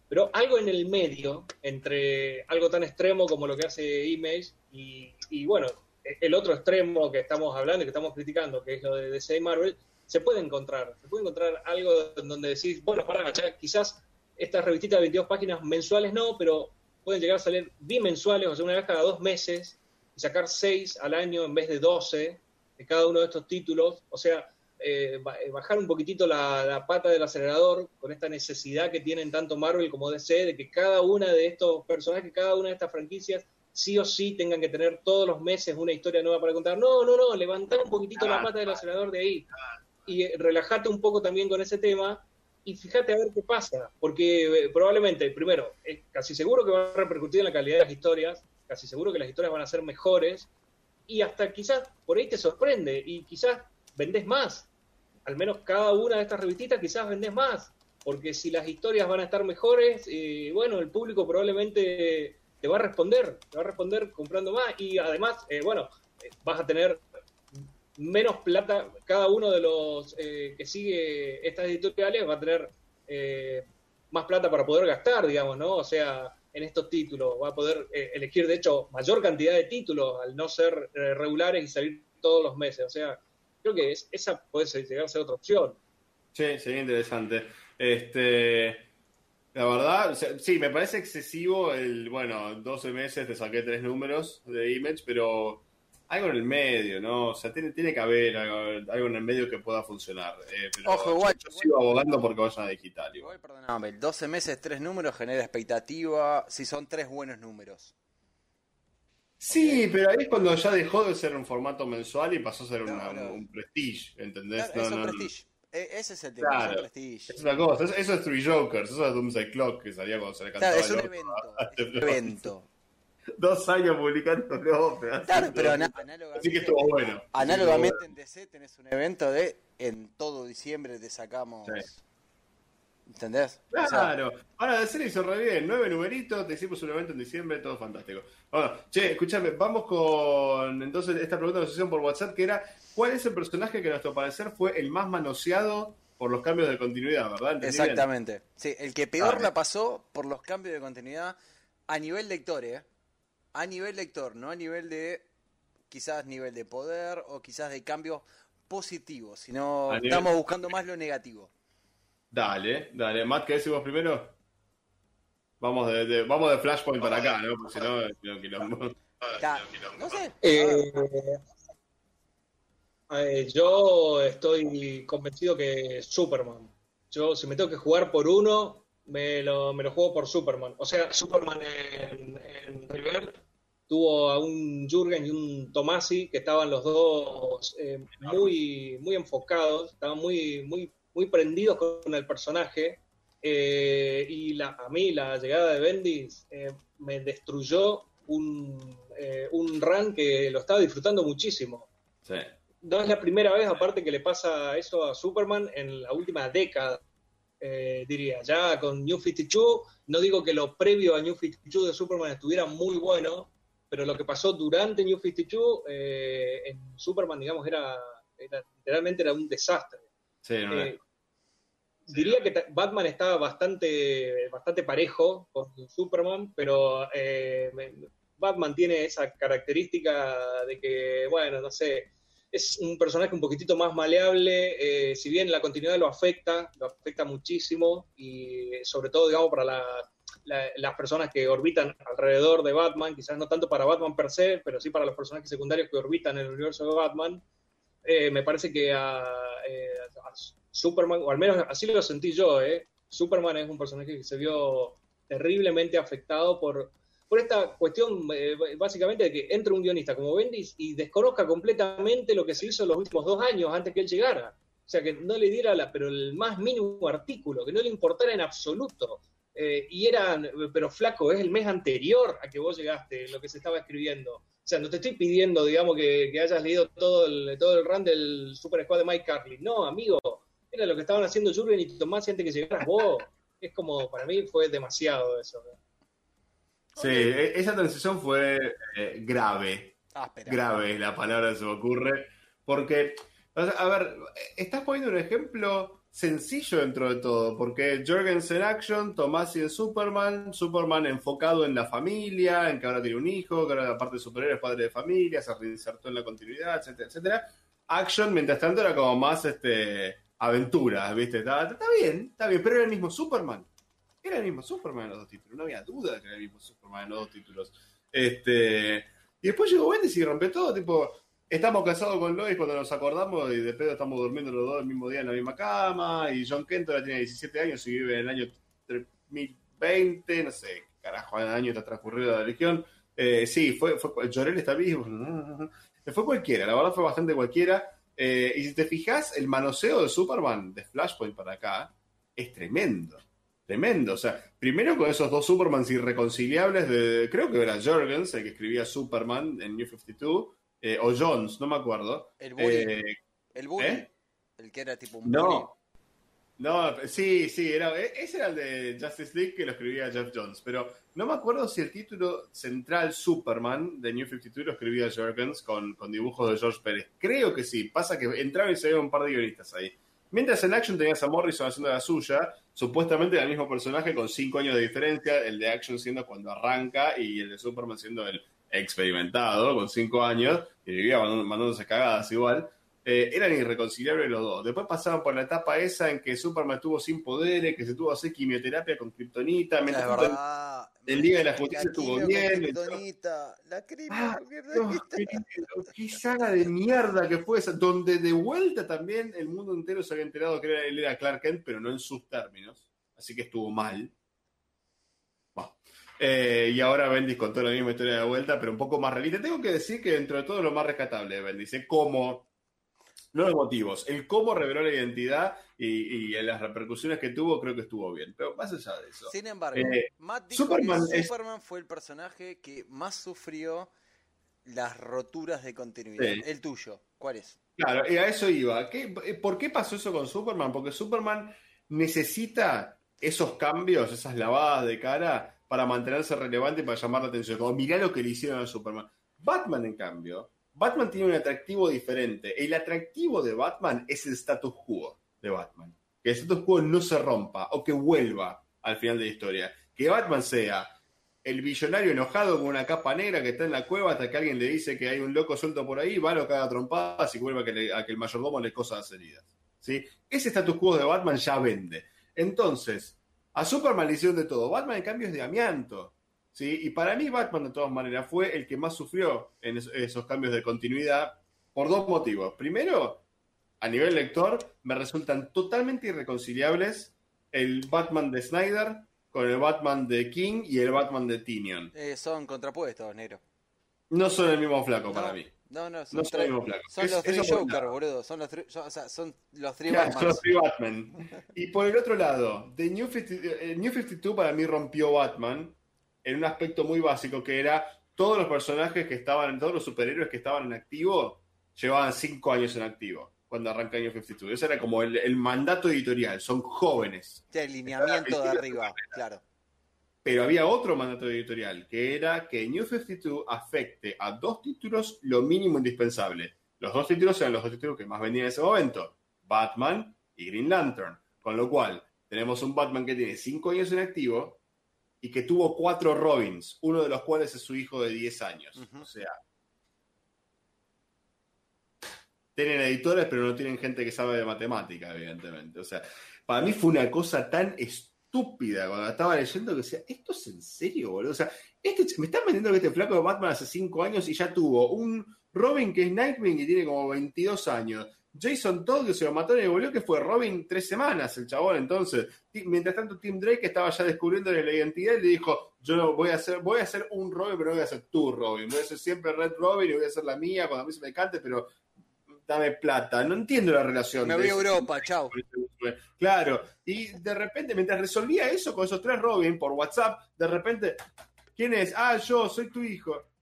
pero algo en el medio, entre algo tan extremo como lo que hace Image y, bueno, el otro extremo que estamos hablando y que estamos criticando, que es lo de DC y Marvel, se puede encontrar, se puede encontrar algo donde decís, bueno, para, quizás estas revistitas de 22 páginas mensuales no, pero pueden llegar a salir bimensuales, o sea, una vez cada dos meses, y sacar 6 al año en vez de 12 de cada uno de estos títulos. O sea, eh, eh, bajar un poquitito la, pata del acelerador con esta necesidad que tienen tanto Marvel como DC de que cada una de estos personajes, cada una de estas franquicias sí o sí tengan que tener todos los meses una historia nueva para contar. No, no, no, levantar un poquitito la pata del acelerador de ahí y eh, relajarte un poco también con ese tema y fíjate a ver qué pasa, porque probablemente, primero, es casi seguro que va a repercutir en la calidad de las historias, casi seguro que las historias van a ser mejores y hasta quizás por ahí te sorprende y quizás vendés más. Al menos cada una de estas revistitas quizás vendés más. porque si las historias van a estar mejores, eh, bueno, el público probablemente te va a responder, te va a responder comprando más y además, eh, bueno, vas a tener menos plata, cada uno de los eh, que sigue estas editoriales va a tener más plata para poder gastar, digamos, ¿no? O sea, en estos títulos, va a poder elegir, de hecho, mayor cantidad de títulos al no ser regulares y salir todos los meses, o sea, creo que es, esa puede llegar a ser otra opción. Sí, sería interesante. Este, la verdad, sí, me parece excesivo el, bueno, 12 meses te saqué tres números de Image, pero algo en el medio, ¿no? O sea, tiene, tiene que haber algo, en el medio que pueda funcionar. Eh, Ojo, igual. Yo, sigo abogando porque vayan a digital. Igual, perdóname, 12 meses, tres números genera expectativa si son tres buenos números. Sí, pero ahí es cuando ya dejó de ser un formato mensual y pasó a ser un prestige, ¿entendés? es un prestige. E, ese es el tema, claro, prestige. Es una cosa, eso, es Three Jokers, eso es Doomsday Clock que salía cuando se le cantaba. Claro, es un evento. Es un evento. Dos años publicando Claro, pero análogamente, Así que estuvo bueno. Análogamente en DC tenés un evento de en todo diciembre te sacamos. ¿Entendés? Claro. Ahora de serie hizo re bien. Nueve numeritos, te hicimos un evento en diciembre, todo fantástico. Bueno, che, escúchame, vamos con entonces esta pregunta de asociación por WhatsApp que era ¿cuál es el personaje que a nuestro parecer fue el más manoseado por los cambios de continuidad, verdad? Exactamente. Sí, el que peor la pasó por los cambios de continuidad a nivel lector, ¿eh? A nivel lector, no a nivel de quizás nivel de poder o quizás de cambios positivos, sino estamos buscando más lo negativo. Dale, dale. Matt, ¿qué decimos primero? Vamos de, vamos de Flashpoint para acá, ¿no? Porque si no, quilombo. No sé. Eh, eh, yo estoy convencido que Superman. Yo, si me tengo que jugar por uno, me lo, me lo juego por Superman. O sea, Superman en, en River tuvo a un Jürgen y un Tomasi que estaban los dos eh, muy, muy enfocados, estaban muy, muy muy prendidos con el personaje. Eh, y la, a mí la llegada de Bendis eh, me destruyó un, eh, un run que lo estaba disfrutando muchísimo. No es la primera vez, aparte, que le pasa eso a Superman en la última década, diría. Ya con New 52, no digo que lo previo a New 52 de Superman estuviera muy bueno, pero lo que pasó durante New 52 en Superman, digamos, era, era, realmente era un desastre. Eh, diría que Batman estaba bastante, bastante parejo con Superman, pero eh, Batman tiene esa característica de que, bueno, no sé, es un personaje un poquitito más maleable, eh, si bien la continuidad lo afecta, lo afecta muchísimo, y sobre todo, digamos, para las personas que orbitan alrededor de Batman, quizás no tanto para Batman per se, pero sí para los personajes secundarios que orbitan en el universo de Batman, eh, me parece que a, eh, Superman, o al menos así lo sentí yo, eh, Superman es un personaje que se vio terriblemente afectado por, por esta cuestión, básicamente, de que entre un guionista como Bendis y desconozca completamente lo que se hizo en los últimos dos años antes que él llegara. O sea, que no le diera la, pero el más mínimo artículo, que no le importara en absoluto. y eran, pero flaco, es el mes anterior a que vos llegaste, lo que se estaba escribiendo. O sea, no te estoy pidiendo, digamos, que, hayas leído todo el, todo el run del Super Squad de Mike Carlin. No, amigo, era lo que estaban haciendo Jurgen y Tomás antes que llegaras vos. Es como, para mí fue demasiado eso. Sí, e, esa transición fue eh, grave. grave es la palabra que se me ocurre. Porque, a ver, estás poniendo un ejemplo sencillo dentro de todo, porque Jorgensen Action, Tomás y en Superman, Superman enfocado en la familia, en que ahora tiene un hijo, que ahora aparte de superhéroe es padre de familia, se reinsertó en la continuidad, etcétera, etcétera. Action, mientras tanto, era como más este aventuras, ¿viste? Está, está bien, está bien, pero era el mismo Superman. Era el mismo Superman en los dos títulos, no había duda de que era el mismo Superman en los dos títulos. Este, y después llegó Wendy y rompió todo, tipo, Estamos casados con Lois cuando nos acordamos y de pedo estamos durmiendo los dos el mismo día en la misma cama. Y John Kent ahora tiene 17 años y vive en el año 3020, no sé, carajo, el año está transcurrido la religión. Eh, sí, fue, fue, está vivo. Fue cualquiera, la verdad fue bastante cualquiera. Eh, y si te fijas, el manoseo de Superman de Flashpoint para acá es tremendo. Tremendo. O sea, primero con esos dos Supermans irreconciliables de. Creo que era Jorgens, el que escribía Superman en New 52 eh, o Jones, no me acuerdo. El bully. Eh, el bully. ¿eh? El que era tipo un no. No, sí, sí, era, e, ese era el de Justice League que lo escribía Jeff Jones, pero no me acuerdo si el título central Superman de New 52 lo escribía Jurgens con, con dibujos de George Pérez. Creo que sí, pasa que entraba y se veía un par de guionistas ahí. Mientras en Action tenías a Morrison haciendo la suya, supuestamente el mismo personaje con cinco años de diferencia, el de Action siendo cuando arranca y el de Superman siendo el experimentado con cinco años, y vivía mandándose cagadas igual. Eh, eran irreconciliables los dos. Después pasaban por la etapa esa en que Superman estuvo sin poderes, que se tuvo que hacer quimioterapia con Kryptonita. Mientras verdad, el Día de la Justicia estuvo bien. Kryptonita, la ah, qué, saga de mierda que fue esa, donde de vuelta también el mundo entero se había enterado que él era Clark Kent, pero no en sus términos. Así que estuvo mal. Eh, y ahora Bendis contó la misma historia de vuelta, pero un poco más realista. Tengo que decir que dentro de todo lo más rescatable de Bendis, es cómo no los motivos. El cómo reveló la identidad y, las repercusiones que tuvo, creo que estuvo bien. Pero más allá de eso. Sin embargo, eh, Matt dijo Superman, que Superman fue el personaje que más sufrió las roturas de continuidad. El tuyo, ¿cuál es? Claro, y a eso iba. ¿Por qué pasó eso con Superman? Porque Superman necesita esos cambios, esas lavadas de cara para mantenerse relevante y para llamar la atención. Como mirá lo que le hicieron a Superman. Batman, en cambio, Batman tiene un atractivo diferente. El atractivo de Batman es el status quo de Batman. Que el status quo no se rompa o que vuelva al final de la historia. Que Batman sea el billonario enojado con una capa negra que está en la cueva hasta que alguien le dice que hay un loco suelto por ahí, va, lo caga trompadas y vuelve a que, a que el mayordomo le cosa las heridas. ¿sí? Ese status quo de Batman ya vende. Entonces, a Superman le de todo. Batman, en cambio, es de amianto. ¿Sí? Y para mí Batman de todas maneras fue el que más sufrió en esos cambios de continuidad por dos motivos. Primero, a nivel lector, me resultan totalmente irreconciliables el Batman de Snyder con el Batman de King y el Batman de Tinion. Eh, son contrapuestos, negro. No son el mismo flaco para mí. No, no, son, el mismo flaco. Son los tres Joker, boludo. Son los, o sea, son los tres Batman. y por el otro lado, The New, 50, eh, New 52 para mí rompió Batman en un aspecto muy básico que era todos los personajes que estaban, todos los superhéroes que estaban en activo, llevaban cinco años en activo cuando arranca New 52. Ese era como el, mandato editorial, son jóvenes. El alineamiento de arriba, claro. Pero había otro mandato editorial, que era que New 52 afecte a dos títulos lo mínimo indispensable. Los dos títulos eran los dos títulos que más vendían en ese momento, Batman y Green Lantern. Con lo cual, tenemos un Batman que tiene cinco años en activo, y que tuvo cuatro Robins, uno de los cuales es su hijo de 10 años. O sea, tienen editores, pero no tienen gente que sabe de matemática, evidentemente. O sea, para mí fue una cosa tan estúpida cuando estaba leyendo que decía, ¿esto es en serio, boludo? O sea, este, me están vendiendo que este flaco de Batman hace 5 años y ya tuvo un Robin que es Nightwing y tiene como 22 años. Jason Todd que se lo mató y volvió que fue Robin tres semanas, el chabón. Entonces, mientras tanto, Tim Drake estaba ya descubriendo la identidad y le dijo: Yo no voy a hacer, voy a hacer un Robin, pero no voy a ser tu Robin. Voy a ser siempre Red Robin y voy a ser la mía cuando a mí se me cante, pero dame plata. No entiendo la relación. Me voy a Europa, chao. Claro, y de repente, mientras resolvía eso con esos tres Robin por WhatsApp, de repente, ¿quién es? Ah, yo, soy tu hijo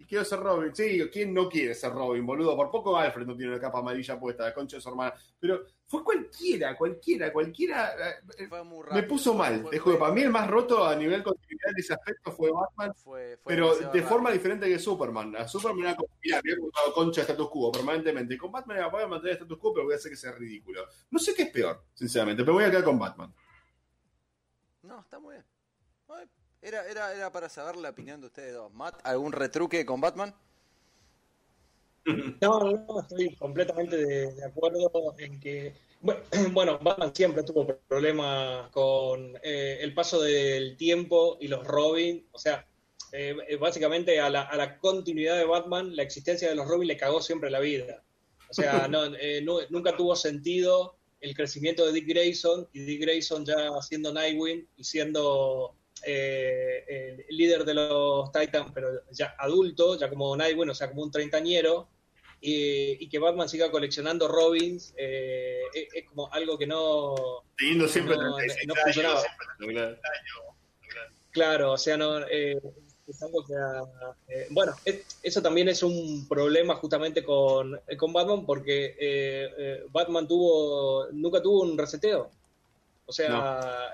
y quiero ser Robin. Sí, ¿quién no quiere ser Robin, boludo? Por poco Alfred no tiene una capa amarilla puesta, la concha de su hermana. Pero fue cualquiera, cualquiera, cualquiera. Eh, me puso mal. Dejo para mí el más roto a nivel continuidad de ese aspecto fue Batman. pero de forma diferente que Superman. A Superman era como, mira, me he concha de status quo permanentemente. Y con Batman era, voy a mantener status quo, pero voy a hacer que sea ridículo. No sé qué es peor, sinceramente, pero voy a quedar con Batman. No, está muy bien. Era, era, era para saber la opinión de ustedes dos. Matt, ¿algún retruque con Batman? No, no, estoy completamente de, acuerdo en que, bueno, Batman siempre tuvo problemas con eh, el paso del tiempo y los Robin, o sea, eh, eh, básicamente a la, a la, continuidad de Batman, la existencia de los Robin le cagó siempre la vida. O sea, no, nunca tuvo sentido el crecimiento de Dick Grayson y Dick Grayson ya siendo Nightwing y siendo eh, el líder de los Titans, pero ya adulto, ya como Nightwing, o sea, como un treintañero, y, que Batman siga coleccionando Robins, eh, es, como algo que no. siempre no, funcionaba. Claro, o sea, no. Eh, es algo que, eh, bueno, eso también es un problema justamente con, con Batman porque Batman tuvo nunca tuvo un reseteo. O sea,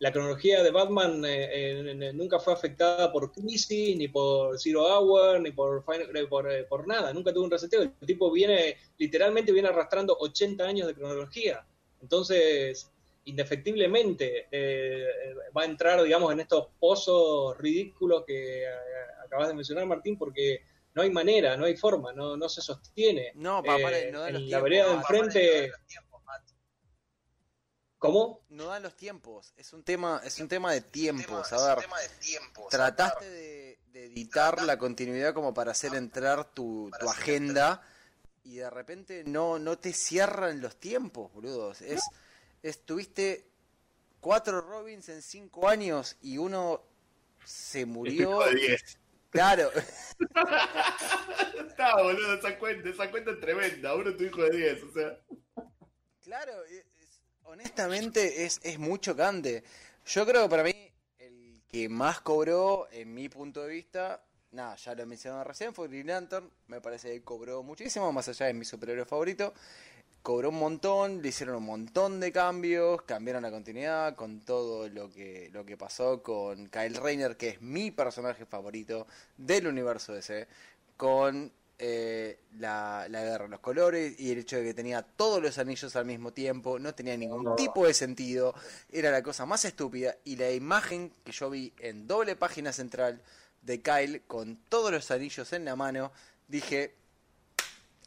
la cronología de Batman eh, nunca fue afectada por Crisis, ni por Zero Hour, ni por, por, por, nada. Nunca tuvo un reseteo. El tipo viene, literalmente viene arrastrando 80 años de cronología. Entonces, indefectiblemente eh, va a entrar, digamos, en estos pozos ridículos que eh, acabas de mencionar, Martín, porque no hay manera, no hay forma, no, no se sostiene. No, papá, eh, no en los la vereda de enfrente. ¿Cómo? No dan los tiempos. Es un tema, es un tema de tiempos. A ver, trataste de, editar la continuidad como para hacer entrar tu, tu agenda y de repente no, no te cierran los tiempos, boludos. Es estuviste cuatro Robins en cinco años y uno se murió. Claro. Está, boludo, esa cuenta, esa cuenta es tremenda. Uno tu hijo de 10, o sea. Claro, honestamente es, es muy chocante. Yo creo que para mí el que más cobró, en mi punto de vista, nada, ya lo mencionaba recién, fue Green Lantern. Me parece que cobró muchísimo, más allá de mi superhéroe favorito cobró un montón, le hicieron un montón de cambios, cambiaron la continuidad con todo lo que, lo que pasó con Kyle Rayner, que es mi personaje favorito del universo DC, con eh, la, la, guerra de los colores y el hecho de que tenía todos los anillos al mismo tiempo, no tenía ningún tipo de sentido, era la cosa más estúpida y la imagen que yo vi en doble página central de Kyle con todos los anillos en la mano, dije,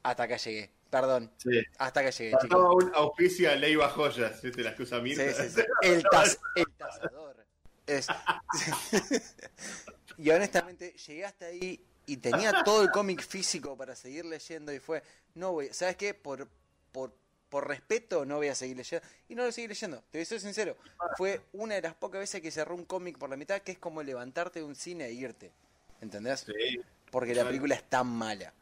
hasta acá llegué Perdón. Hasta que llegué, Faltaba un auspicia Leiva Joyas, ¿viste? Las que usa. Sí, sí, sí. El, taz, el tazador. Es... y honestamente, llegué hasta ahí y tenía todo el cómic físico para seguir leyendo y fue, no voy, ¿sabes qué? Por, por, por respeto no voy a seguir leyendo. Y no lo seguí leyendo, te voy a ser sincero. Fue una de las pocas veces que cerró un cómic por la mitad, que es como levantarte de un cine e irte. ¿Entendés? Sí. Porque la película es tan mala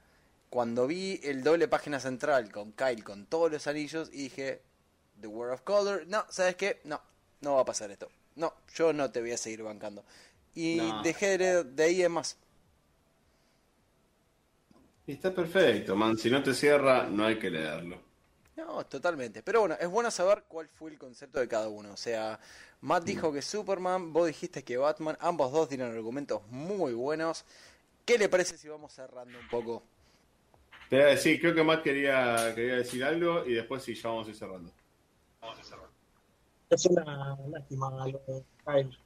cuando vi el doble página central con Kyle con todos los anillos y dije, The World of Color, no, ¿sabes qué? No, no va a pasar esto. No, yo no te voy a seguir bancando. Y dejé de, de ahí en más. Está perfecto, man. Si no te cierra, no hay que leerlo. No, totalmente. Pero bueno, es bueno saber cuál fue el concepto de cada uno. O sea, Matt dijo que Superman, vos dijiste que Batman, ambos dos tienen argumentos muy buenos. ¿Qué le parece si vamos cerrando un poco Sí, creo que Matt quería, quería decir algo y después sí, ya vamos a ir cerrando. Vamos a cerrar. Es una lástima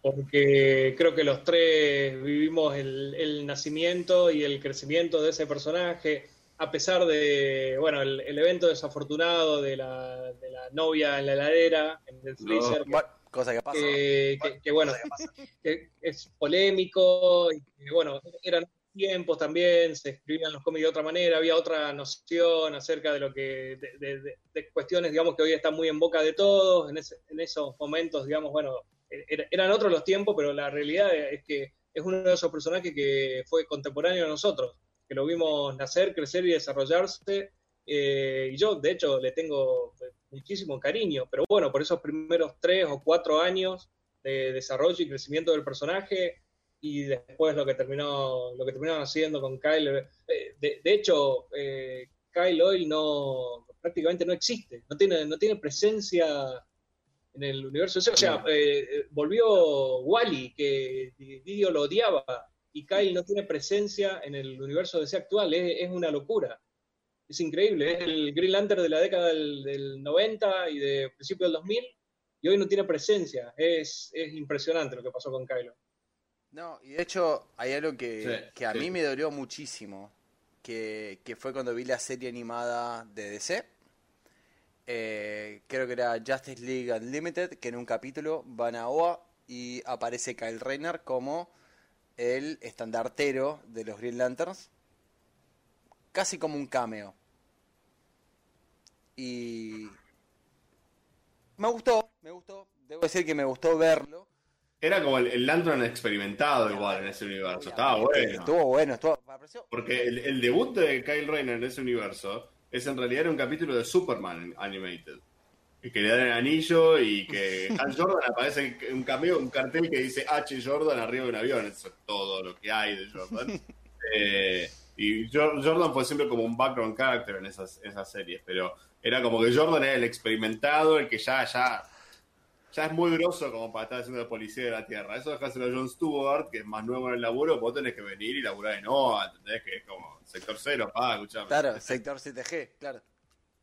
porque creo que los tres vivimos el, nacimiento y el crecimiento de ese personaje, a pesar de, bueno, el, evento desafortunado de la, de la, novia en la heladera, en el freezer. cosa que pasa. Que, bueno, que es polémico y que, bueno, eran tiempos también, se escribían los cómics de otra manera, había otra noción acerca de lo que, de, cuestiones, digamos, que hoy están muy en boca de todos, en, esos momentos, digamos, bueno, er, eran otros los tiempos, pero la realidad es que es uno de esos personajes que fue contemporáneo a nosotros, que lo vimos nacer, crecer y desarrollarse, eh, y yo, de hecho, le tengo muchísimo cariño, pero bueno, por esos primeros tres o cuatro años de desarrollo y crecimiento del personaje, y después lo que terminó lo que terminaron haciendo con Kyle. Eh, de, hecho, eh, Kyle hoy no prácticamente no existe, no tiene, no tiene presencia en el universo. O sea, eh, volvió Wally, que Didio lo odiaba, y Kyle no tiene presencia en el universo de ese actual, es, una locura. Es increíble, es el Green Lantern de la década del, 90 y de principio del 2000, y hoy no tiene presencia. Es, es impresionante lo que pasó con Kyle. No, y de hecho hay algo que, a mí me dolió muchísimo, que, fue cuando vi la serie animada de DC. Eh, creo que era Justice League Unlimited, que en un capítulo van a OA y aparece Kyle Rayner como el estandartero de los Green Lanterns, casi como un cameo. Y me gustó, me gustó, debo decir que me gustó verlo era como el, Lantern experimentado igual en ese universo. Estaba bueno. Estuvo bueno, estuvo... Porque el, debut de Kyle Rayner en ese universo es en realidad un capítulo de Superman Animated. Y que le dan el anillo y que Hal Jordan aparece en un cameo, un cartel que dice H. Jordan arriba de un avión. Eso es todo lo que hay de Jordan. Eh, y Jordan fue siempre como un background character en esas, esas series, pero era como que Jordan era el experimentado, el que ya, ya ya es muy grosso como para estar haciendo de policía de la tierra. Eso dejáselo a John Stewart, que es más nuevo en el laburo, vos tenés que venir y laburar de no, ¿entendés? Que es como sector cero, pa, escuchame. Claro, sector 7G, claro.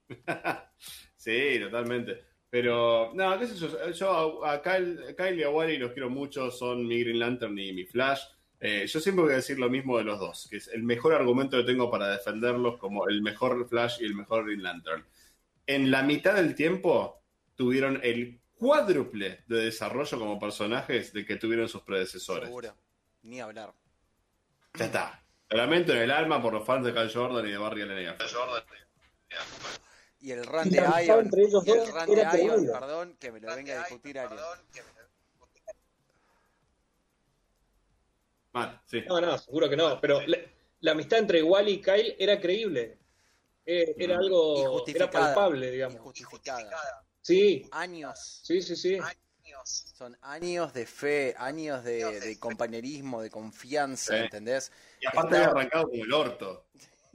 sí, totalmente. Pero, no, qué sé yo, yo a, Kyle, Kyle, y a Wally los quiero mucho, son mi Green Lantern y mi Flash. Eh, yo siempre voy a decir lo mismo de los dos, que es el mejor argumento que tengo para defenderlos como el mejor Flash y el mejor Green Lantern. En la mitad del tiempo tuvieron el cuádruple de desarrollo como personajes de que tuvieron sus predecesores. Seguro, ni hablar. Ya está. Lamento en el alma por los fans de Cal Jordan y de Barry Allen. Y el run de Ion, y el run de Ion, perdón, que me lo venga a discutir alguien. Mal, sí. No, no, seguro que no, pero la, amistad entre Wally y Kyle era creíble. Eh, era mm. algo, era palpable, digamos. Justificada. Sí. Años. Sí, sí, sí. Son años de fe, años de, compañerismo, de confianza, ¿entendés? Y aparte habían arrancado como el orto,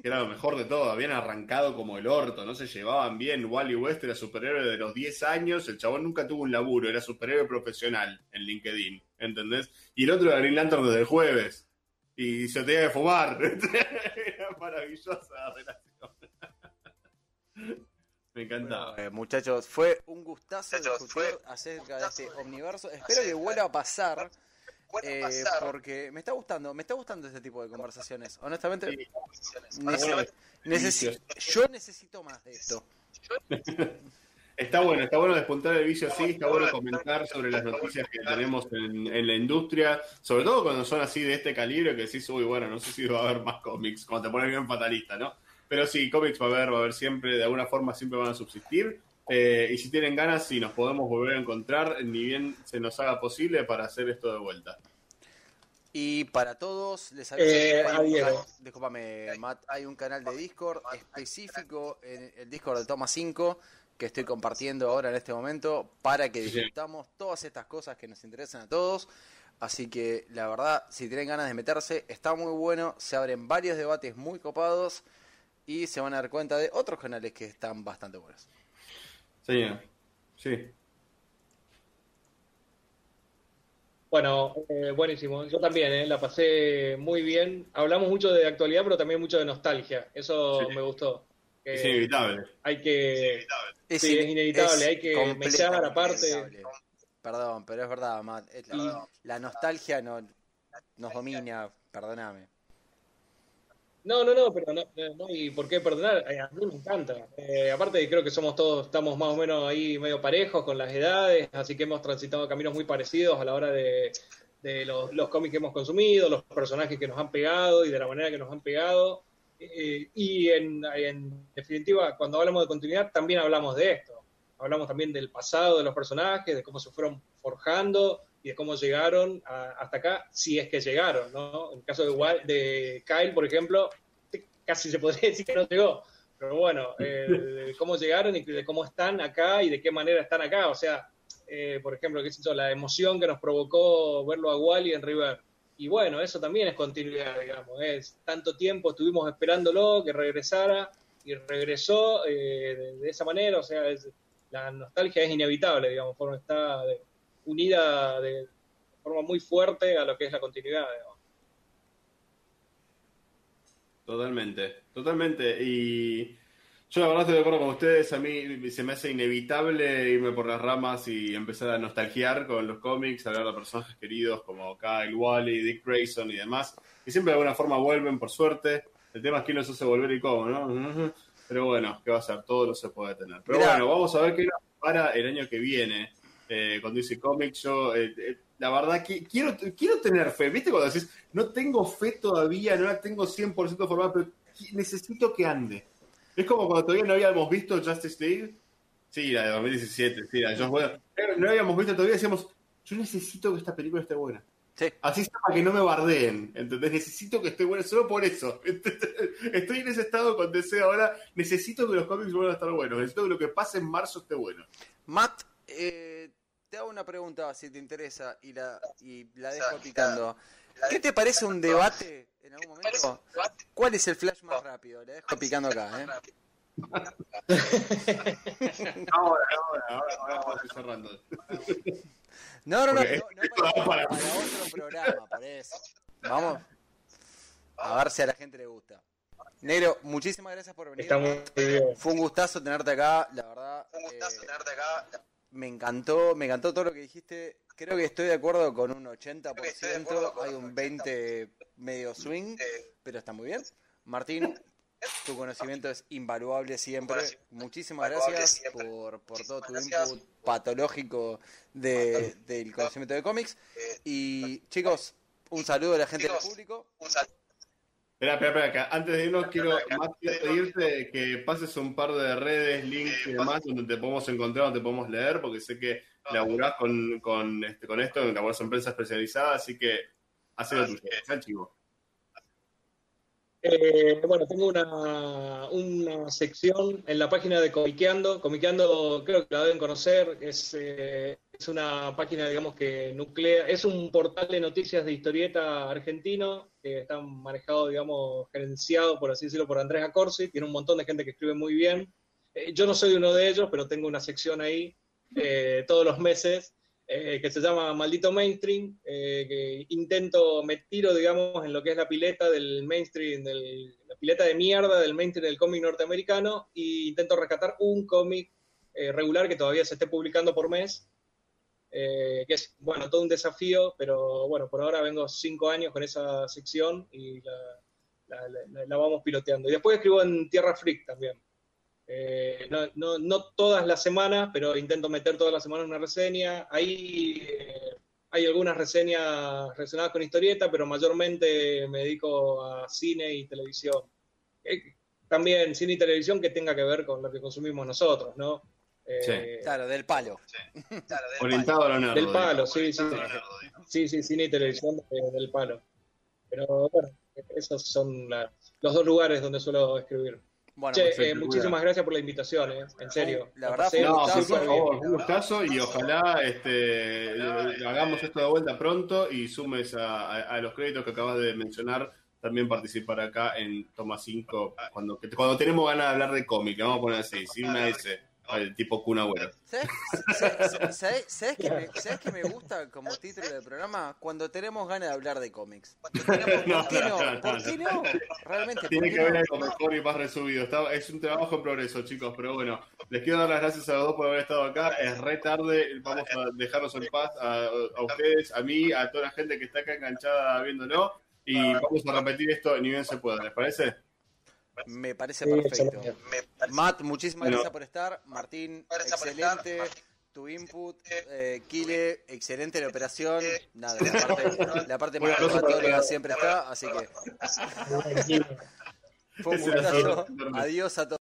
que era lo mejor de todo, habían arrancado como el orto, no se llevaban bien. Wally West era superhéroe de los 10 años, el chabón nunca tuvo un laburo, era superhéroe profesional en LinkedIn, ¿entendés? Y el otro era Green Lantern desde el jueves, y se tenía que fumar. era maravillosa la relación. Me encanta. Eh, muchachos, fue un gustazo discutir acerca de este omniverso. Espero que vuelva a pasar. Eh, porque me está gustando, me está gustando este tipo de conversaciones. Honestamente, yo necesito más de esto. Está bueno, está bueno despuntar el vicio así, está bueno comentar sobre las noticias que tenemos en, en, la industria, sobre todo cuando son así de este calibre que decís, uy, bueno, no sé si va a haber más cómics, cuando te pones bien fatalista, ¿no? Pero sí, cómics va a haber, va a haber siempre, de alguna forma siempre van a subsistir. Eh, y si tienen ganas, sí, nos podemos volver a encontrar, ni bien se nos haga posible para hacer esto de vuelta. Y para todos, les aviso eh, Matt, hay un canal de Discord específico, en el Discord de Toma 5, que estoy compartiendo ahora en este momento, para que discutamos todas estas cosas que nos interesan a todos. Así que la verdad, si tienen ganas de meterse, está muy bueno, se abren varios debates muy copados y se van a dar cuenta de otros canales que están bastante buenos. Sí, sí. Bueno, eh, buenísimo. Yo también, eh, la pasé muy bien. Hablamos mucho de actualidad, pero también mucho de nostalgia. Eso me gustó. es inevitable. Hay que. Es, sí, es inevitable. hay que mechar aparte. Perdón, pero es verdad, Matt. La, nostalgia no, nos domina, perdóname. No, no, no, pero no, no hay por qué perdonar. Eh, a mí me encanta. Eh, aparte, creo que somos todos, estamos más o menos ahí medio parejos con las edades, así que hemos transitado caminos muy parecidos a la hora de, los, los, cómics que hemos consumido, los personajes que nos han pegado y de la manera que nos han pegado. Eh, y en, en, definitiva, cuando hablamos de continuidad, también hablamos de esto. Hablamos también del pasado de los personajes, de cómo se fueron forjando y de cómo llegaron hasta acá, si es que llegaron, ¿no? En el caso de, de Kyle, por ejemplo, casi se podría decir que no llegó, pero bueno, de cómo llegaron y de cómo están acá y de qué manera están acá, o sea, eh, por ejemplo, qué sé yo, la emoción que nos provocó verlo a Wally en River. Y bueno, eso también es continuidad, digamos, es tanto tiempo estuvimos esperándolo que regresara y regresó eh, de, esa manera, o sea, la nostalgia es inevitable, digamos, forma está unida de forma muy fuerte a lo que es la continuidad. Totalmente, totalmente. Y yo la verdad estoy de acuerdo con ustedes, a mí se me hace inevitable irme por las ramas y empezar a nostalgiar con los cómics, hablar de personajes queridos como Kyle, Wally, Dick Grayson y demás, y siempre de alguna forma vuelven, por suerte. El tema es quién los hace volver y cómo, ¿no? Pero bueno, ¿qué va a ser? Todo no se puede tener. Pero bueno, vamos a ver qué nos para el año que viene eh, con DC Comics. Yo, eh, eh, la verdad, que quiero, quiero tener fe. ¿Viste cuando decís, no tengo fe todavía, no la tengo 100% formada, pero necesito que ande? Es como cuando todavía no habíamos visto Justice League. Sí, la de 2017, sí, la de Josh No habíamos visto todavía, decíamos, yo necesito que esta película esté buena. Sí. Así está para que no me bardeen, ¿entendés? Necesito que esté buena, solo por eso. Estoy en ese estado con DC ahora, necesito que los cómics vuelvan a estar buenos, necesito que lo que pase en marzo esté bueno. Matt, eh, te hago una pregunta si te interesa y la, y la dejo picando. ¿Qué te parece un debate en algún momento? ¿Cuál es el flash más rápido? La dejo picando acá, ¿eh? ahora, ahora, ahora, ahora vamos a ir cerrando. No, no, no, no, no para, para, otro programa, por eso. Vamos a ver si a la gente le gusta. Negro, muchísimas gracias por venir. Fue un gustazo tenerte acá, la verdad. Fue un gustazo eh, tenerte acá. Me encantó, me encantó todo lo que dijiste. Creo que estoy de acuerdo con un 80%, hay un 20 medio swing, pero está muy bien. Martín, tu conocimiento es invaluable siempre. Muchísimas gracias por, por todo tu input patológico de, del conocimiento de cómics. Y chicos, un saludo a la gente del público. Espera, espera, espera, antes de irnos quiero más pedirte que pases un par de redes, links y demás donde te podemos encontrar, donde te podemos leer, porque sé que laburás con, con, este, con esto, en prensa especializada, así que hacelo tuyo, chivo. Eh, bueno, tengo una, una, sección en la página de Comiqueando. Comiqueando creo que la deben conocer. Es, eh, es una página, digamos, que nuclea. Es un portal de noticias de historieta argentino que está manejado, digamos, gerenciado, por así decirlo, por Andrés Acorsi. Tiene un montón de gente que escribe muy bien. Eh, yo no soy uno de ellos, pero tengo una sección ahí todos los meses eh, que se llama Maldito Mainstream, eh, que intento, me tiro, digamos, en lo que es la pileta del mainstream, del, la pileta de mierda del mainstream del cómic norteamericano, e intento rescatar un cómic eh, regular que todavía se esté publicando por mes, que es, bueno, todo un desafío, pero bueno, por ahora vengo cinco años con esa sección y la, la vamos piloteando. Y después escribo en Tierra Freak también. Eh, no, no, no, todas las semanas, pero intento meter todas las semanas una reseña. Ahí eh, hay algunas reseñas relacionadas con historieta, pero mayormente me dedico a cine y televisión. Eh, también cine y televisión que tenga que ver con lo que consumimos nosotros, ¿no? Claro, del palo. Orientado a lo Del palo, sí, sí. Sí, sí, cine y televisión del palo. Pero bueno, esos son los dos lugares donde suelo escribir. Bueno, che, eh, muchísimas gracias por la invitación, eh, en serio. La verdad, no, por favor, un gustazo y ojalá este, hagamos esto de vuelta pronto y sumes a, los créditos que acabas de mencionar también participar acá en Toma 5 cuando, cuando tenemos ganas de hablar de cómic, vamos a poner así, sin una S el tipo Kun Agüero. ¿Sabes, sabes, que me, ¿Sabes que me gusta como título del programa? Cuando tenemos ganas de hablar de cómics. ¿Por qué no? ¿Por qué no? Realmente. Tiene que haber algo mejor y más resumido. Está, es un trabajo en progreso, chicos, pero bueno, les quiero dar las gracias a los dos por haber estado acá. Es re tarde, vamos a dejarnos en paz a, a ustedes, a mí, a toda la gente que está acá enganchada viéndolo. Y vamos a repetir esto ni bien se pueda, ¿les parece? Me parece perfecto. Matt, muchísimas gracias por estar. Martín, excelente. Tu input, eh, Kile, excelente la operación. Nada, la parte, la parte más siempre está, así que. Fue un gustazo. Adiós a todos.